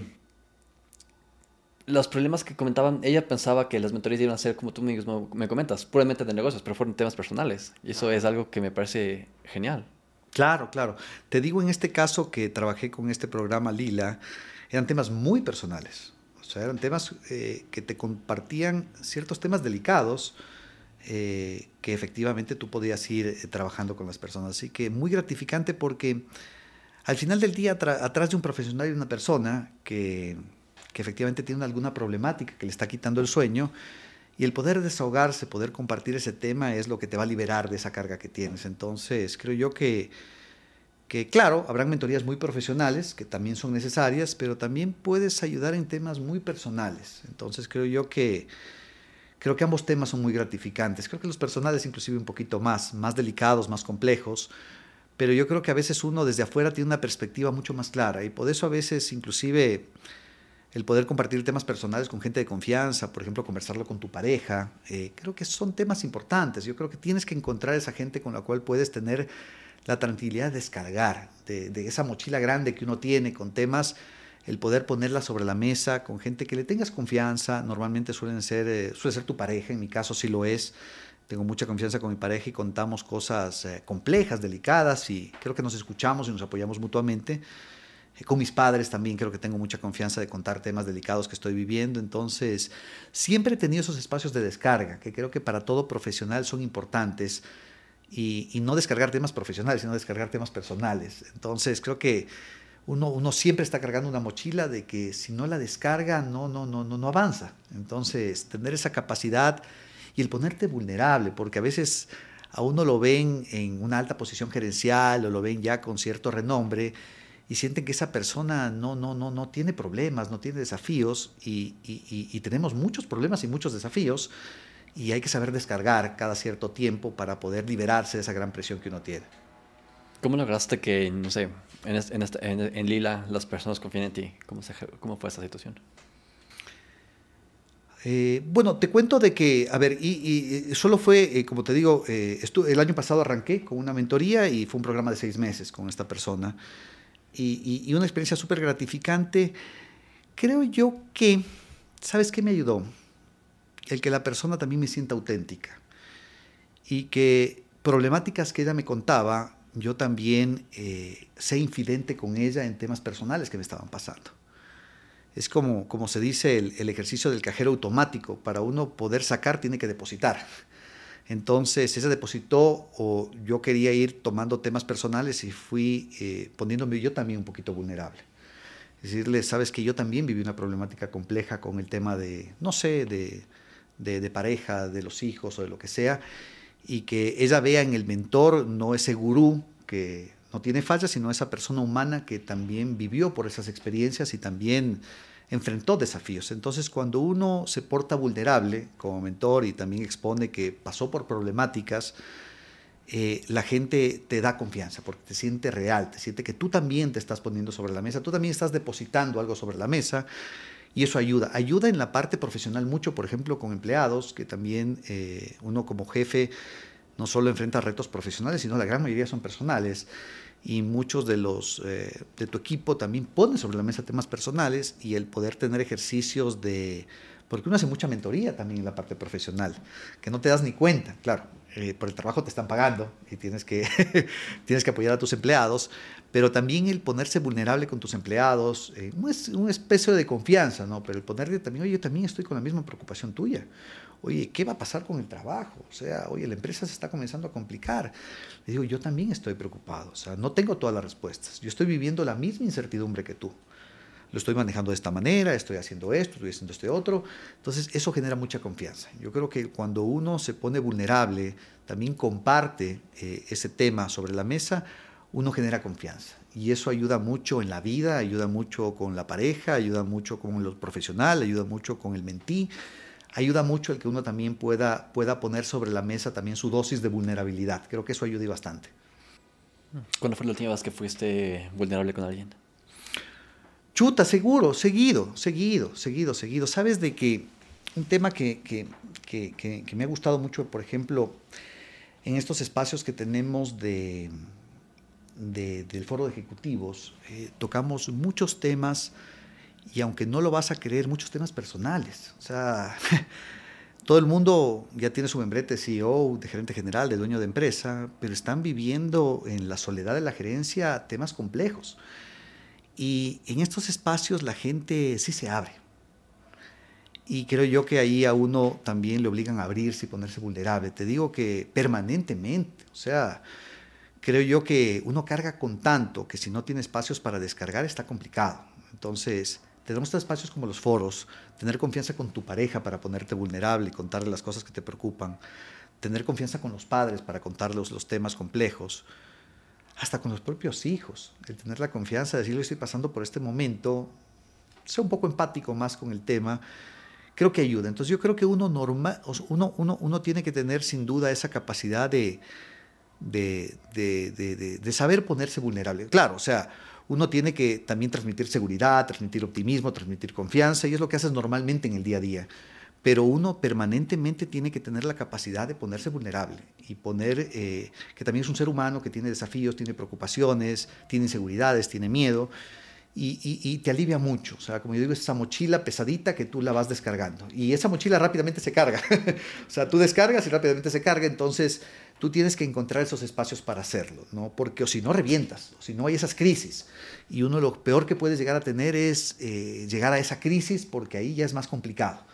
los problemas que comentaban, ella pensaba que las mentorías iban a ser, como tú mismo me comentas, puramente de negocios, pero fueron temas personales. Y eso es algo que me parece genial. Claro, claro. Te digo en este caso que trabajé con este programa Lila, eran temas muy personales. O sea, eran temas eh, que te compartían ciertos temas delicados eh, que efectivamente tú podías ir eh, trabajando con las personas. Así que muy gratificante porque al final del día, atrás de un profesional y una persona que que efectivamente tiene alguna problemática que le está quitando el sueño. Y el poder desahogarse, poder compartir ese tema es lo que te va a liberar de esa carga que tienes. Entonces, creo yo que, que claro, habrán mentorías muy profesionales que también son necesarias, pero también puedes ayudar en temas muy personales. Entonces, creo yo que creo que ambos temas son muy gratificantes. Creo que los personales inclusive un poquito más, más delicados, más complejos, pero yo creo que a veces uno desde afuera tiene una perspectiva mucho más clara y por eso a veces inclusive el poder compartir temas personales con gente de confianza, por ejemplo, conversarlo con tu pareja, eh, creo que son temas importantes. Yo creo que tienes que encontrar esa gente con la cual puedes tener la tranquilidad de descargar de, esa mochila grande que uno tiene con temas, el poder ponerla sobre la mesa con gente que le tengas confianza. Normalmente suelen ser, eh, suele ser tu pareja, en mi caso sí lo es. Tengo mucha confianza con mi pareja y contamos cosas eh, complejas, delicadas y creo que nos escuchamos y nos apoyamos mutuamente. Eh, con mis padres también creo que tengo mucha confianza de contar temas delicados que estoy viviendo. Entonces, siempre he tenido esos espacios de descarga, que creo que para todo profesional son importantes. Y, no descargar temas profesionales, sino descargar temas personales. Entonces, creo que uno, siempre está cargando una mochila de que si no la descarga, no, no, no, no, no avanza. Entonces, tener esa capacidad y el ponerte vulnerable, porque a veces a uno lo ven en una alta posición gerencial o lo ven ya con cierto renombre y sienten que esa persona no, no, no, no tiene problemas, no tiene desafíos y, tenemos muchos problemas y muchos desafíos y hay que saber descargar cada cierto tiempo para poder liberarse de esa gran presión que uno tiene. ¿Cómo lograste que, no sé, en, en, en, Lila las personas confíen en ti? ¿Cómo, cómo fue esa situación? Eh, bueno, te cuento de que, a ver, y, solo fue, eh, como te digo, eh, el año pasado arranqué con una mentoría y fue un programa de seis meses con esta persona y, una experiencia súper gratificante. Creo yo que, ¿sabes qué me ayudó? El que la persona también me sienta auténtica y que problemáticas que ella me contaba, yo también eh, sé infidente con ella en temas personales que me estaban pasando. Es como, como se dice el, ejercicio del cajero automático. Para uno poder sacar tiene que depositar. Entonces ella depositó o yo quería ir tomando temas personales y fui eh, poniéndome yo también un poquito vulnerable. Decirle, sabes que yo también viví una problemática compleja con el tema de, no sé, de, de, pareja, de los hijos o de lo que sea, y que ella vea en el mentor no ese gurú que no tiene fallas, sino esa persona humana que también vivió por esas experiencias y también enfrentó desafíos. Entonces, cuando uno se porta vulnerable como mentor y también expone que pasó por problemáticas, eh, la gente te da confianza porque te siente real, te siente que tú también te estás poniendo sobre la mesa, tú también estás depositando algo sobre la mesa y eso ayuda. Ayuda en la parte profesional mucho, por ejemplo, con empleados, que también eh, uno como jefe no solo enfrenta retos profesionales, sino la gran mayoría son personales y muchos de los eh, de tu equipo también ponen sobre la mesa temas personales y el poder tener ejercicios de porque uno hace mucha mentoría también en la parte profesional que no te das ni cuenta claro eh, por el trabajo te están pagando y tienes que [LAUGHS] tienes que apoyar a tus empleados pero también el ponerse vulnerable con tus empleados eh, es un especie de confianza no pero el ponerle también oye yo también estoy con la misma preocupación tuya oye, ¿qué va a pasar con el trabajo? O sea, oye, la empresa se está comenzando a complicar. Le digo, yo también estoy preocupado, o sea, no tengo todas las respuestas. Yo estoy viviendo la misma incertidumbre que tú. lo estoy manejando de esta manera, estoy haciendo esto, estoy haciendo este otro. Entonces, eso genera mucha confianza. Yo creo que cuando uno se pone vulnerable, también comparte eh, ese tema sobre la mesa, uno genera confianza. Y eso ayuda mucho en la vida, ayuda mucho con la pareja, ayuda mucho con lo profesional, ayuda mucho con el mentí, ayuda mucho el que uno también pueda, pueda poner sobre la mesa también su dosis de vulnerabilidad. Creo que eso ayuda bastante. ¿Cuándo fue la última vez que fuiste vulnerable con alguien? Chuta, seguro, seguido, seguido, seguido, seguido. Sabes de que un tema que, que, que, que me ha gustado mucho, por ejemplo, en estos espacios que tenemos de, del foro de ejecutivos, eh, tocamos muchos temas y aunque no lo vas a creer, muchos temas personales. O sea, [LAUGHS] todo el mundo ya tiene su membrete de CEO, de gerente general, de dueño de empresa, pero están viviendo en la soledad de la gerencia temas complejos. Y en estos espacios la gente sí se abre. Y creo yo que ahí a uno también le obligan a abrirse y ponerse vulnerable. Te digo que permanentemente, o sea, creo yo que uno carga con tanto que si no tiene espacios para descargar está complicado. Entonces, tenemos espacios como los foros, tener confianza con tu pareja para ponerte vulnerable y contarle las cosas que te preocupan, tener confianza con los padres para contarles los temas complejos, hasta con los propios hijos, el tener la confianza de decirle estoy pasando por este momento, sea un poco empático más con el tema creo que ayuda. Entonces yo creo que uno, normal, uno, uno, uno tiene que tener sin duda esa capacidad de, de, de, de, saber ponerse vulnerable. Claro, o sea, uno tiene que también transmitir seguridad, transmitir optimismo, transmitir confianza, y es lo que haces normalmente en el día a día. Pero uno permanentemente tiene que tener la capacidad de ponerse vulnerable y poner eh, que también es un ser humano que tiene desafíos, tiene preocupaciones, tiene inseguridades, tiene miedo y, te alivia mucho. O sea, como yo digo, es esa mochila pesadita que tú la vas descargando. Y esa mochila rápidamente se carga. [LAUGHS] o sea, tú descargas y rápidamente se carga. Entonces, tú tienes que encontrar esos espacios para hacerlo, ¿no? Porque o si no, revientas. O si no, hay esas crisis. Y uno lo peor que puedes llegar a tener es eh, llegar a esa crisis porque ahí ya es más complicado.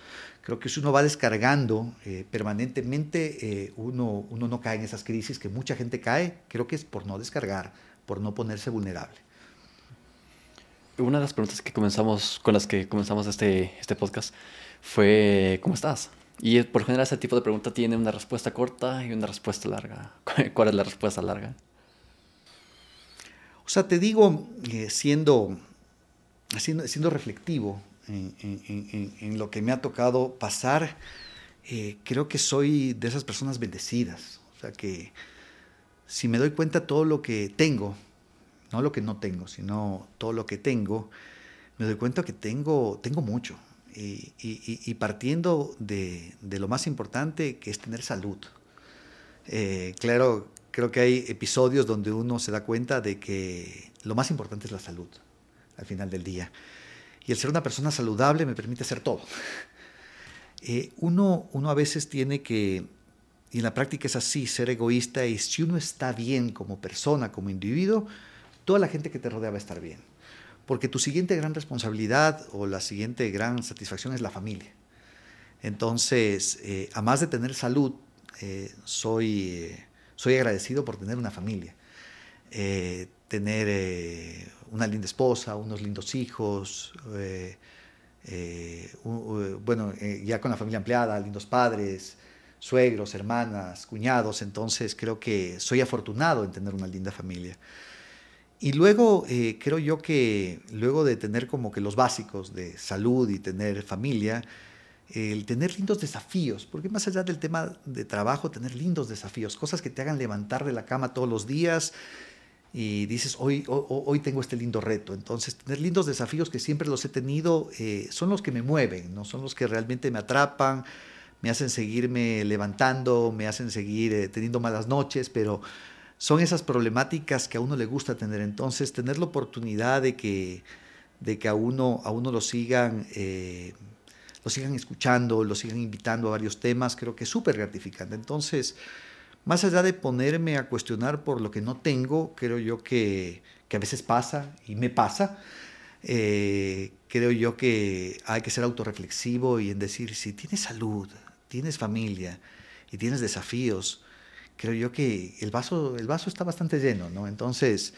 Creo que si uno va descargando eh, permanentemente, eh, uno, uno no cae en esas crisis que mucha gente cae. Creo que es por no descargar, por no ponerse vulnerable. Una de las preguntas que comenzamos, con las que comenzamos este, este podcast fue ¿cómo estás? Y por general ese tipo de pregunta tiene una respuesta corta y una respuesta larga. [LAUGHS] ¿Cuál es la respuesta larga? O sea, te digo, eh, siendo, siendo, siendo, reflectivo en, lo que me ha tocado pasar, eh, creo que soy de esas personas bendecidas. O sea, que si me doy cuenta todo lo que tengo, no lo que no tengo, sino todo lo que tengo, me doy cuenta que tengo, tengo mucho. Y, partiendo de, lo más importante, que es tener salud. Eh, claro, creo que hay episodios donde uno se da cuenta de que lo más importante es la salud, al final del día. Y el ser una persona saludable me permite hacer todo. [LAUGHS] Eh, uno, uno a veces tiene que, y en la práctica es así, ser egoísta, y si uno está bien como persona, como individuo, toda la gente que te rodea va a estar bien. Porque tu siguiente gran responsabilidad o la siguiente gran satisfacción es la familia. Entonces, eh, a más de tener salud, eh, soy, eh, soy agradecido por tener una familia. tener una linda esposa, unos lindos hijos, bueno, ya con la familia ampliada, lindos padres, suegros, hermanas, cuñados. Entonces, creo que soy afortunado en tener una linda familia. Y luego eh, creo yo que luego de tener como que los básicos de salud y tener familia, el tener lindos desafíos, porque más allá del tema de trabajo, tener lindos desafíos, cosas que te hagan levantar de la cama todos los días y dices, hoy, hoy, tengo este lindo reto. Entonces, tener lindos desafíos que siempre los he tenido eh, son los que me mueven, no son los que realmente me atrapan, me hacen seguirme levantando, me hacen seguir eh, teniendo malas noches, pero son esas problemáticas que a uno le gusta tener. Entonces, tener la oportunidad de que, de que a, uno, a uno lo sigan, eh, sigan escuchando, lo sigan invitando a varios temas, creo que es súper gratificante. Entonces, más allá de ponerme a cuestionar por lo que no tengo, creo yo que, que a veces pasa y me pasa. Eh, creo yo que hay que ser autorreflexivo y decir, si tienes salud, tienes familia y tienes desafíos, creo yo que el vaso, el vaso está bastante lleno, ¿no? Entonces,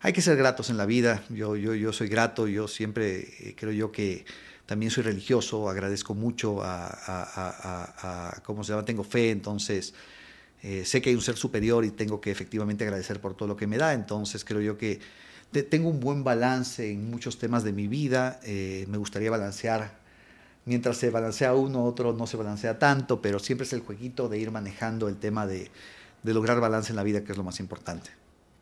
hay que ser gratos en la vida. Yo, yo, yo soy grato, yo siempre eh, creo yo que también soy religioso, agradezco mucho a, ¿cómo se llama? Tengo fe, entonces eh, sé que hay un ser superior y tengo que efectivamente agradecer por todo lo que me da, entonces creo yo que tengo un buen balance en muchos temas de mi vida, eh, me gustaría balancear, mientras se balancea uno, otro no se balancea tanto, pero siempre es el jueguito de ir manejando el tema de, de lograr balance en la vida, que es lo más importante.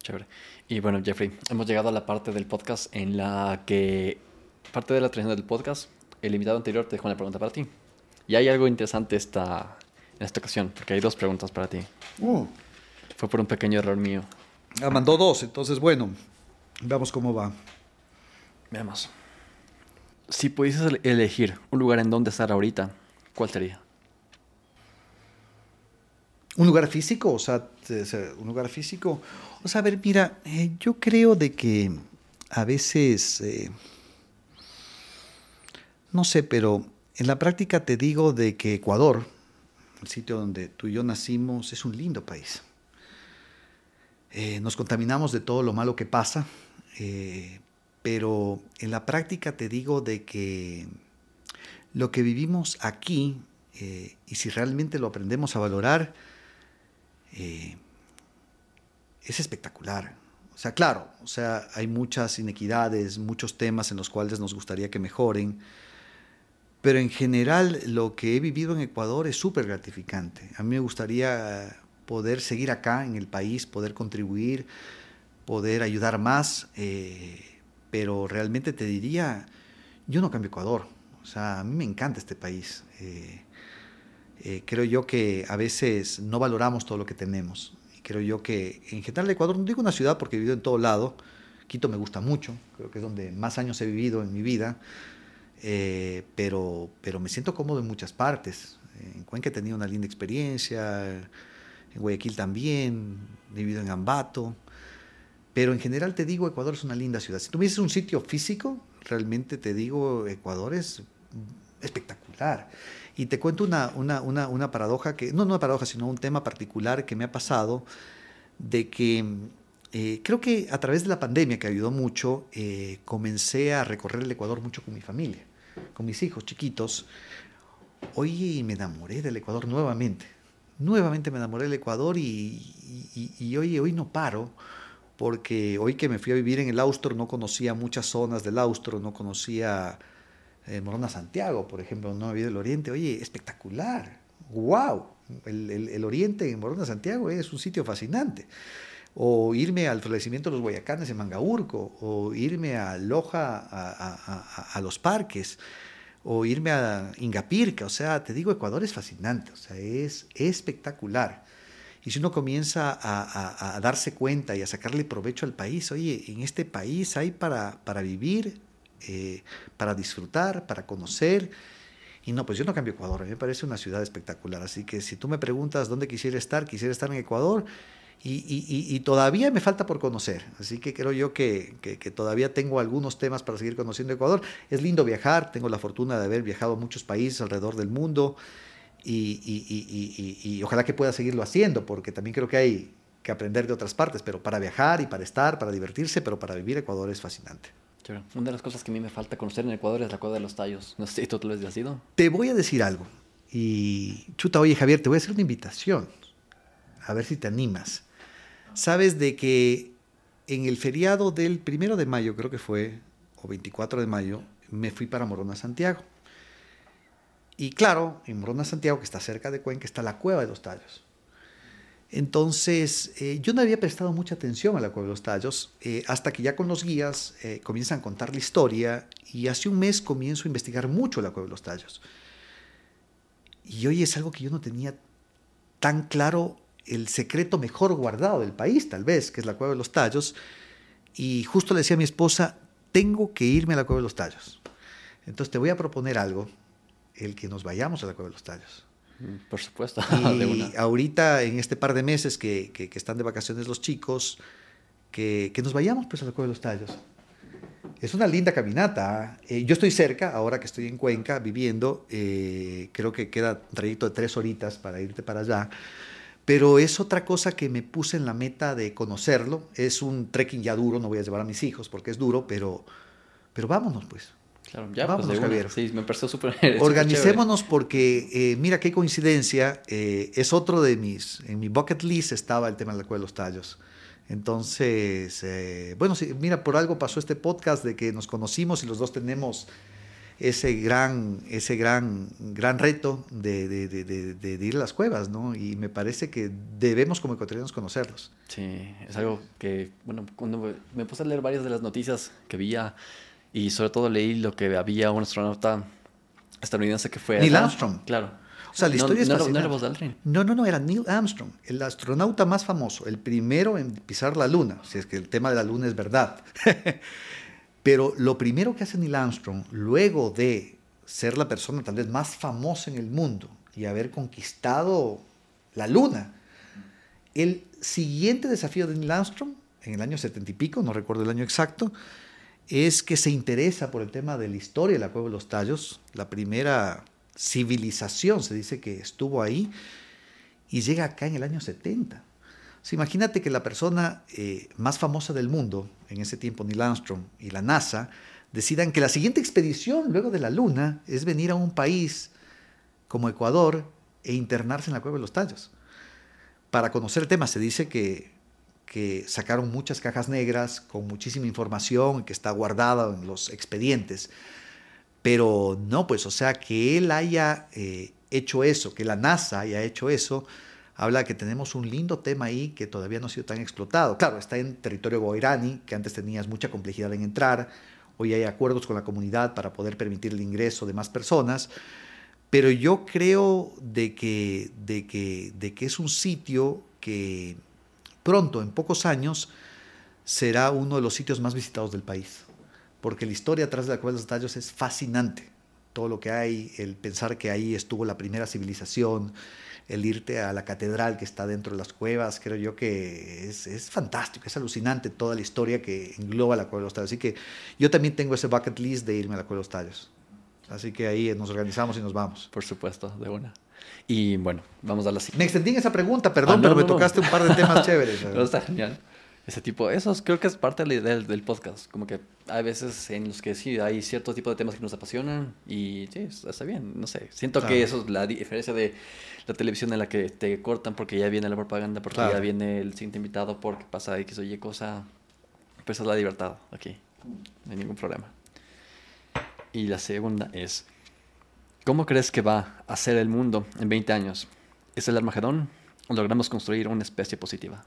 Chévere. Y bueno, Jeffrey, hemos llegado a la parte del podcast en la que, parte de la tradición del podcast, el invitado anterior te dejó una pregunta para ti. Y hay algo interesante esta, en esta ocasión, porque hay dos preguntas para ti. Uh. Fue por un pequeño error mío. Ah, mandó dos, entonces bueno, veamos cómo va. Veamos. Si pudieses elegir un lugar en donde estar ahorita, ¿cuál sería? Un lugar físico, o sea, un lugar físico. O sea, a ver, mira, eh, yo creo de que a veces, eh, no sé, pero en la práctica te digo de que Ecuador, el sitio donde tú y yo nacimos, es un lindo país. Eh, nos contaminamos de todo lo malo que pasa, pero en la práctica te digo de que lo que vivimos aquí, y si realmente lo aprendemos a valorar, eh, es espectacular. O sea, claro, o sea, hay muchas inequidades, muchos temas en los cuales nos gustaría que mejoren, pero en general lo que he vivido en Ecuador es súper gratificante. A mí me gustaría poder seguir acá en el país, poder contribuir, poder ayudar más, eh, pero realmente te diría, yo no cambio Ecuador. O sea, a mí me encanta este país. Eh, eh, creo yo que a veces no valoramos todo lo que tenemos. Creo yo que en general Ecuador, no digo una ciudad porque he vivido en todo lado, Quito me gusta mucho, creo que es donde más años he vivido en mi vida, eh, pero, pero me siento cómodo en muchas partes. En Cuenca he tenido una linda experiencia, en Guayaquil también, he vivido en Ambato, pero en general te digo, Ecuador es una linda ciudad. Si tuvieses un sitio físico, realmente te digo, Ecuador es espectacular. Y te cuento una, una, una, una paradoja, que, no, no una paradoja, sino un tema particular que me ha pasado, de que eh, creo que a través de la pandemia, que ayudó mucho, eh, comencé a recorrer el Ecuador mucho con mi familia, con mis hijos chiquitos. Hoy me enamoré del Ecuador nuevamente. Nuevamente me enamoré del Ecuador y, y, y hoy, hoy no paro porque hoy que me fui a vivir en el Austro no conocía muchas zonas del Austro, no conocía eh, Morona Santiago, por ejemplo, no había del Oriente, oye, espectacular, wow, el, Oriente en Morona Santiago es un sitio fascinante. O irme al florecimiento de los Guayacanes en Mangaurco, o irme a Loja a, a, los parques, o irme a Ingapirca, o sea, te digo, Ecuador es fascinante, o sea, es espectacular. Y si uno comienza a, darse cuenta y a sacarle provecho al país, oye, en este país hay para, para vivir eh, para disfrutar, para conocer. Y no, pues yo no cambio Ecuador, a mí me parece una ciudad espectacular. Así que si tú me preguntas dónde quisiera estar, quisiera estar en Ecuador. Y, todavía me falta por conocer. Así que creo yo que, todavía tengo algunos temas para seguir conociendo Ecuador. Es lindo viajar, tengo la fortuna de haber viajado a muchos países alrededor del mundo y ojalá que pueda seguirlo haciendo, porque también creo que hay que aprender de otras partes, pero para viajar y para estar, para divertirse, pero para vivir Ecuador es fascinante. Una de las cosas que a mí me falta conocer en Ecuador es la Cueva de los Tallos. No sé si tú lo has ido. Te voy a decir algo. Y chuta, oye Javier, te voy a hacer una invitación. A ver si te animas. Sabes de que en el feriado del primero de mayo, creo que fue, o 24 de mayo, me fui para Morona, Santiago. Y claro, en Morona, Santiago, que está cerca de Cuenca, está la Cueva de los Tallos. Entonces, eh, yo no había prestado mucha atención a la Cueva de los Tallos, eh, hasta que ya con los guías eh, comienzan a contar la historia y hace un mes comienzo a investigar mucho la Cueva de los Tallos. Y hoy es algo que yo no tenía tan claro, el secreto mejor guardado del país, tal vez, que es la Cueva de los Tallos. Y justo le decía a mi esposa, tengo que irme a la Cueva de los Tallos. Entonces te voy a proponer algo, el que nos vayamos a la Cueva de los Tallos. Mm, por supuesto. [LAUGHS] Y ahorita, en este par de meses que, que, están de vacaciones los chicos, que, que, nos vayamos pues a la Cueva de los Tallos. Es una linda caminata. Eh, yo estoy cerca, ahora que estoy en Cuenca viviendo, eh, creo que queda un trayecto de tres horitas para irte para allá. pero es otra cosa que me puse en la meta de conocerlo. Es un trekking ya duro, no voy a llevar a mis hijos porque es duro, pero, pero vámonos pues. Claro, ya, pues, vámonos, Javier. Sí, me pareció súper. [LAUGHS] Organicémonos porque, eh, mira qué coincidencia, eh, es otro de mis, en mi bucket list estaba el tema de la Cueva de los Tallos. Entonces, eh, bueno, sí, mira, por algo pasó este podcast de que nos conocimos y los dos tenemos ese gran, ese gran, gran reto de, de, de, de, ir a las cuevas, ¿no? Y me parece que debemos como ecuatorianos conocerlos. Sí, es algo que, bueno, cuando me puse a leer varias de las noticias que había y sobre todo leí lo que había un astronauta estadounidense que fue... Neil Armstrong. Claro. O sea, la historia es no, no, era Aldrin. No, no, no, era Neil Armstrong, el astronauta más famoso, el primero en pisar la luna, si es que el tema de la luna es verdad. [LAUGHS] Pero lo primero que hace Neil Armstrong, luego de ser la persona tal vez más famosa en el mundo y haber conquistado la luna, el siguiente desafío de Neil Armstrong, en el año setenta y pico, no recuerdo el año exacto, es que se interesa por el tema de la historia de la Cueva de los Tallos, la primera civilización, se dice que estuvo ahí, y llega acá en el año 70 imagínate que la persona eh, más famosa del mundo, en ese tiempo Neil Armstrong y la NASA, decidan que la siguiente expedición luego de la Luna es venir a un país como Ecuador e internarse en la Cueva de los Tallos. Para conocer el tema se dice que, que sacaron muchas cajas negras con muchísima información que está guardada en los expedientes. Pero no, pues, o sea, que él haya eh, hecho eso, que la NASA haya hecho eso, habla que tenemos un lindo tema ahí que todavía no ha sido tan explotado. Claro, está en territorio goirani, que antes tenías mucha complejidad en entrar, hoy hay acuerdos con la comunidad para poder permitir el ingreso de más personas, pero yo creo de que, de que, de que es un sitio que pronto, en pocos años, será uno de los sitios más visitados del país, porque la historia atrás de la Cueva de los Tallos es fascinante. Todo lo que hay, el pensar que ahí estuvo la primera civilización, el irte a la catedral que está dentro de las cuevas, creo yo que es, es fantástico, es alucinante toda la historia que engloba la Cueva de los Tallos. Así que yo también tengo ese bucket list de irme a la Cueva de los Tallos. Así que ahí nos organizamos y nos vamos. Por supuesto, de una. Y bueno, vamos a la siguiente. Me extendí en esa pregunta, perdón, ah, pero me tocaste un par de temas [LAUGHS] chéveres. Pero está genial. Ese tipo, eso creo que es parte de la idea del, podcast, como que hay veces en los que sí, hay cierto tipo de temas que nos apasionan y sí, está bien, no sé, siento que eso es la diferencia de la televisión en la que te cortan porque ya viene la propaganda, porque ya viene el siguiente invitado, porque pasa X o Y cosa, pues es la libertad aquí, no hay ningún problema. Y la segunda es, ¿cómo crees que va a ser el mundo en 20 años? ¿Es el Armagedón o logramos construir una especie positiva?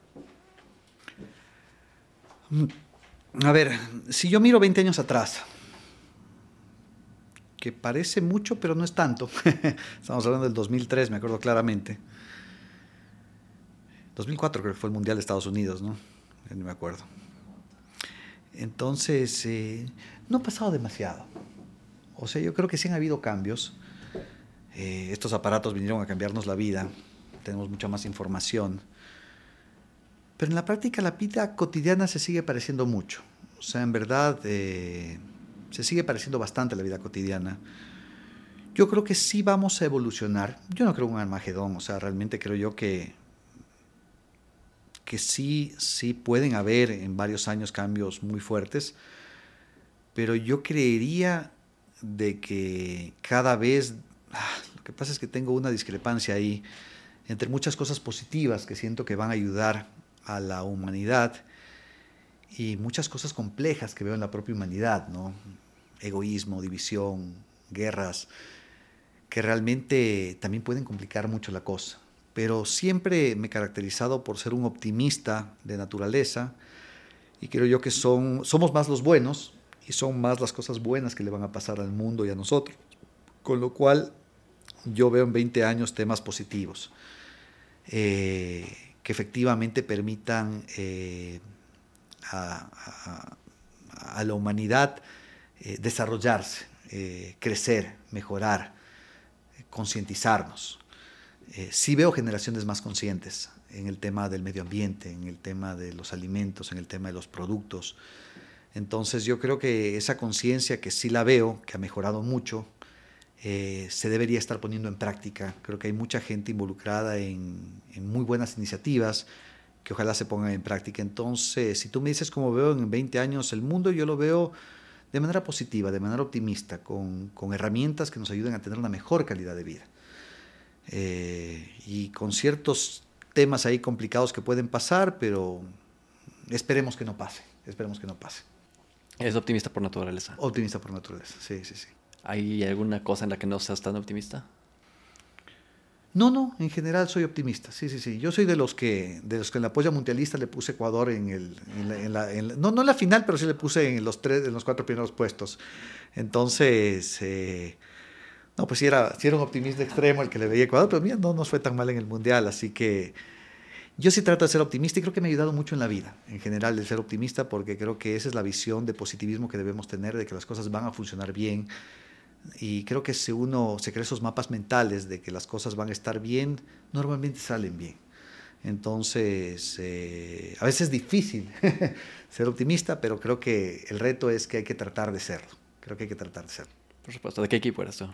A ver, si yo miro 20 años atrás, que parece mucho, pero no es tanto. [LAUGHS] Estamos hablando del 2003, me acuerdo claramente. 2004 creo que fue el Mundial de Estados Unidos, ¿no? No me acuerdo. Entonces, eh, no ha pasado demasiado. O sea, yo creo que sí han habido cambios. Eh, estos aparatos vinieron a cambiarnos la vida. Tenemos mucha más información. Pero en la práctica la vida cotidiana se sigue pareciendo mucho. O sea, en verdad eh, se sigue pareciendo bastante la vida cotidiana. Yo creo que sí vamos a evolucionar. Yo no creo en un Armagedón, o sea, realmente creo yo que, que sí, sí pueden haber en varios años cambios muy fuertes, pero yo creería de que cada vez, lo que pasa es que tengo una discrepancia ahí entre muchas cosas positivas que siento que van a ayudar a la humanidad y muchas cosas complejas que veo en la propia humanidad, ¿no? Egoísmo, división, guerras, que realmente también pueden complicar mucho la cosa. Pero siempre me he caracterizado por ser un optimista de naturaleza y creo yo que son, somos más los buenos y son más las cosas buenas que le van a pasar al mundo y a nosotros. Con lo cual yo veo en 20 años temas positivos. Eh, que efectivamente permitan eh, a, la humanidad eh, desarrollarse, crecer, mejorar, concientizarnos. sí veo generaciones más conscientes en el tema del medio ambiente, en el tema de los alimentos, en el tema de los productos. Entonces yo creo que esa conciencia que sí la veo, que ha mejorado mucho, se debería estar poniendo en práctica. Creo que hay mucha gente involucrada en, muy buenas iniciativas que ojalá se pongan en práctica. Entonces, si tú me dices cómo veo en 20 años el mundo, yo lo veo de manera positiva, de manera optimista, con, con herramientas que nos ayuden a tener una mejor calidad de vida. Eh, y con ciertos temas ahí complicados que pueden pasar, pero esperemos que no pase, esperemos que no pase. ¿Es optimista por naturaleza? Optimista por naturaleza, sí, sí, sí. ¿Hay alguna cosa en la que no seas tan optimista? No, no, en general soy optimista. Sí, sí, sí. Yo soy de los que, de los que en la polla mundialista le puse Ecuador en el, no, no en la final, pero sí le puse en los tres, en los cuatro primeros puestos. Entonces, eh, no, pues sí era, sí era un optimista extremo el que le veía Ecuador, pero mira, no nos fue tan mal en el mundial, así que yo sí trato de ser optimista y creo que me ha ayudado mucho en la vida, en general, el ser optimista, porque creo que esa es la visión de positivismo que debemos tener, de que las cosas van a funcionar bien y creo que si uno se crea esos mapas mentales de que las cosas van a estar bien, normalmente salen bien. Entonces, eh, a veces es difícil [LAUGHS] ser optimista, pero creo que el reto es que hay que tratar de serlo. Creo que hay que tratar de serlo. Por supuesto. ¿De qué equipo eres tú?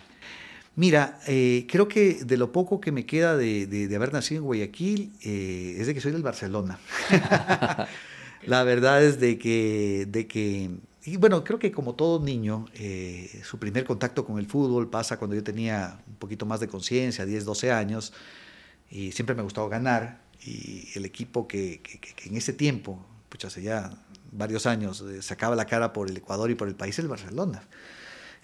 Mira, eh, creo que de lo poco que me queda de, de, haber nacido en Guayaquil eh, es de que soy del Barcelona. [LAUGHS] [LAUGHS] La verdad es de que, de que y bueno, creo que como todo niño, eh, su primer contacto con el fútbol pasa cuando yo tenía un poquito más de conciencia, 10, 12 años, y siempre me ha gustado ganar. Y el equipo que, que, en ese tiempo, pues hace ya varios años, eh, sacaba la cara por el Ecuador y por el país, el Barcelona.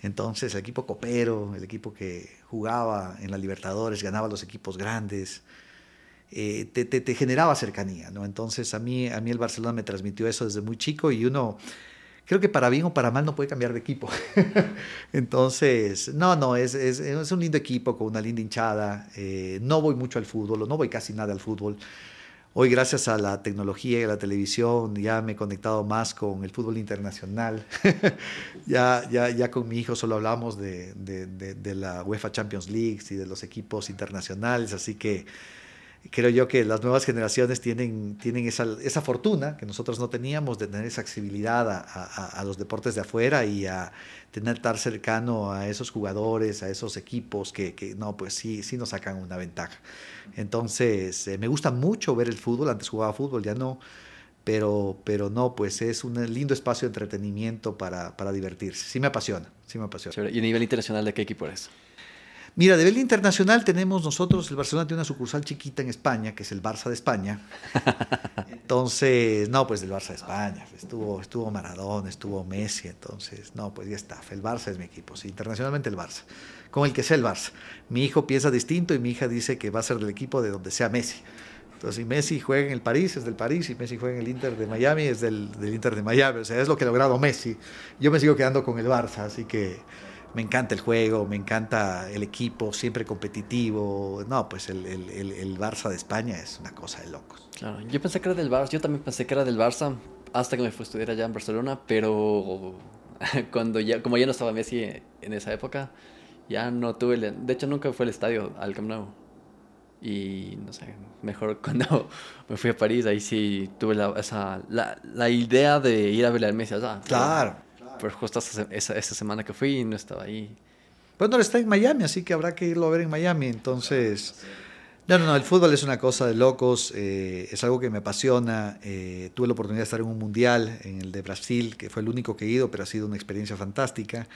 Entonces, el equipo copero, el equipo que jugaba en la Libertadores, ganaba los equipos grandes, eh, te, te, te, generaba cercanía. ¿no? Entonces, a mí, a mí el Barcelona me transmitió eso desde muy chico y uno creo que para bien o para mal no puede cambiar de equipo. [LAUGHS] Entonces, no, no, es, es, es, un lindo equipo con una linda hinchada. Eh, no voy mucho al fútbol, no voy casi nada al fútbol. Hoy, gracias a la tecnología y a la televisión, ya me he conectado más con el fútbol internacional. [LAUGHS] ya, ya, ya con mi hijo solo hablamos de, de, de, de la UEFA Champions League y de los equipos internacionales, así que creo yo que las nuevas generaciones tienen, tienen esa, esa fortuna que nosotros no teníamos de tener esa accesibilidad a, a, los deportes de afuera y a tener estar cercano a esos jugadores, a esos equipos que, que no, pues sí, sí nos sacan una ventaja. Entonces, eh, me gusta mucho ver el fútbol, antes jugaba fútbol, ya no, pero, pero no, pues es un lindo espacio de entretenimiento para, para divertirse. Sí me apasiona, sí me apasiona. ¿Y a nivel internacional de qué equipo eres? Mira, de nivel internacional tenemos nosotros, el Barcelona tiene una sucursal chiquita en España, que es el Barça de España. [LAUGHS] Entonces, no, pues del Barça de España. Estuvo, estuvo Maradona, estuvo Messi, entonces, no, pues ya está. El Barça es mi equipo, sí, internacionalmente el Barça. Con el que sea el Barça. Mi hijo piensa distinto y mi hija dice que va a ser del equipo de donde sea Messi. Entonces, si Messi juega en el París, es del París, si Messi juega en el Inter de Miami, es del, del Inter de Miami. O sea, es lo que ha logrado Messi. Yo me sigo quedando con el Barça, así que me encanta el juego, me encanta el equipo, siempre competitivo. No, pues el, el, el, el, Barça de España es una cosa de locos. Claro, yo pensé que era del Barça, yo también pensé que era del Barça hasta que me fui a estudiar allá en Barcelona, pero [LAUGHS] cuando ya, como ya no estaba Messi en esa época, ya no tuve, el, de hecho nunca fue al estadio, al Camp Nou. Y no sé, mejor [LAUGHS] cuando me fui a París, ahí sí tuve la, esa, la, la idea de ir a ver al Messi allá. Claro. Pero, pero justo esa, esa, esa, semana que fui no estaba ahí. Bueno, está en Miami, así que habrá que irlo a ver en Miami. Entonces, no, no, no, el fútbol es una cosa de locos, eh, es algo que me apasiona. Eh, tuve la oportunidad de estar en un mundial, en el de Brasil, que fue el único que he ido, pero ha sido una experiencia fantástica.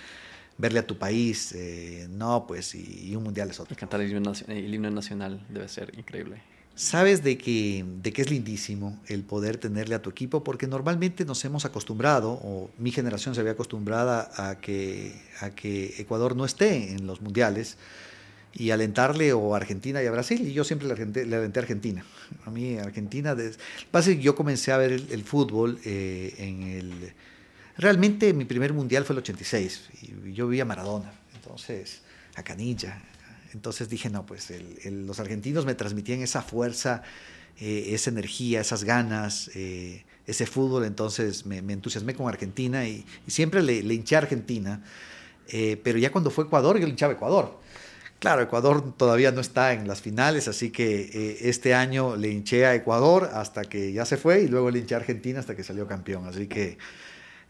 Verle a tu país, eh, no, pues, y, y, un mundial es otro. Y cantar el himno, el himno nacional debe ser increíble sabes de que, de que es lindísimo el poder tenerle a tu equipo, porque normalmente nos hemos acostumbrado, o mi generación se había acostumbrada a que, a que Ecuador no esté en los mundiales y alentarle o a Argentina y a Brasil, y yo siempre le, alenté, le alenté a Argentina. A mí Argentina, que yo comencé a ver el, el fútbol eh, en el... Realmente mi primer mundial fue el 86, y yo vi a Maradona, entonces a Canilla, entonces dije, no, pues los argentinos me transmitían esa fuerza, eh, esa energía, esas ganas, eh, ese fútbol, entonces me, entusiasmé con Argentina y, siempre le, le, hinché a Argentina, eh, pero ya cuando fue Ecuador, yo le hinchaba a Ecuador. Claro, Ecuador todavía no está en las finales, así que este año le hinché a Ecuador hasta que ya se fue y luego le hinché a Argentina hasta que salió campeón, así que...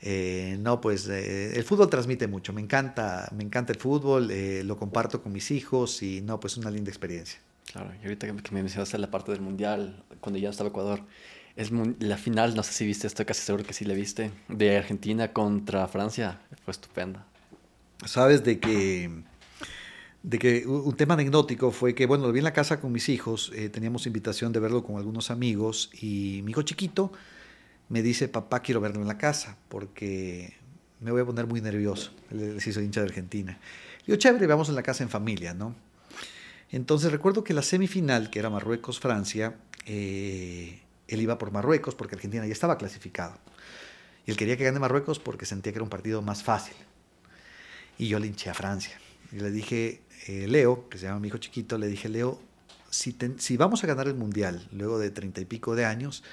Eh, no, pues eh, el fútbol transmite mucho, me encanta, me encanta el fútbol, eh, lo comparto con mis hijos y no, pues una linda experiencia. Claro, y ahorita que me mencionaste la parte del Mundial, cuando ya estaba Ecuador, es la final, no sé si viste, estoy casi seguro que sí la viste, de Argentina contra Francia, fue estupenda. Sabes de que, de que un tema anecdótico fue que, bueno, lo vi en la casa con mis hijos, eh, teníamos invitación de verlo con algunos amigos y mi hijo chiquito me dice, papá, quiero verlo en la casa porque me voy a poner muy nervioso. Se hizo hincha de Argentina. Yo, chévere, vamos en la casa en familia, ¿no? Entonces recuerdo que la semifinal, que era Marruecos-Francia, eh, él iba por Marruecos porque Argentina ya estaba clasificado. Y él quería que gane Marruecos porque sentía que era un partido más fácil. Y yo le hinché a Francia. Y le dije, eh, Leo, que se llama mi hijo chiquito, le dije, Leo, si, si vamos a ganar el Mundial luego de treinta y pico de años,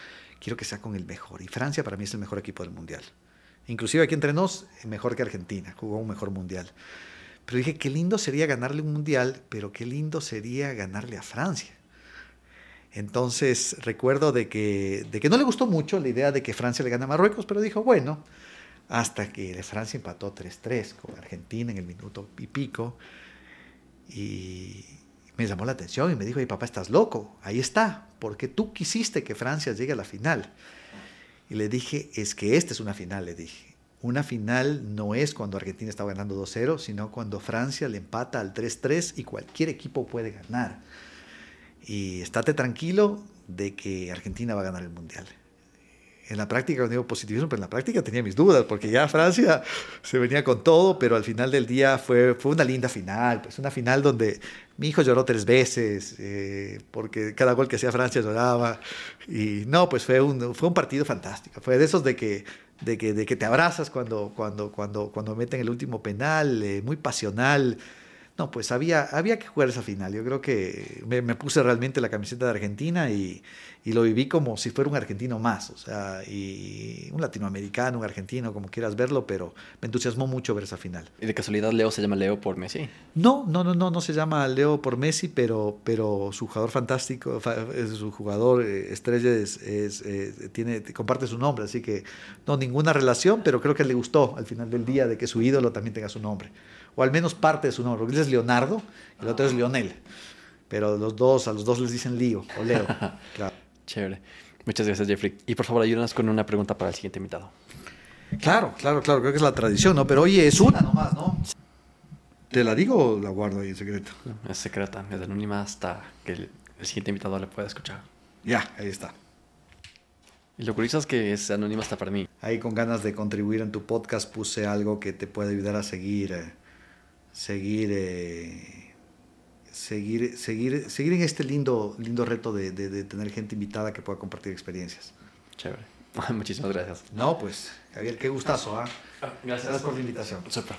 quiero que sea con el mejor. Y Francia para mí es el mejor equipo del Mundial. Inclusive aquí entre nos, mejor que Argentina, jugó un mejor Mundial. Pero dije, qué lindo sería ganarle un Mundial, pero qué lindo sería ganarle a Francia. Entonces recuerdo de que, de que no le gustó mucho la idea de que Francia le gane a Marruecos, pero dijo, bueno, hasta que Francia empató 3-3 con Argentina en el minuto y pico. Y me llamó la atención y me dijo, papá, estás loco, ahí está, porque tú quisiste que Francia llegue a la final. Y le dije, es que esta es una final, le dije. Una final no es cuando Argentina estaba ganando 2-0, sino cuando Francia le empata al 3-3 y cualquier equipo puede ganar y estate tranquilo de que Argentina va a ganar el Mundial. En la práctica digo positivismo, pero en la práctica tenía mis dudas, porque ya Francia se venía con todo, pero al final del día fue, fue una linda final, pues una final donde mi hijo lloró tres veces, eh, porque cada gol que hacía Francia lloraba, y no, pues fue un, fue un partido fantástico, fue de esos de que, de que, de que te abrazas cuando, cuando, cuando, cuando meten el último penal, eh, muy pasional, no, pues había, había que jugar esa final. Yo creo que me, puse realmente la camiseta de Argentina y, lo viví como si fuera un argentino más, o sea, y un latinoamericano, un argentino, como quieras verlo, pero me entusiasmó mucho ver esa final. ¿Y de casualidad Leo se llama Leo por Messi? No, no, no, no, no se llama Leo por Messi, pero, pero su jugador fantástico, su jugador eh, estrella es, eh, tiene, comparte su nombre, así que no, ninguna relación, pero creo que le gustó al final del día de que su ídolo también tenga su nombre o al menos parte de su nombre, porque él es Leonardo y el otro es Lionel. Pero los dos, a los dos les dicen Lío o Leo. [LAUGHS] Claro. Chévere. Muchas gracias, Jeffrey. Y por favor, ayúdanos con una pregunta para el siguiente invitado. Claro, claro, claro, creo que es la tradición, ¿no? Pero oye, es una nomás, ¿no? ¿Te la digo o la guardo ahí en secreto? Es secreta, es anónima hasta que el, siguiente invitado la pueda escuchar. Ya, ahí está. Y lo curioso es que es anónima hasta para mí. Ahí con ganas de contribuir en tu podcast puse algo que te puede ayudar a seguir. Eh, seguir, eh, seguir, seguir, seguir en este lindo, lindo reto de, de, tener gente invitada que pueda compartir experiencias. Chévere. [LAUGHS] Muchísimas gracias. No, pues, Javier, qué gustazo. ¿ah? ah gracias. gracias por la invitación. Super.